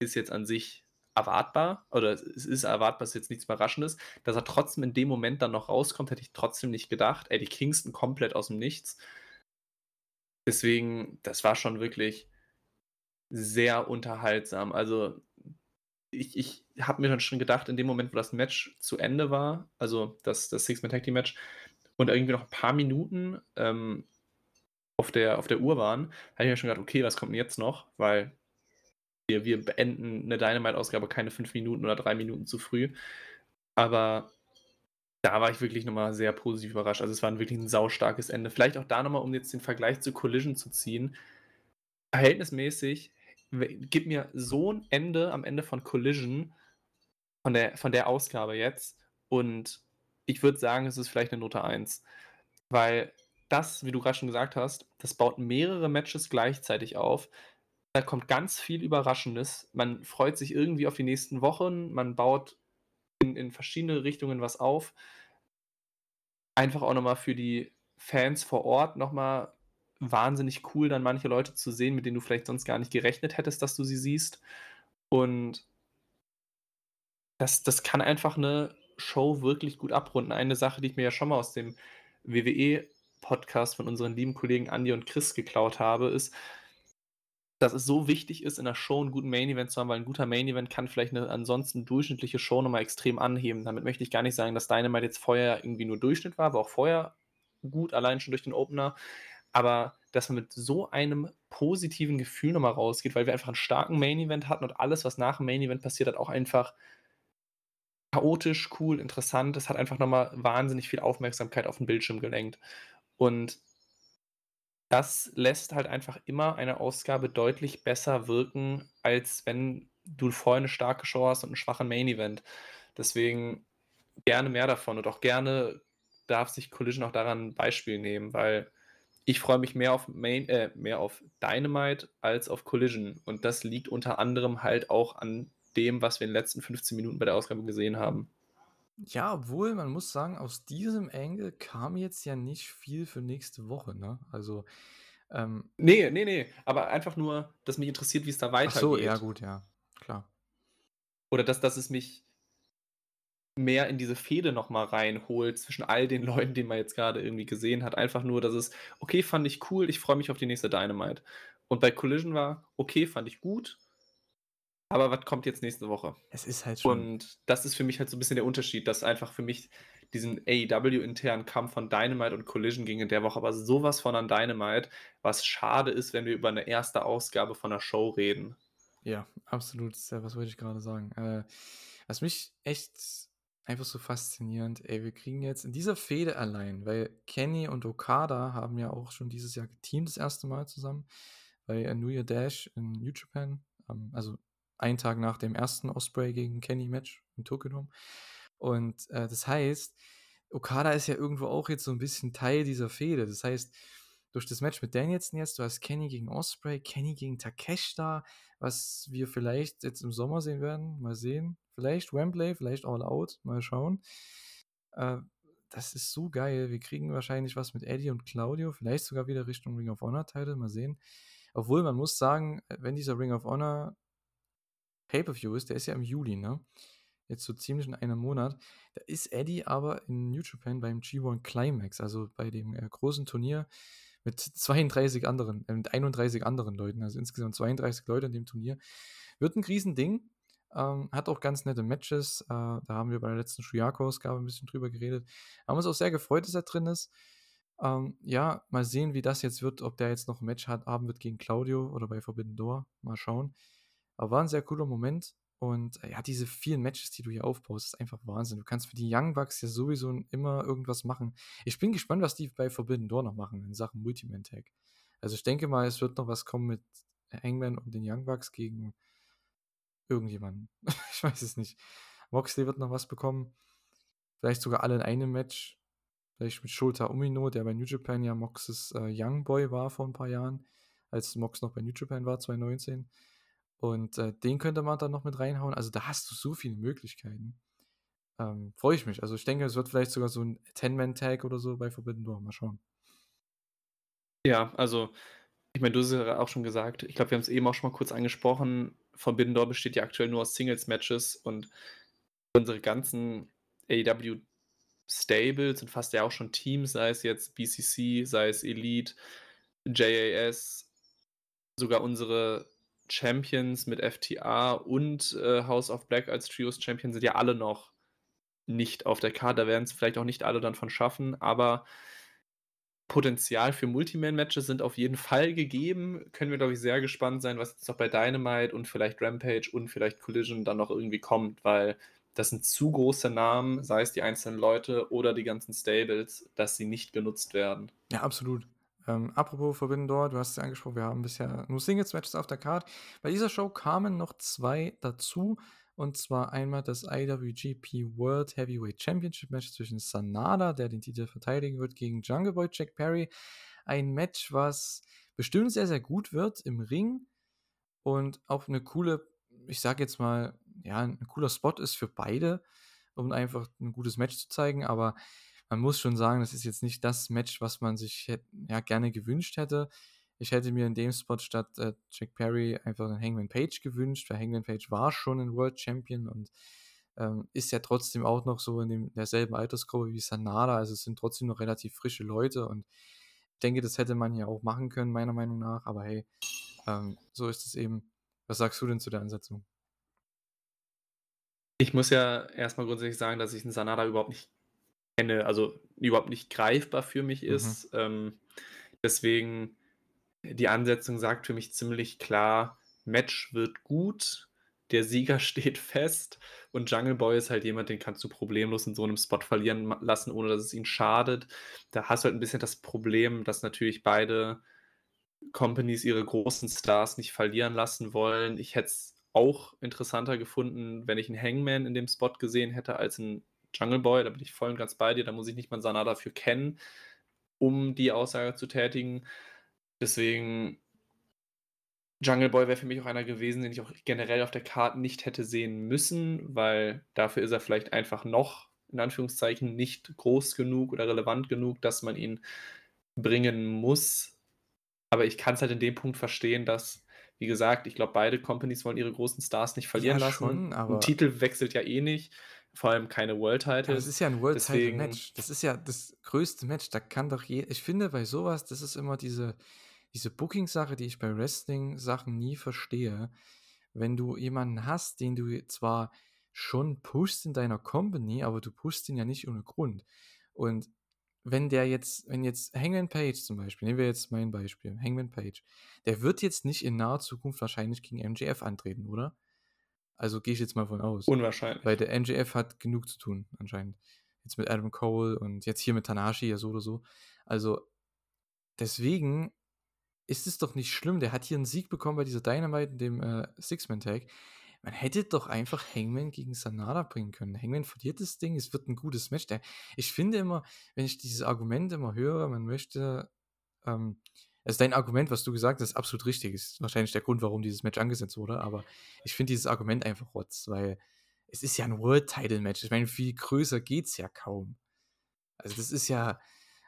S2: ist jetzt an sich erwartbar, oder es ist erwartbar, ist jetzt nichts Überraschendes. Dass er trotzdem in dem Moment dann noch rauskommt, hätte ich trotzdem nicht gedacht. Eddie Kingston komplett aus dem Nichts. Deswegen, das war schon wirklich sehr unterhaltsam. Also, ich, ich habe mir dann schon gedacht, in dem Moment, wo das Match zu Ende war, also das, das Six-Man-Tag-Team-Match, und irgendwie noch ein paar Minuten, ähm, auf der, auf der Uhr waren, habe ich mir schon gedacht, okay, was kommt denn jetzt noch? Weil wir, wir beenden eine Dynamite-Ausgabe keine fünf Minuten oder drei Minuten zu früh. Aber da war ich wirklich nochmal sehr positiv überrascht. Also es war wirklich ein saustarkes Ende. Vielleicht auch da nochmal, um jetzt den Vergleich zu Collision zu ziehen. Verhältnismäßig, gib mir so ein Ende am Ende von Collision, von der, von der Ausgabe jetzt. Und ich würde sagen, es ist vielleicht eine Note 1. Weil das, wie du gerade schon gesagt hast, das baut mehrere Matches gleichzeitig auf. Da kommt ganz viel Überraschendes. Man freut sich irgendwie auf die nächsten Wochen. Man baut in, in verschiedene Richtungen was auf. Einfach auch nochmal für die Fans vor Ort nochmal wahnsinnig cool, dann manche Leute zu sehen, mit denen du vielleicht sonst gar nicht gerechnet hättest, dass du sie siehst. Und das, das kann einfach eine Show wirklich gut abrunden. Eine Sache, die ich mir ja schon mal aus dem WWE Podcast von unseren lieben Kollegen Andy und Chris geklaut habe, ist, dass es so wichtig ist, in der Show einen guten Main Event zu haben, weil ein guter Main Event kann vielleicht eine ansonsten durchschnittliche Show nochmal extrem anheben. Damit möchte ich gar nicht sagen, dass Dynamite jetzt vorher irgendwie nur Durchschnitt war, war auch vorher gut, allein schon durch den Opener. Aber dass man mit so einem positiven Gefühl nochmal rausgeht, weil wir einfach einen starken Main Event hatten und alles, was nach dem Main Event passiert hat, auch einfach chaotisch, cool, interessant. Es hat einfach nochmal wahnsinnig viel Aufmerksamkeit auf den Bildschirm gelenkt. Und das lässt halt einfach immer eine Ausgabe deutlich besser wirken, als wenn du vorher eine starke Show hast und einen schwachen Main Event. Deswegen gerne mehr davon und auch gerne darf sich Collision auch daran ein Beispiel nehmen, weil ich freue mich mehr auf Main, äh, mehr auf Dynamite als auf Collision. Und das liegt unter anderem halt auch an dem, was wir in den letzten 15 Minuten bei der Ausgabe gesehen haben.
S1: Ja, obwohl man muss sagen, aus diesem Angle kam jetzt ja nicht viel für nächste Woche, ne? Also, ähm
S2: Ne, ne, ne, aber einfach nur, dass mich interessiert, wie es da
S1: Ach so, ja gut, ja, klar.
S2: Oder dass dass es mich mehr in diese Fehde noch mal reinholt zwischen all den Leuten, die man jetzt gerade irgendwie gesehen hat. Einfach nur, dass es: „Okay, fand ich cool, ich freue mich auf die nächste Dynamite.“ Und bei Collision war: „Okay, fand ich gut, aber was kommt jetzt nächste Woche?“
S1: Es ist halt schon
S2: Und das ist für mich halt so 'n bisschen der Unterschied, dass einfach für mich diesen AEW-internen Kampf von Dynamite und Collision ging in der Woche aber so was von an Dynamite, was schade ist, wenn wir über 'ne erste Ausgabe von 'ner Show reden.
S1: Ja, absolut. Ja, was wollte ich gerade sagen? Äh, was mich echt einfach so faszinierend ey, wir kriegen jetzt in dieser Fehde allein weil Kenny und Okada haben ja auch schon dieses Jahr geteamt das 1. Mal zusammen bei, New Year Dash in New Japan, ähm, also einen Tag nach dem ersten Ospreay gegen Kenny-Match Tokyo Dome. Und, äh, das heißt, Okada ist ja irgendwo auch jetzt so 'n bisschen Teil dieser Fehde. Das heißt, durch das Match mit Danielson jetzt, du hast Kenny gegen Ospreay, Kenny gegen Takeshita, was wir vielleicht jetzt im Sommer sehen werden, mal sehen. Vielleicht Wembley, vielleicht All Out, mal schauen. Äh, das ist so geil. Wir kriegen wahrscheinlich was mit Eddie und Claudio, vielleicht sogar wieder Richtung Ring of Honor Title, mal sehen. Obwohl, man muss sagen, wenn dieser Ring of Honor Pay-per-View ist, der ist ja im Juli, ne? Jetzt so ziemlich in einem Monat. Da ist Eddie aber in New Japan beim G1 Climax, also bei dem, äh, großen Turnier mit 32 anderen äh, mit 31 anderen Leuten, also insgesamt 32 Leute in dem Turnier. Wird 'n Riesending, ähm, hat auch ganz nette Matches. Äh, da haben wir bei der letzten Shuyaku-Ausgabe 'n bisschen drüber geredet. Haben uns auch sehr gefreut, dass er drin ist. Ähm, ja, mal sehen, wie das jetzt wird, ob der jetzt noch 'n Match hat haben wird gegen Claudio oder bei Forbidden Door. Mal schauen. Aber war 'n sehr cooler Moment und, äh, ja, diese vielen Matches, die du hier aufbaust, ist einfach Wahnsinn. Du kannst für die Young Bucks ja sowieso immer irgendwas machen. Ich bin gespannt, was die bei Forbidden Door noch machen in Sachen Multiman-Tag. Also, ich denke mal, es wird noch was kommen mit Hangman und den Young Bucks gegen irgendjemanden. Ich weiß es nicht. Moxley wird noch was bekommen. Vielleicht sogar alle in einem Match. Vielleicht mit Shota Umino, der bei New Japan ja Moxes, äh, Young Boy war vor 'n paar Jahren, als Mox noch bei New Japan war 2019. Und, äh, den könnte man dann noch mit reinhauen. Also, da hast du so viele Möglichkeiten. Ähm, freue ich mich. Also, ich denke, es wird vielleicht sogar so 'n Ten-Man-Tag oder so bei Forbidden Door. Mal schauen.
S2: Ja, also, ich meine, du hast es ja auch schon gesagt. Ich glaube, wir haben's eben auch schon mal kurz angesprochen. Forbidden Door besteht ja aktuell nur aus Singles-Matches und unsere ganzen AEW-Stables sind fast ja auch schon Teams, sei es jetzt BCC, sei es Elite, JAS, sogar unsere Champions mit FTA und, äh, House of Black als Trios-Champion sind ja alle noch nicht auf der Karte. Da werden's vielleicht auch nicht alle dann von schaffen, aber Potenzial für Multiman-Matches sind auf jeden Fall gegeben. Können wir, glaube ich, sehr gespannt sein, was jetzt noch bei Dynamite und vielleicht Rampage und vielleicht Collision dann noch irgendwie kommt, weil das sind zu große Namen, sei es die einzelnen Leute oder die ganzen Stables, dass sie nicht genutzt werden.
S1: Ja, absolut. Ähm, apropos Forbidden Door, du hast es ja angesprochen, wir haben bisher nur Singles-Matches auf der Card. Bei dieser Show kamen noch 2 dazu, und zwar einmal das IWGP World Heavyweight Championship Match zwischen Sanada, der den Titel verteidigen wird, gegen Jungle Boy Jack Perry. Ein Match, was bestimmt sehr, sehr gut wird im Ring und auch 'ne coole ich sage jetzt mal, ja, 'n cooler Spot ist für beide, um einfach 'n gutes Match zu zeigen, aber man muss schon sagen, das ist jetzt nicht das Match, was man sich ja, gerne gewünscht hätte. Ich hätte mir in dem Spot statt, äh, Jack Perry einfach 'nen Hangman Page gewünscht, weil Hangman Page war schon 'n World Champion und, ähm, ist ja trotzdem auch noch so in dem derselben Altersgruppe wie Sanada. Also, es sind trotzdem noch relativ frische Leute und denke, das hätte man hier auch machen können, meiner Meinung nach. Aber hey, ähm, so ist es eben. Was sagst du denn zu der Ansetzung?
S2: Ich muss ja erst mal grundsätzlich sagen, dass ich 'n Sanada überhaupt nicht kenne, also, überhaupt nicht greifbar für mich
S1: Mhm.
S2: ist. Ähm, deswegen die Ansetzung sagt für mich ziemlich klar: Match wird gut, der Sieger steht fest und Jungle Boy ist halt jemand, den kannst du problemlos in so 'nem Spot verlieren lassen, ohne dass es ihn schadet. Da hast du halt 'n bisschen das Problem, dass natürlich beide Companies ihre großen Stars nicht verlieren lassen wollen. Ich hätte es auch interessanter gefunden, wenn ich 'n Hangman in dem Spot gesehen hätte als 'n Jungle Boy. Da bin ich voll und ganz bei dir. Da muss ich nicht mal Sanada für kennen, um die Aussage zu tätigen. Deswegen Jungle Boy wäre für mich auch einer gewesen, den ich auch generell auf der Card nicht hätte sehen müssen, weil dafür ist er vielleicht einfach noch, in Anführungszeichen, nicht groß genug oder relevant genug, dass man ihn bringen muss. Aber ich kann's halt in dem Punkt verstehen, dass wie gesagt, ich glaube, beide Companies wollen ihre großen Stars nicht verlieren
S1: Ja,
S2: lassen.
S1: schon,
S2: 'N
S1: aber
S2: Titel wechselt ja eh nicht. Vor allem keine World Titles.
S1: Ja, das ist ja ein World Title Match. Das ist ja das größte Match. Da kann doch je. Ich finde bei sowas, das ist immer diese, diese Booking-Sache, die ich bei Wrestling-Sachen nie verstehe. Wenn du jemanden hast, den du zwar schon pushst in deiner Company, aber du pushst ihn ja nicht ohne Grund. Und wenn der jetzt, wenn jetzt Hangman Page zum Beispiel, nehmen wir jetzt mein Beispiel, Hangman Page, der wird jetzt nicht in naher Zukunft wahrscheinlich gegen MJF antreten, oder? Also gehe ich jetzt mal von aus.
S2: Unwahrscheinlich.
S1: Weil der MJF hat genug zu tun, anscheinend. Jetzt mit Adam Cole und jetzt hier mit Tanashi ja so oder so. Also deswegen ist es doch nicht schlimm. Der hat hier einen Sieg bekommen bei dieser Dynamite, dem äh, Six-Man-Tag. Man hätte doch einfach Hangman gegen Sanada bringen können. Hangman verliert das Ding, es wird ein gutes Match. Der, ich finde immer, wenn ich dieses Argument immer höre, man möchte, ähm, also dein Argument, was du gesagt hast, ist absolut richtig. Ist wahrscheinlich der Grund, warum dieses Match angesetzt wurde, aber ich finde dieses Argument einfach rotz, weil es ist ja ein World-Title-Match. Ich meine, viel größer geht es ja kaum. Also das ist ja,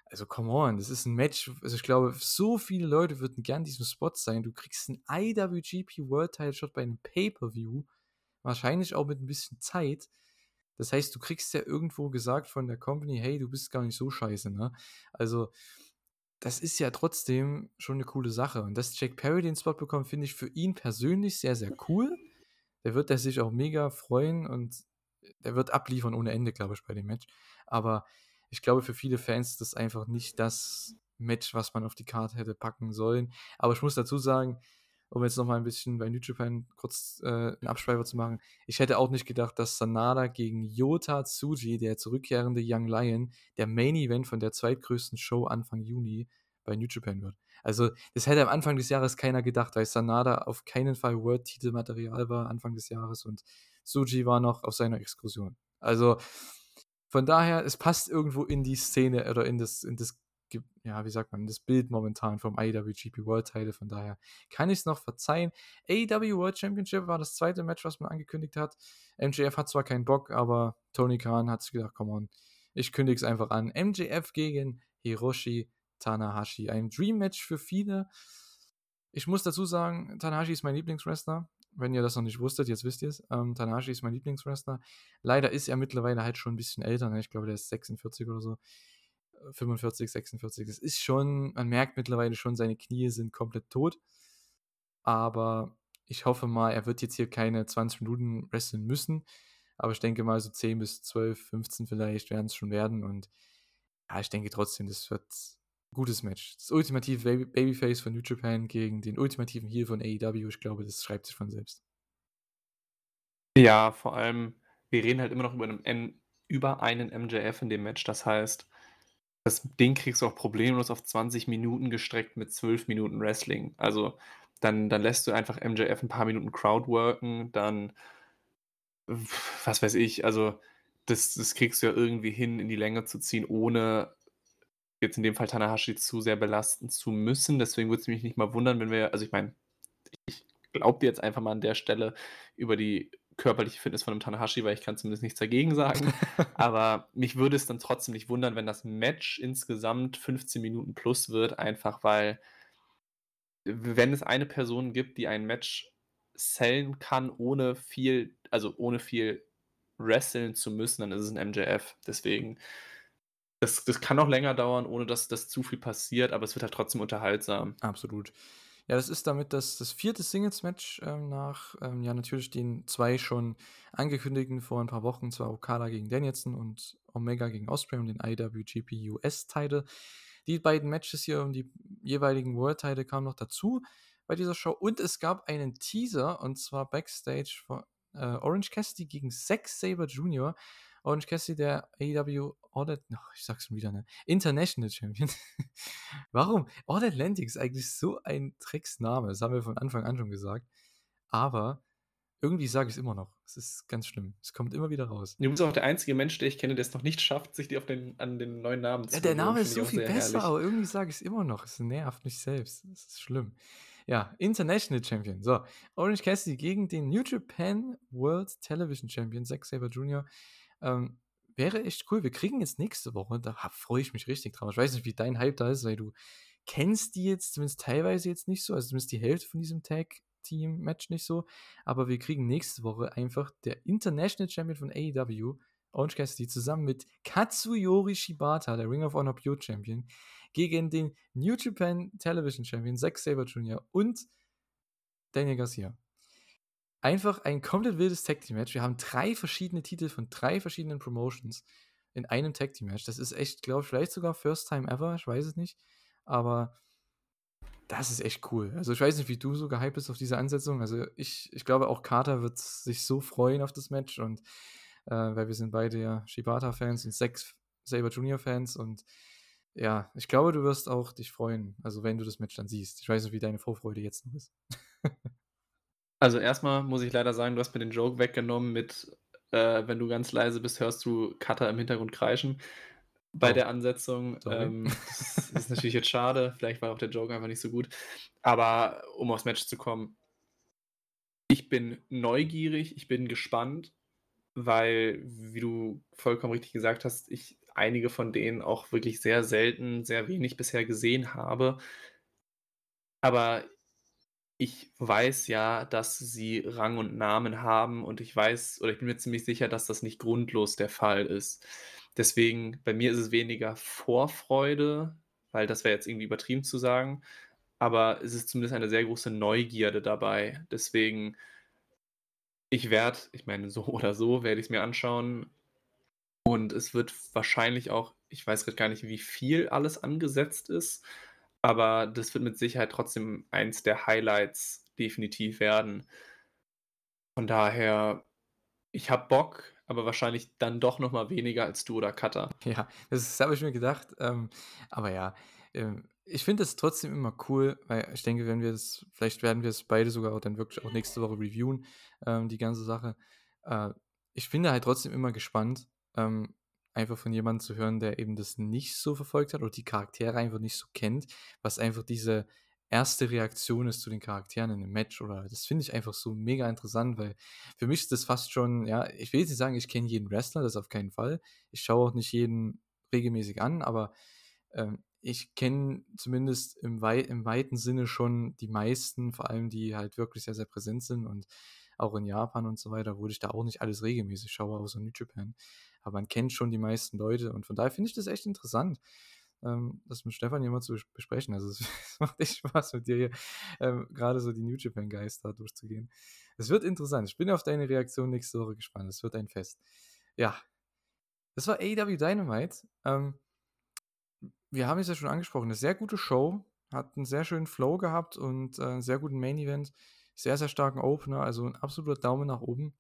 S1: also come on, das ist ein Match, also ich glaube, so viele Leute würden gern diesem Spot sein. Du kriegst einen IWGP World Title Shot bei einem Pay-Per-View, wahrscheinlich auch mit ein bisschen Zeit. Das heißt, du kriegst ja irgendwo gesagt von der Company, hey, du bist gar nicht so scheiße, ne? Also, das ist ja trotzdem schon eine coole Sache. Und dass Jack Perry den Spot bekommt, finde ich für ihn persönlich sehr, sehr cool. Der wird er sich auch mega freuen und der wird abliefern ohne Ende, glaube ich, bei dem Match. Aber ich glaube, für viele Fans ist das einfach nicht das Match, was man auf die Karte hätte packen sollen. Aber ich muss dazu sagen, um jetzt nochmal ein bisschen bei New Japan kurz äh, einen Abschweifer zu machen, ich hätte auch nicht gedacht, dass Sanada gegen Yota Tsuji, der zurückkehrende Young Lion, der Main Event von der zweitgrößten Show Anfang Juni bei New Japan wird. Also, das hätte am Anfang des Jahres keiner gedacht, weil Sanada auf keinen Fall World-Titel-Material war Anfang des Jahres und Tsuji war noch auf seiner Exkursion. Also, von daher, es passt irgendwo in die Szene oder in das, in das, ja, wie sagt man, das Bild momentan vom IWGP World Title. Von daher kann ich es noch verzeihen. AEW World Championship war das zweite Match, was man angekündigt hat. MJF hat zwar keinen Bock, aber Tony Khan hat sich gedacht, come on, ich kündige es einfach an. MJF gegen Hiroshi Tanahashi. Ein Dream Match für viele. Ich muss dazu sagen, Tanahashi ist mein Lieblingswrestler wenn ihr das noch nicht wusstet, jetzt wisst ihr es. Ähm, Tanahashi ist mein Lieblingswrestler. Leider ist er mittlerweile halt schon ein bisschen älter. Ne? Ich glaube, der ist 46 oder so. 45, 46. Das ist schon, man merkt mittlerweile schon, seine Knie sind komplett tot. Aber ich hoffe mal, er wird jetzt hier keine 20 Minuten wresteln müssen. Aber ich denke mal, so 10 bis 12, 15 vielleicht werden es schon werden. Und ja, ich denke trotzdem, das wird gutes Match. Das ultimative Baby Babyface von New Japan gegen den ultimativen Heel von AEW. Ich glaube, das schreibt sich von selbst.
S2: Ja, vor allem, wir reden halt immer noch über einen, über einen MJF in dem Match. Das heißt, das Ding kriegst du auch problemlos auf 20 Minuten gestreckt mit 12 Minuten Wrestling. Also dann, dann lässt du einfach MJF ein paar Minuten Crowdworken, dann was weiß ich, also das, das kriegst du ja irgendwie hin, in die Länge zu ziehen, ohne jetzt in dem Fall Tanahashi zu sehr belasten zu müssen. Deswegen würde es mich nicht mal wundern, wenn wir, also ich meine, ich glaube dir jetzt einfach mal an der Stelle über die körperliche Fitness von einem Tanahashi, weil ich kann zumindest nichts dagegen sagen. Aber mich würde es dann trotzdem nicht wundern, wenn das Match insgesamt 15 Minuten plus wird, einfach weil, wenn es eine Person gibt, die ein Match sellen kann, ohne viel, also ohne viel wresteln zu müssen, dann ist es ein MJF. Deswegen das, das kann auch länger dauern, ohne dass das zu viel passiert, aber es wird halt trotzdem unterhaltsam.
S1: Absolut. Ja, das ist damit das, das vierte Singles-Match ähm, nach, ähm, ja, natürlich den zwei schon angekündigten vor ein paar Wochen, zwar Okada gegen Danielson und Omega gegen Osprey um den IWGP US-Title. Die beiden Matches hier um die jeweiligen World-Title kamen noch dazu bei dieser Show und es gab einen Teaser und zwar Backstage von äh, Orange Cassidy gegen Zack Saber Jr. Orange Cassidy, der AEW All ach, ich sag's schon wieder, ne? International Champion. Warum? All Atlantic ist eigentlich so ein Tricksname. Das haben wir von Anfang an schon gesagt. Aber irgendwie sage ich es immer noch. Es ist ganz schlimm. Es kommt immer wieder raus.
S2: Du bist auch der einzige Mensch, der ich kenne, der es noch nicht schafft, sich auf den, an den neuen Namen
S1: zu ja, Der Name ist so viel besser, herrlich. aber irgendwie sage ich es immer noch. Es nervt mich selbst. Es ist schlimm. Ja, International Champion. So, Orange Cassidy gegen den New Japan World Television Champion, Zack Saber Jr. Ähm, wäre echt cool. Wir kriegen jetzt nächste Woche, da freue ich mich richtig drauf. Ich weiß nicht, wie dein Hype da ist, weil du kennst die jetzt zumindest teilweise jetzt nicht so, also zumindest die Hälfte von diesem Tag-Team-Match nicht so. Aber wir kriegen nächste Woche einfach der International Champion von AEW Orange Cassidy zusammen mit Katsuyori Shibata, der Ring of Honor Pure Champion, gegen den New Japan Television Champion Zack Saber Jr. und Daniel Garcia. Einfach ein komplett wildes Tag Team Match. Wir haben drei verschiedene Titel von drei verschiedenen Promotions in einem Tag Team Match. Das ist echt, glaube ich, vielleicht sogar First Time Ever. Ich weiß es nicht. Aber das ist echt cool. Also ich weiß nicht, wie du so gehypt bist auf diese Ansetzung. Also ich, ich glaube, auch Carter wird sich so freuen auf das Match und äh, weil wir sind beide ja Shibata-Fans und sechs Saber Junior-Fans und ja, ich glaube, du wirst auch dich freuen, also wenn du das Match dann siehst. Ich weiß nicht, wie deine Vorfreude jetzt noch ist.
S2: Also erstmal muss ich leider sagen, du hast mir den Joke weggenommen mit, äh, wenn du ganz leise bist, hörst du Cutter im Hintergrund kreischen bei oh. der Ansetzung. Ähm, das ist natürlich jetzt schade. Vielleicht war auch der Joke einfach nicht so gut. Aber um aufs Match zu kommen, ich bin neugierig, ich bin gespannt, weil, wie du vollkommen richtig gesagt hast, ich einige von denen auch wirklich sehr selten, sehr wenig bisher gesehen habe. Aber ich weiß ja, dass sie Rang und Namen haben und ich weiß oder ich bin mir ziemlich sicher, dass das nicht grundlos der Fall ist. Deswegen, bei mir ist es weniger Vorfreude, weil das wäre jetzt irgendwie übertrieben zu sagen, aber es ist zumindest eine sehr große Neugierde dabei. Deswegen, ich werde, ich meine, so oder so werde ich es mir anschauen. Und es wird wahrscheinlich auch, ich weiß gerade gar nicht, wie viel alles angesetzt ist, aber das wird mit Sicherheit trotzdem eins der Highlights definitiv werden. Von daher, ich habe Bock, aber wahrscheinlich dann doch noch mal weniger als du oder Cutter.
S1: Ja, das habe ich mir gedacht. Ähm, aber ja, ähm, ich finde es trotzdem immer cool, weil ich denke, wenn wir das, vielleicht werden wir es beide sogar auch dann wirklich auch nächste Woche reviewen, ähm, die ganze Sache. Äh, ich finde halt trotzdem immer gespannt, ähm, einfach von jemandem zu hören, der eben das nicht so verfolgt hat oder die Charaktere einfach nicht so kennt, was einfach diese erste Reaktion ist zu den Charakteren in einem Match oder das finde ich einfach so mega interessant, weil für mich ist das fast schon, ja, ich will jetzt nicht sagen, ich kenne jeden Wrestler, das auf keinen Fall. Ich schaue auch nicht jeden regelmäßig an, aber ähm, ich kenne zumindest im, wei im weiten Sinne schon die meisten, vor allem die halt wirklich sehr, sehr präsent sind und auch in Japan und so weiter, wo ich da auch nicht alles regelmäßig schaue, außer New Japan. Aber man kennt schon die meisten Leute und von daher finde ich das echt interessant ähm, das mit Stefan hier mal zu besprechen. Also es, macht echt Spaß mit dir hier ähm, gerade so die New Japan da durchzugehen. Es wird interessant. Ich bin auf deine Reaktion nächste Woche gespannt. Es wird ein Fest. Ja, das war AW Dynamite. Ähm, wir haben es ja schon angesprochen. Eine sehr gute Show. Hat einen sehr schönen Flow gehabt und äh, einen sehr guten Main Event. Sehr, sehr starken Opener. Also ein absoluter Daumen nach oben.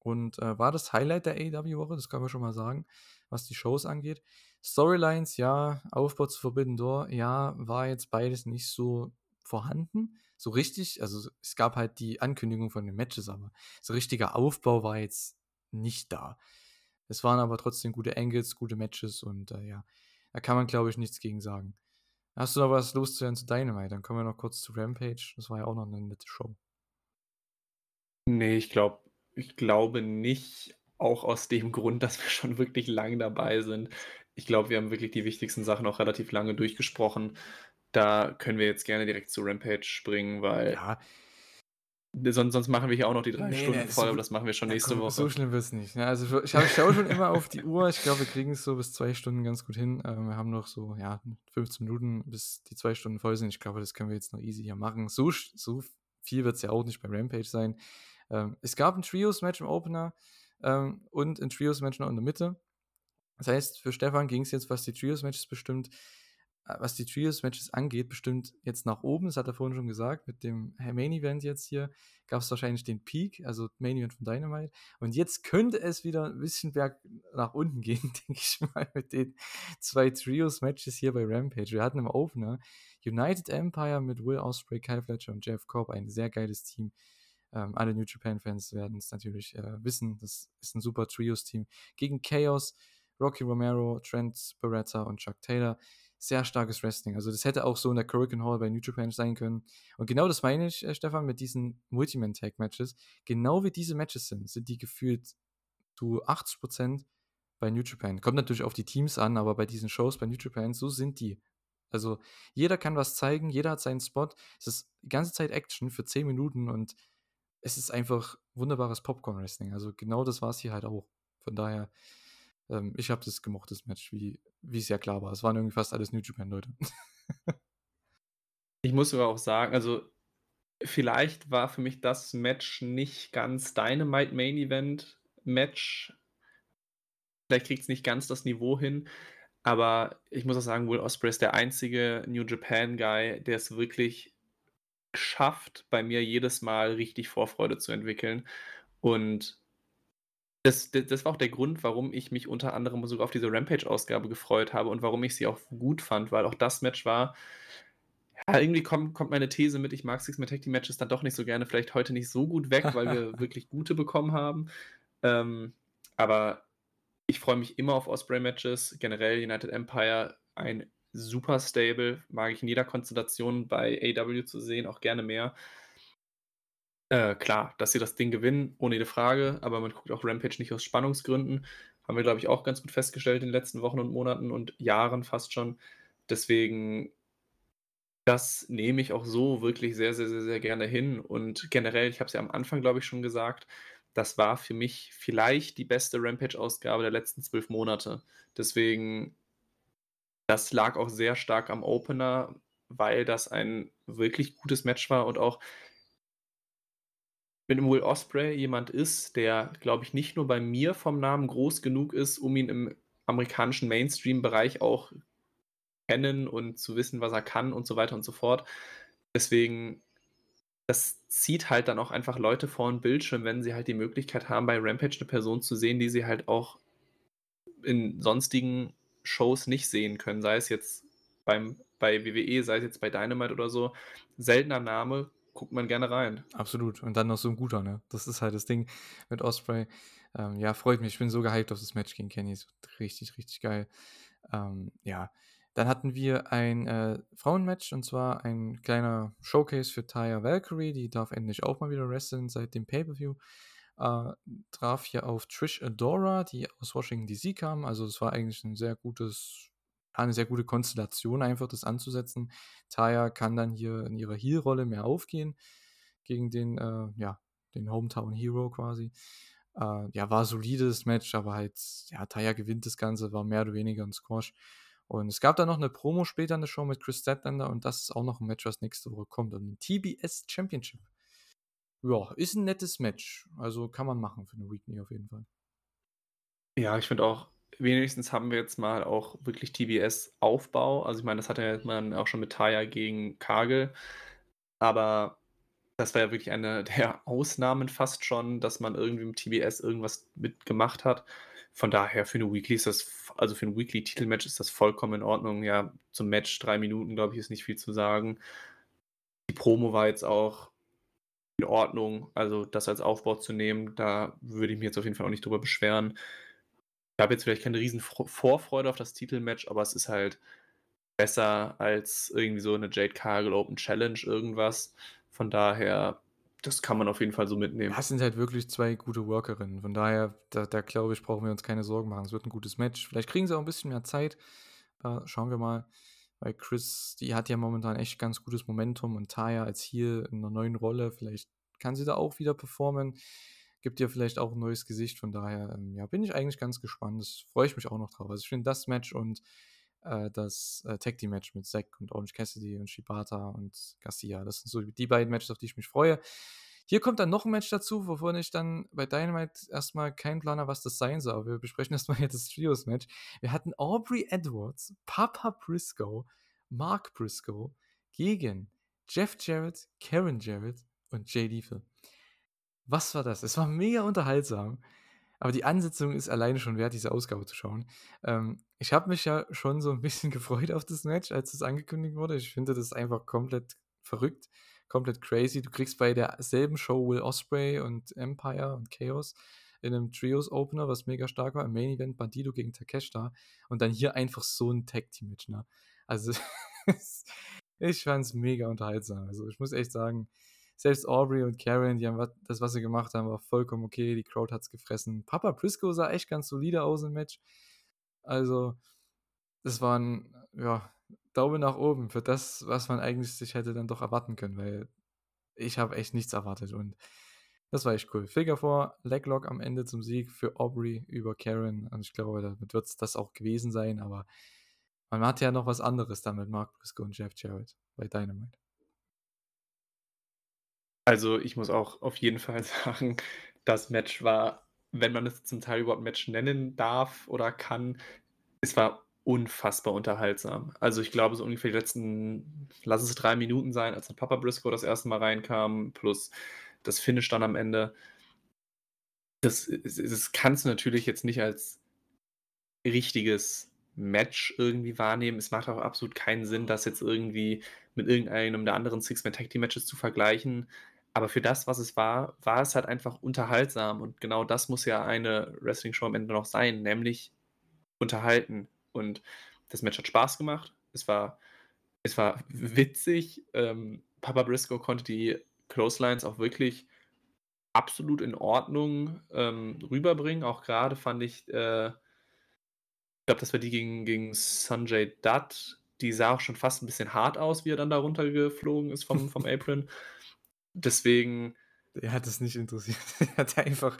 S1: Und äh, war das Highlight der AW-Woche, das kann man schon mal sagen, was die Shows angeht. Storylines, ja, Aufbau zu Forbidden Door, ja, war jetzt beides nicht so vorhanden. So richtig, also es gab halt die Ankündigung von den Matches, aber so richtiger Aufbau war jetzt nicht da. Es waren aber trotzdem gute Angles, gute Matches und äh, ja, da kann man glaube ich nichts gegen sagen. Hast du noch was loszuhören zu Dynamite? Dann kommen wir noch kurz zu Rampage. Das war ja auch noch eine nette Show.
S2: Nee, ich glaube, ich glaube nicht, auch aus dem Grund, dass wir schon wirklich lang dabei sind. Ich glaube, wir haben wirklich die wichtigsten Sachen auch relativ lange durchgesprochen. Da können wir jetzt gerne direkt zu Rampage springen, weil ja. sonst, sonst machen wir hier auch noch die drei nee, Stunden nee, voll, so, aber das machen wir schon nächste komm, Woche.
S1: So schlimm wird es nicht. Ne? Also ich, ich schaue schon immer auf die Uhr. Ich glaube, wir kriegen es so bis zwei Stunden ganz gut hin. Ähm, wir haben noch so ja, 15 Minuten, bis die zwei Stunden voll sind. Ich glaube, das können wir jetzt noch easy hier machen. So, so viel wird es ja auch nicht bei Rampage sein. Ähm, es gab ein Trios-Match im Opener ähm, und ein Trios-Match noch in der Mitte. Das heißt, für Stefan ging es jetzt, was die Trios-Matches bestimmt, äh, was die Trios-Matches angeht, bestimmt jetzt nach oben. Das hat er vorhin schon gesagt. Mit dem Main-Event jetzt hier gab es wahrscheinlich den Peak, also Main-Event von Dynamite. Und jetzt könnte es wieder ein bisschen berg nach unten gehen, denke ich mal, mit den zwei Trios-Matches hier bei Rampage. Wir hatten im Opener United Empire mit Will Ospreay, Kyle Fletcher und Jeff Cobb, ein sehr geiles Team. Ähm, alle New Japan-Fans werden es natürlich äh, wissen. Das ist ein super Trios-Team. Gegen Chaos, Rocky Romero, Trent Beretta und Chuck Taylor. Sehr starkes Wrestling. Also, das hätte auch so in der Hurricane Hall bei New Japan sein können. Und genau das meine ich, äh, Stefan, mit diesen Multiman-Tag-Matches. Genau wie diese Matches sind, sind die gefühlt zu 80% bei New Japan. Kommt natürlich auf die Teams an, aber bei diesen Shows bei New Japan, so sind die. Also jeder kann was zeigen, jeder hat seinen Spot. Es ist die ganze Zeit Action für 10 Minuten und es ist einfach wunderbares Popcorn-Wrestling. Also genau das war es hier halt auch. Von daher, ähm, ich habe das gemocht, das Match, wie es ja klar war. Es waren irgendwie fast alles New Japan-Leute.
S2: ich muss aber auch sagen, also vielleicht war für mich das Match nicht ganz Dynamite Main Event Match. Vielleicht kriegt es nicht ganz das Niveau hin, aber ich muss auch sagen, Will Ospreay ist der einzige New Japan Guy, der es wirklich schafft, bei mir jedes Mal richtig Vorfreude zu entwickeln. Und das, das, das war auch der Grund, warum ich mich unter anderem sogar auf diese Rampage-Ausgabe gefreut habe und warum ich sie auch gut fand, weil auch das Match war. Ja, irgendwie kommt, kommt meine These mit, ich mag Six Man Tag Team Matches dann doch nicht so gerne, vielleicht heute nicht so gut weg, weil wir wirklich gute bekommen haben. Ähm, aber ich freue mich immer auf Osprey-Matches. Generell United Empire ein super Stable, mag ich in jeder Konstellation bei AW zu sehen, auch gerne mehr. Äh, klar, dass sie das Ding gewinnen, ohne jede Frage, aber man guckt auch Rampage nicht aus Spannungsgründen. Haben wir, glaube ich, auch ganz gut festgestellt in den letzten Wochen und Monaten und Jahren fast schon. Deswegen, das nehme ich auch so wirklich sehr, sehr, sehr, sehr gerne hin. Und generell, ich habe es ja am Anfang, glaube ich, schon gesagt, das war für mich vielleicht die beste Rampage-Ausgabe der letzten zwölf Monate. Deswegen, das lag auch sehr stark am Opener, weil das ein wirklich gutes Match war und auch wenn Will Osprey jemand ist, der, glaube ich, nicht nur bei mir vom Namen groß genug ist, um ihn im amerikanischen Mainstream-Bereich auch kennen und zu wissen, was er kann und so weiter und so fort. Deswegen, das zieht halt dann auch einfach Leute vor den Bildschirm, wenn sie halt die Möglichkeit haben, bei Rampage eine Person zu sehen, die sie halt auch in sonstigen Shows nicht sehen können. Sei es jetzt beim, bei WWE, sei es jetzt bei Dynamite oder so. Seltener Name, guckt man gerne rein.
S1: Absolut. Und dann noch so ein guter, ne? Das ist halt das Ding mit Osprey. Ähm, ja, freut mich. Ich bin so gehypt auf das Match gegen Kenny. Richtig, richtig geil. Ähm, ja. Dann hatten wir ein äh, Frauenmatch und zwar ein kleiner Showcase für Taya Valkyrie. Die darf endlich auch mal wieder wresteln seit dem Pay-Per-View. Äh, traf hier auf Trish Adora, die aus Washington DC kam. Also, es war eigentlich ein sehr gutes eine sehr gute Konstellation, einfach das anzusetzen. Taya kann dann hier in ihrer Heel-Rolle mehr aufgehen gegen den, äh, ja, den Hometown Hero quasi. Äh, ja, war solides Match, aber halt, ja, Taya gewinnt das Ganze, war mehr oder weniger ein Squash. Und es gab dann noch eine Promo später in der Show mit Chris Statlander und das ist auch noch ein Match, was nächste Woche kommt. Und ein TBS Championship. Ja, ist ein nettes Match. Also kann man machen für eine Weekly auf jeden Fall.
S2: Ja, ich finde auch, wenigstens haben wir jetzt mal auch wirklich TBS-Aufbau. Also ich meine, das hatte man auch schon mit Taya gegen Kagel. Aber das war ja wirklich eine der Ausnahmen fast schon, dass man irgendwie im TBS irgendwas mitgemacht hat. Von daher für eine Weekly ist das, also für ein Weekly-Titelmatch ist das vollkommen in Ordnung. Ja, zum Match drei Minuten, glaube ich, ist nicht viel zu sagen. Die Promo war jetzt auch in Ordnung. Also das als Aufbau zu nehmen, da würde ich mich jetzt auf jeden Fall auch nicht drüber beschweren. Ich habe jetzt vielleicht keine riesen Vorfreude auf das Titelmatch, aber es ist halt besser als irgendwie so eine Jade Cargill Open Challenge irgendwas. Von daher, das kann man auf jeden Fall so mitnehmen.
S1: Das sind halt wirklich zwei gute Workerinnen. Von daher, da, da glaube ich, brauchen wir uns keine Sorgen machen. Es wird ein gutes Match. Vielleicht kriegen sie auch ein bisschen mehr Zeit. Da schauen wir mal. Weil Chris, die hat ja momentan echt ganz gutes Momentum und Taya als hier in einer neuen Rolle. Vielleicht kann sie da auch wieder performen gibt dir vielleicht auch ein neues Gesicht. Von daher, ähm, ja, bin ich eigentlich ganz gespannt. Das freue ich mich auch noch drauf. Also ich finde das Match und äh, das äh, Tag Team Match mit Zack und Orange Cassidy und Shibata und Garcia, das sind so die beiden Matches, auf die ich mich freue. Hier kommt dann noch ein Match dazu, wovon ich dann bei Dynamite erstmal keinen Plan habe, was das sein soll. Wir besprechen erstmal jetzt das Trios-Match. Wir hatten Aubrey Edwards, Papa Briscoe, Mark Briscoe gegen Jeff Jarrett, Karen Jarrett und Jay Lethal. Was war das? Es war mega unterhaltsam. Aber die Ansetzung ist alleine schon wert, diese Ausgabe zu schauen. Ähm, ich habe mich ja schon so ein bisschen gefreut auf das Match, als es angekündigt wurde. Ich finde das einfach komplett verrückt, komplett crazy. Du kriegst bei derselben Show Will Osprey und Empire und Chaos in einem Trios-Opener, was mega stark war, im Main Event Bandido gegen Takeshita und dann hier einfach so ein Tag-Team-Match. Ne? Also, ich fand es mega unterhaltsam. Also, ich muss echt sagen, selbst Aubrey und Karen, die haben das, was sie gemacht haben, war vollkommen okay. Die Crowd hat es gefressen. Papa Briscoe sah echt ganz solide aus im Match. Also, das war ein, ja, Daumen nach oben für das, was man eigentlich sich hätte dann doch erwarten können, weil ich habe echt nichts erwartet und Das war echt cool. Figure 4, Leglock am Ende zum Sieg für Aubrey über Karen. Und ich glaube, damit wird es das auch gewesen sein, aber man hat ja noch was anderes damit, Mark Briscoe und Jeff Jarrett bei Dynamite.
S2: Also, ich muss auch auf jeden Fall sagen, das Match war, wenn man es zum Teil überhaupt Match nennen darf oder kann, es war unfassbar unterhaltsam. Also, ich glaube, so ungefähr die letzten, lass es drei Minuten sein, als dann Papa Briscoe das erste Mal reinkam, plus das Finish dann am Ende. Das, das kannst du natürlich jetzt nicht als richtiges Match irgendwie wahrnehmen. Es macht auch absolut keinen Sinn, das jetzt irgendwie mit irgendeinem der anderen Six-Man-Tag-Team-Matches zu vergleichen. Aber für das, was es war, war es halt einfach unterhaltsam. Und genau das muss ja eine Wrestling-Show am Ende noch sein, nämlich unterhalten. Und das Match hat Spaß gemacht. Es war, es war witzig. Ähm, Papa Briscoe konnte die Clotheslines auch wirklich absolut in Ordnung ähm, rüberbringen. Auch gerade fand ich, äh, ich glaube, das war die gegen, gegen Sanjay Dutt. Die sah auch schon fast ein bisschen hart aus, wie er dann da runtergeflogen ist vom, vom Apron. Deswegen.
S1: Er hat es nicht interessiert. Er hat einfach,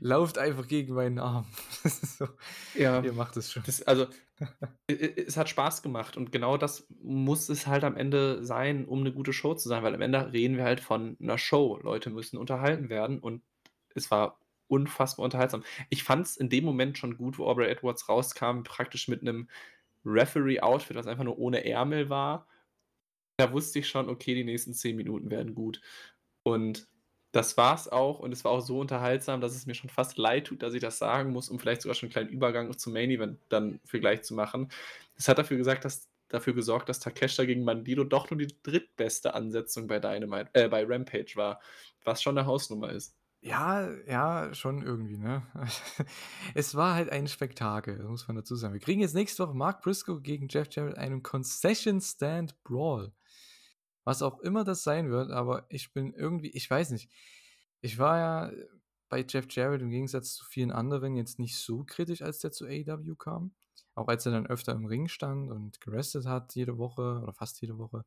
S1: lauft einfach gegen meinen Arm. so,
S2: ja,
S1: ihr macht es schon.
S2: Das, also, es hat Spaß gemacht und genau das muss es halt am Ende sein, um eine gute Show zu sein, weil am Ende reden wir halt von einer Show. Leute müssen unterhalten werden und es war unfassbar unterhaltsam. Ich fand es in dem Moment schon gut, wo Aubrey Edwards rauskam, praktisch mit einem Referee-Outfit, das einfach nur ohne Ärmel war da wusste ich schon, okay, die nächsten zehn Minuten werden gut. Und das war's auch. Und es war auch so unterhaltsam, dass es mir schon fast leid tut, dass ich das sagen muss, um vielleicht sogar schon einen kleinen Übergang zum Main Event dann für gleich zu machen. Es hat dafür gesagt, dass dafür gesorgt, dass Takeshita gegen Bandido doch nur die drittbeste Ansetzung bei Dynamite, äh, bei Rampage war, was schon eine Hausnummer ist.
S1: Ja, ja, schon irgendwie, ne? Es war halt ein Spektakel, muss man dazu sagen. Wir kriegen jetzt nächste Woche Mark Briscoe gegen Jeff Jarrett einen Concession Stand Brawl. Was auch immer das sein wird, aber ich bin irgendwie, ich weiß nicht. Ich war ja bei Jeff Jarrett im Gegensatz zu vielen anderen jetzt nicht so kritisch, als der zu AEW kam. Auch als er dann öfter im Ring stand und gerestet hat jede Woche oder fast jede Woche.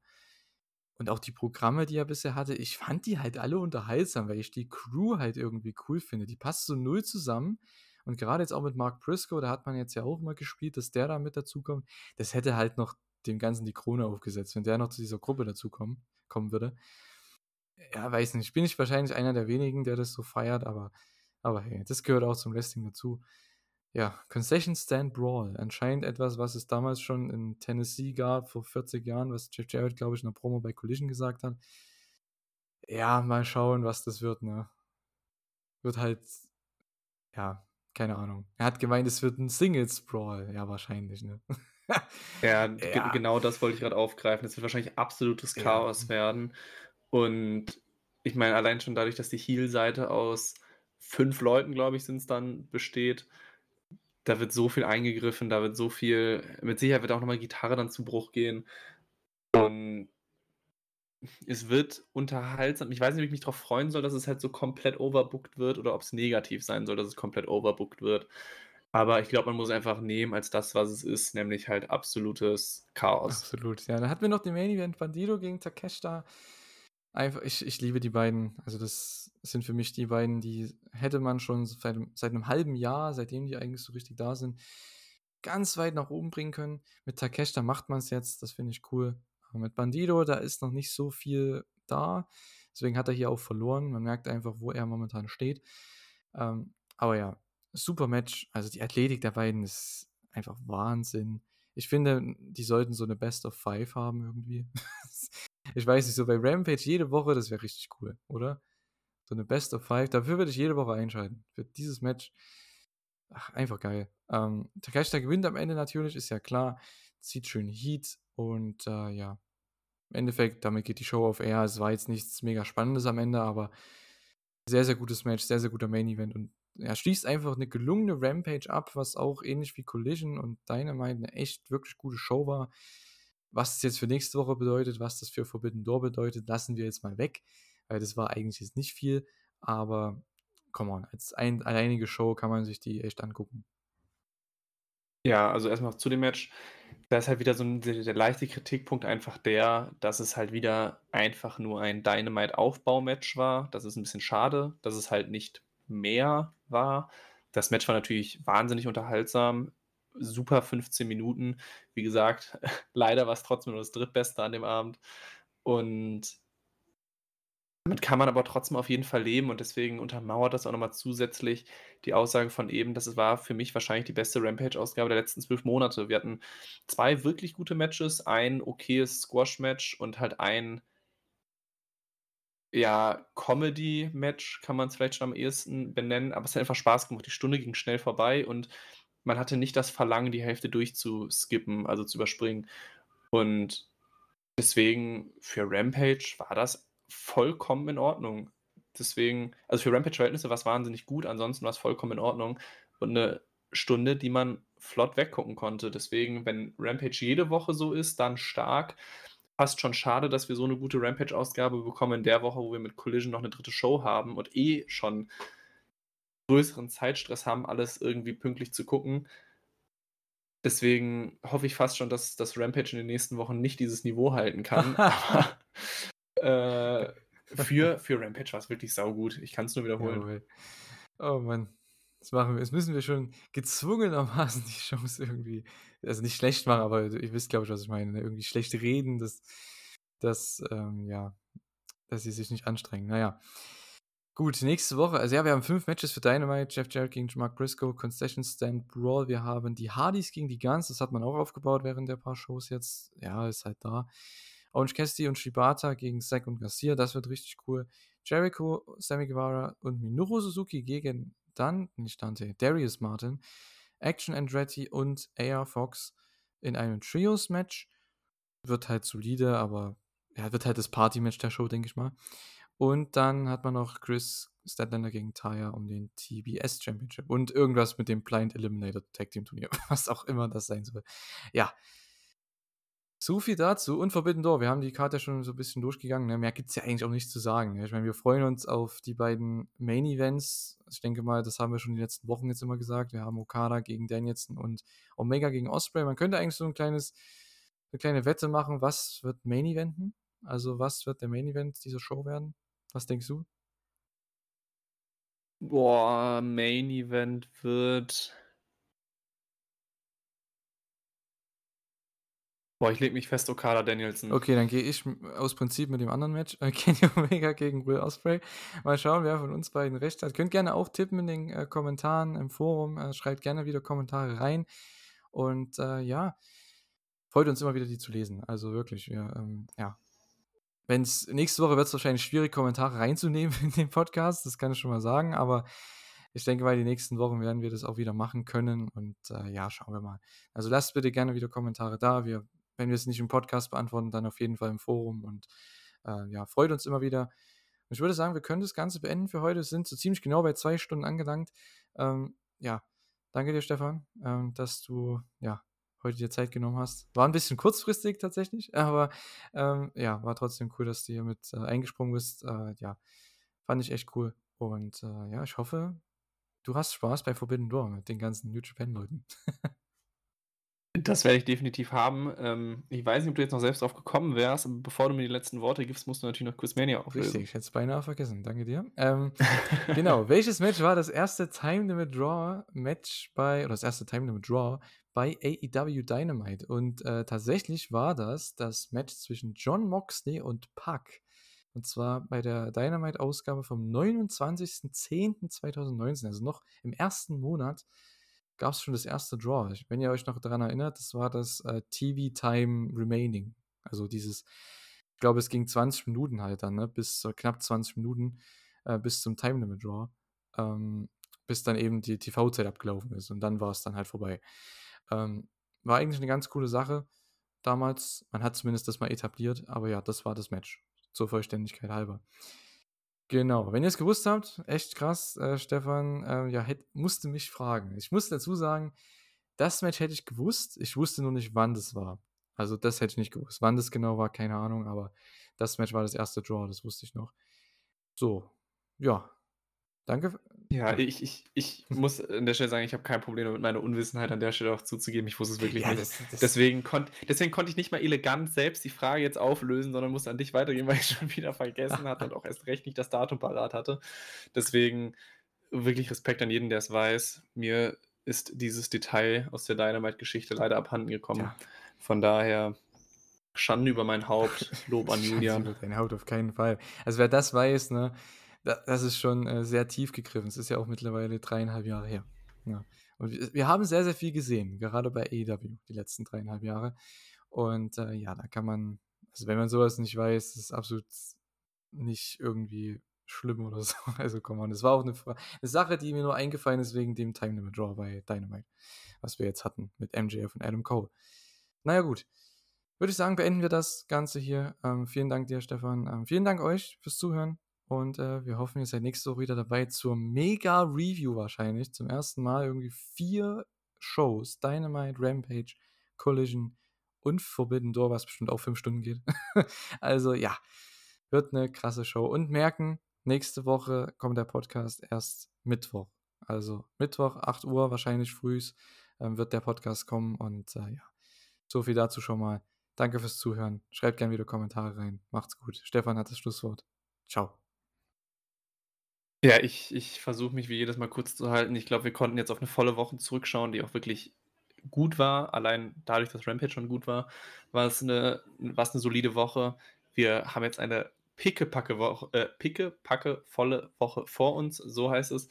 S1: Und auch die Programme, die er bisher hatte, ich fand die halt alle unterhaltsam, weil ich die Crew halt irgendwie cool finde. Die passt so null zusammen. Und gerade jetzt auch mit Mark Briscoe, da hat man jetzt ja auch mal gespielt, dass der da mit dazukommt. Das hätte halt noch dem Ganzen die Krone aufgesetzt, wenn der noch zu dieser Gruppe dazukommen kommen würde. Ja, weiß nicht. Bin ich wahrscheinlich einer der wenigen, der das so feiert, aber, aber hey, das gehört auch zum Wrestling dazu. Ja, Concession Stand Brawl. Anscheinend etwas, was es damals schon in Tennessee gab, vor 40 Jahren, was Jeff Jarrett, glaube ich, in der Promo bei Collision gesagt hat. Ja, mal schauen, was das wird, ne? Wird halt, ja, keine Ahnung. Er hat gemeint, es wird ein Singles Brawl. Ja, wahrscheinlich, ne?
S2: ja, ja. genau das wollte ich gerade aufgreifen. Es wird wahrscheinlich absolutes Chaos ja. werden. Und ich meine, allein schon dadurch, dass die Heal-Seite aus fünf Leuten, glaube ich, sind es dann, besteht, da wird so viel eingegriffen, da wird so viel, mit Sicherheit wird auch nochmal Gitarre dann zu Bruch gehen. Und es wird unterhaltsam. Ich weiß nicht, ob ich mich darauf freuen soll, dass es halt so komplett overbooked wird oder ob es negativ sein soll, dass es komplett overbooked wird. Aber ich glaube, man muss einfach nehmen als das, was es ist, nämlich halt absolutes Chaos.
S1: Absolut, ja. Dann hatten wir noch den Main Event Bandido gegen Takeshita. Einfach, ich, ich liebe die beiden. Also, das sind für mich die beiden, die hätte man schon seit, seit einem halben Jahr, seitdem die eigentlich so richtig da sind, ganz weit nach oben bringen können. Mit Takeshita macht man es jetzt, das finde ich cool. Aber mit Bandido, da ist noch nicht so viel da. Deswegen hat er hier auch verloren. Man merkt einfach, wo er momentan steht. Ähm, aber ja, super Match. Also die Athletik der beiden ist einfach Wahnsinn. Ich finde, die sollten so eine Best of Five haben irgendwie. ich weiß nicht, so bei Rampage jede Woche, das wäre richtig cool, oder? So eine Best of Five. Dafür würde ich jede Woche einschalten. Für dieses Match. Ach, einfach geil. Ähm, Takeshita gewinnt am Ende natürlich, ist ja klar. Zieht schön Heat und äh, ja. Im Endeffekt, damit geht die Show auf Air. Es war jetzt nichts mega Spannendes am Ende, aber sehr, sehr gutes Match, sehr, sehr guter Main Event und er schließt einfach eine gelungene Rampage ab, was auch ähnlich wie Collision und Dynamite eine echt wirklich gute Show war. Was das jetzt für nächste Woche bedeutet, was das für Forbidden Door bedeutet, lassen wir jetzt mal weg, weil das war eigentlich jetzt nicht viel, aber come on, als ein, alleinige Show kann man sich die echt angucken.
S2: Ja, also erstmal zu dem Match. Da ist halt wieder so 'n der der leichte Kritikpunkt einfach der, dass es halt wieder einfach nur ein Dynamite-Aufbau-Match war. Das ist 'n bisschen schade, dass es halt nicht mehr war. Das Match war natürlich wahnsinnig unterhaltsam. Super 15 Minuten. Wie gesagt, leider war's trotzdem nur das Drittbeste an dem Abend. Und damit kann man aber trotzdem auf jeden Fall leben und deswegen untermauert das auch noch mal zusätzlich die Aussage von eben, dass es war für mich wahrscheinlich die beste Rampage-Ausgabe der letzten 12 Monate. Wir hatten 2 wirklich gute Matches, ein okayes Squash-Match und halt ein ja, Comedy-Match kann man's vielleicht schon am ehesten benennen, aber es hat einfach Spaß gemacht. Die Stunde ging schnell vorbei und man hatte nicht das Verlangen, die Hälfte durchzuskippen, also zu überspringen. Und deswegen für Rampage war das vollkommen in Ordnung. Deswegen also für Rampage-Verhältnisse war's wahnsinnig gut, ansonsten war's vollkommen in Ordnung und 'ne Stunde, die man flott weggucken konnte. Deswegen, wenn Rampage jede Woche so ist, dann stark. Fast schon schade, dass wir so 'ne gute Rampage-Ausgabe bekommen in der Woche, wo wir mit Collision noch 'ne dritte Show haben und eh schon größeren Zeitstress haben, alles irgendwie pünktlich zu gucken. Deswegen hoffe ich fast schon, dass dass Rampage in den nächsten Wochen nicht dieses Niveau halten kann. Aber, äh, für für Rampage war's wirklich saugut. Ich kann's nur wiederholen.
S1: Jawohl. Oh Mann. Jetzt machen wir jetzt müssen wir schon gezwungenermaßen die Shows irgendwie also nicht schlecht machen, aber ihr wisst, glaube ich, was ich meine, ne? Irgendwie schlecht reden, dass dass, ähm, ja dass sie sich nicht anstrengen. Na ja. Gut, nächste Woche also ja, wir haben 5 Matches für Dynamite, Jeff Jarrett gegen Mark Briscoe, Concession Stand Brawl. Wir haben die Hardys gegen die Guns, das hat man auch aufgebaut während der paar Shows jetzt. Ja, ist halt da. Orange Cassidy und Shibata gegen Zack und Garcia, das wird richtig cool. Jericho, Sammy Guevara und Minoru Suzuki gegen dann nicht Dante, Darius Martin, Action Andretti und AR Fox in einem Trios-Match. Wird halt solide, aber ja, wird halt das Party-Match der Show, denke ich mal. Und dann hat man noch Chris Statlander gegen Taya um den TBS Championship und irgendwas mit dem Blind Eliminator Tag Team Turnier, was auch immer das sein soll. Ja. So viel dazu und Forbidden Door. Wir haben die Karte schon so 'n bisschen durchgegangen, ne? Mehr gibt's ja eigentlich auch nicht zu sagen, ne? Ich meine, wir freuen uns auf die beiden Main Events. Ich denke mal, das haben wir schon die letzten Wochen jetzt immer gesagt. Wir haben Okada gegen Danielson und Omega gegen Ospreay. Man könnte eigentlich so 'n kleines 'ne kleine Wette machen, was wird Main Eventen? Also, was wird der Main Event dieser Show werden? Was denkst du?
S2: Boah, Main Event wird Boah, ich lege mich fest, Okada Danielson.
S1: Okay, dann gehe ich aus Prinzip mit dem anderen Match, äh, Kenny Omega gegen Will Ospreay. Mal schauen, wer von uns beiden recht hat. Könnt gerne auch tippen in den, äh, Kommentaren im Forum. Äh, schreibt gerne wieder Kommentare rein. Und, äh, ja, freut uns immer wieder, die zu lesen. Also wirklich, wir, ähm, ja. Wenn's nächste Woche wird's wahrscheinlich schwierig, Kommentare reinzunehmen in den Podcast, das kann ich schon mal sagen, aber ich denke mal, die nächsten Wochen werden wir das auch wieder machen können und, äh, ja, schauen wir mal. Also, lasst bitte gerne wieder Kommentare da. Wir wenn wir es nicht im Podcast beantworten, dann auf jeden Fall im Forum und, äh, ja, freut uns immer wieder. Ich würde sagen, wir können das Ganze beenden für heute. Sind so ziemlich genau bei 2 Stunden angelangt. Ähm, ja, danke dir, Stefan, ähm, dass du, ja, heute dir Zeit genommen hast. War 'n bisschen kurzfristig tatsächlich, aber, ähm, ja, war trotzdem cool, dass du hier mit, äh, eingesprungen bist. Äh, ja, fand ich echt cool. Und, äh, ja, ich hoffe, du hast Spaß bei Forbidden Door mit den ganzen New Japan Leuten.
S2: Das werde ich definitiv haben. Ähm, ich weiß nicht, ob du jetzt noch selbst drauf gekommen wärst, aber bevor du mir die letzten Worte gibst, musst du natürlich noch Quizmania auflösen.
S1: Richtig, ich hätte es beinahe vergessen. Danke dir. Ähm, genau. Welches Match war das erste Time Limit Draw Match bei oder das erste Time Limit Draw bei AEW Dynamite? Und, äh, tatsächlich war das das Match zwischen Jon Moxley und Pac. Und zwar bei der Dynamite-Ausgabe vom 29.10.2019, also noch im 1. Monat gab's schon das erste Draw. Wenn ihr euch noch daran erinnert, das war das, äh, TV Time Remaining. Also dieses ich glaube, es ging 20 Minuten halt dann, ne, bis so knapp 20 Minuten, äh, bis zum Time Limit Draw, ähm, bis dann eben die TV-Zeit abgelaufen ist und dann war's dann halt vorbei. Ähm, war eigentlich 'ne ganz coole Sache damals. Man hat zumindest das mal etabliert, aber ja, das war das Match, zur Vollständigkeit halber. Genau, wenn ihr's gewusst habt, echt krass, äh, Stefan, äh, ja, hätt musste mich fragen. Ich muss dazu sagen, das Match hätte ich gewusst, ich wusste nur nicht, wann das war. Also, das hätte ich nicht gewusst. Wann das genau war, keine Ahnung, aber das Match war das erste Draw, das wusste ich noch. So, ja. Danke
S2: Ja, ich ich ich muss an der Stelle sagen, ich habe kein Problem damit, meine Unwissenheit an der Stelle auch zuzugeben. Ich wusste es wirklich
S1: Ja,
S2: nicht.
S1: das das
S2: Deswegen konnt deswegen konnte ich nicht mal elegant selbst die Frage jetzt auflösen, sondern musste an dich weitergeben, weil ich's schon wieder vergessen hatte und auch erst recht nicht das Datum parat hatte. Deswegen wirklich Respekt an jeden, der es weiß. Mir ist dieses Detail aus der Dynamite-Geschichte leider abhanden gekommen.
S1: Tja.
S2: Von daher Schande über mein Haupt, Lob an
S1: Schande
S2: Julian.
S1: über deine Haut, auf keinen Fall. Also, wer das weiß, ne, das ist schon, äh, sehr tief gegriffen. Es ist ja auch mittlerweile 3,5 Jahre her, ja. Und wir haben sehr, sehr viel gesehen, gerade bei AEW die letzten 3,5 Jahre. Und, äh, ja, da kann man also, wenn man so was nicht weiß, ist es absolut nicht irgendwie schlimm oder so. Also, come on. Das war auch 'ne Fra 'ne Sache, die mir nur eingefallen ist wegen dem Time Limit Draw bei Dynamite, was wir jetzt hatten mit MJF und Adam Cole. Na ja, gut. Würde ich sagen, beenden wir das Ganze hier. Ähm, vielen Dank dir, Stefan. Ähm, vielen Dank euch fürs Zuhören und, äh, wir hoffen, ihr seid nächste Woche wieder dabei zur Mega-Review wahrscheinlich. Zum ersten Mal irgendwie 4 Shows: Dynamite, Rampage, Collision und Forbidden Door, was bestimmt auch 5 Stunden geht. Also, ja, wird 'ne krasse Show. Und merken, nächste Woche kommt der Podcast erst Mittwoch. Also, Mittwoch, 8:00 wahrscheinlich frühs, ähm, wird der Podcast kommen und, äh, ja, so viel dazu schon mal. Danke fürs Zuhören. Schreibt gern wieder Kommentare rein. Macht's gut. Stefan hat das Schlusswort. Tschau.
S2: Ja, ich ich versuche mich wie jedes Mal kurz zu halten. Ich glaube, wir konnten jetzt auf 'ne volle Woche zurückschauen, die auch wirklich gut war. Allein dadurch, dass Rampage schon gut war, war es 'ne war's 'ne solide Woche. Wir haben jetzt eine pickepacke Woch äh, pickepackevolle Woche vor uns, so heißt es.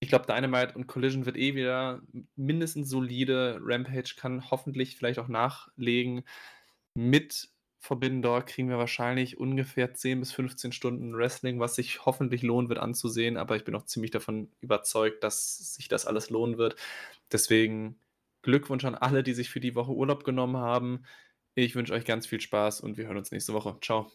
S2: Ich glaube, Dynamite und Collision wird eh wieder mindestens solide. Rampage kann hoffentlich vielleicht auch nachlegen. Mit Door kriegen wir wahrscheinlich ungefähr 10 bis 15 Stunden Wrestling, was sich hoffentlich lohnen wird anzusehen, aber ich bin auch ziemlich davon überzeugt, dass sich das alles lohnen wird. Deswegen Glückwunsch an alle, die sich für die Woche Urlaub genommen haben. Ich wünsche euch ganz viel Spaß und wir hören uns nächste Woche. Tschau.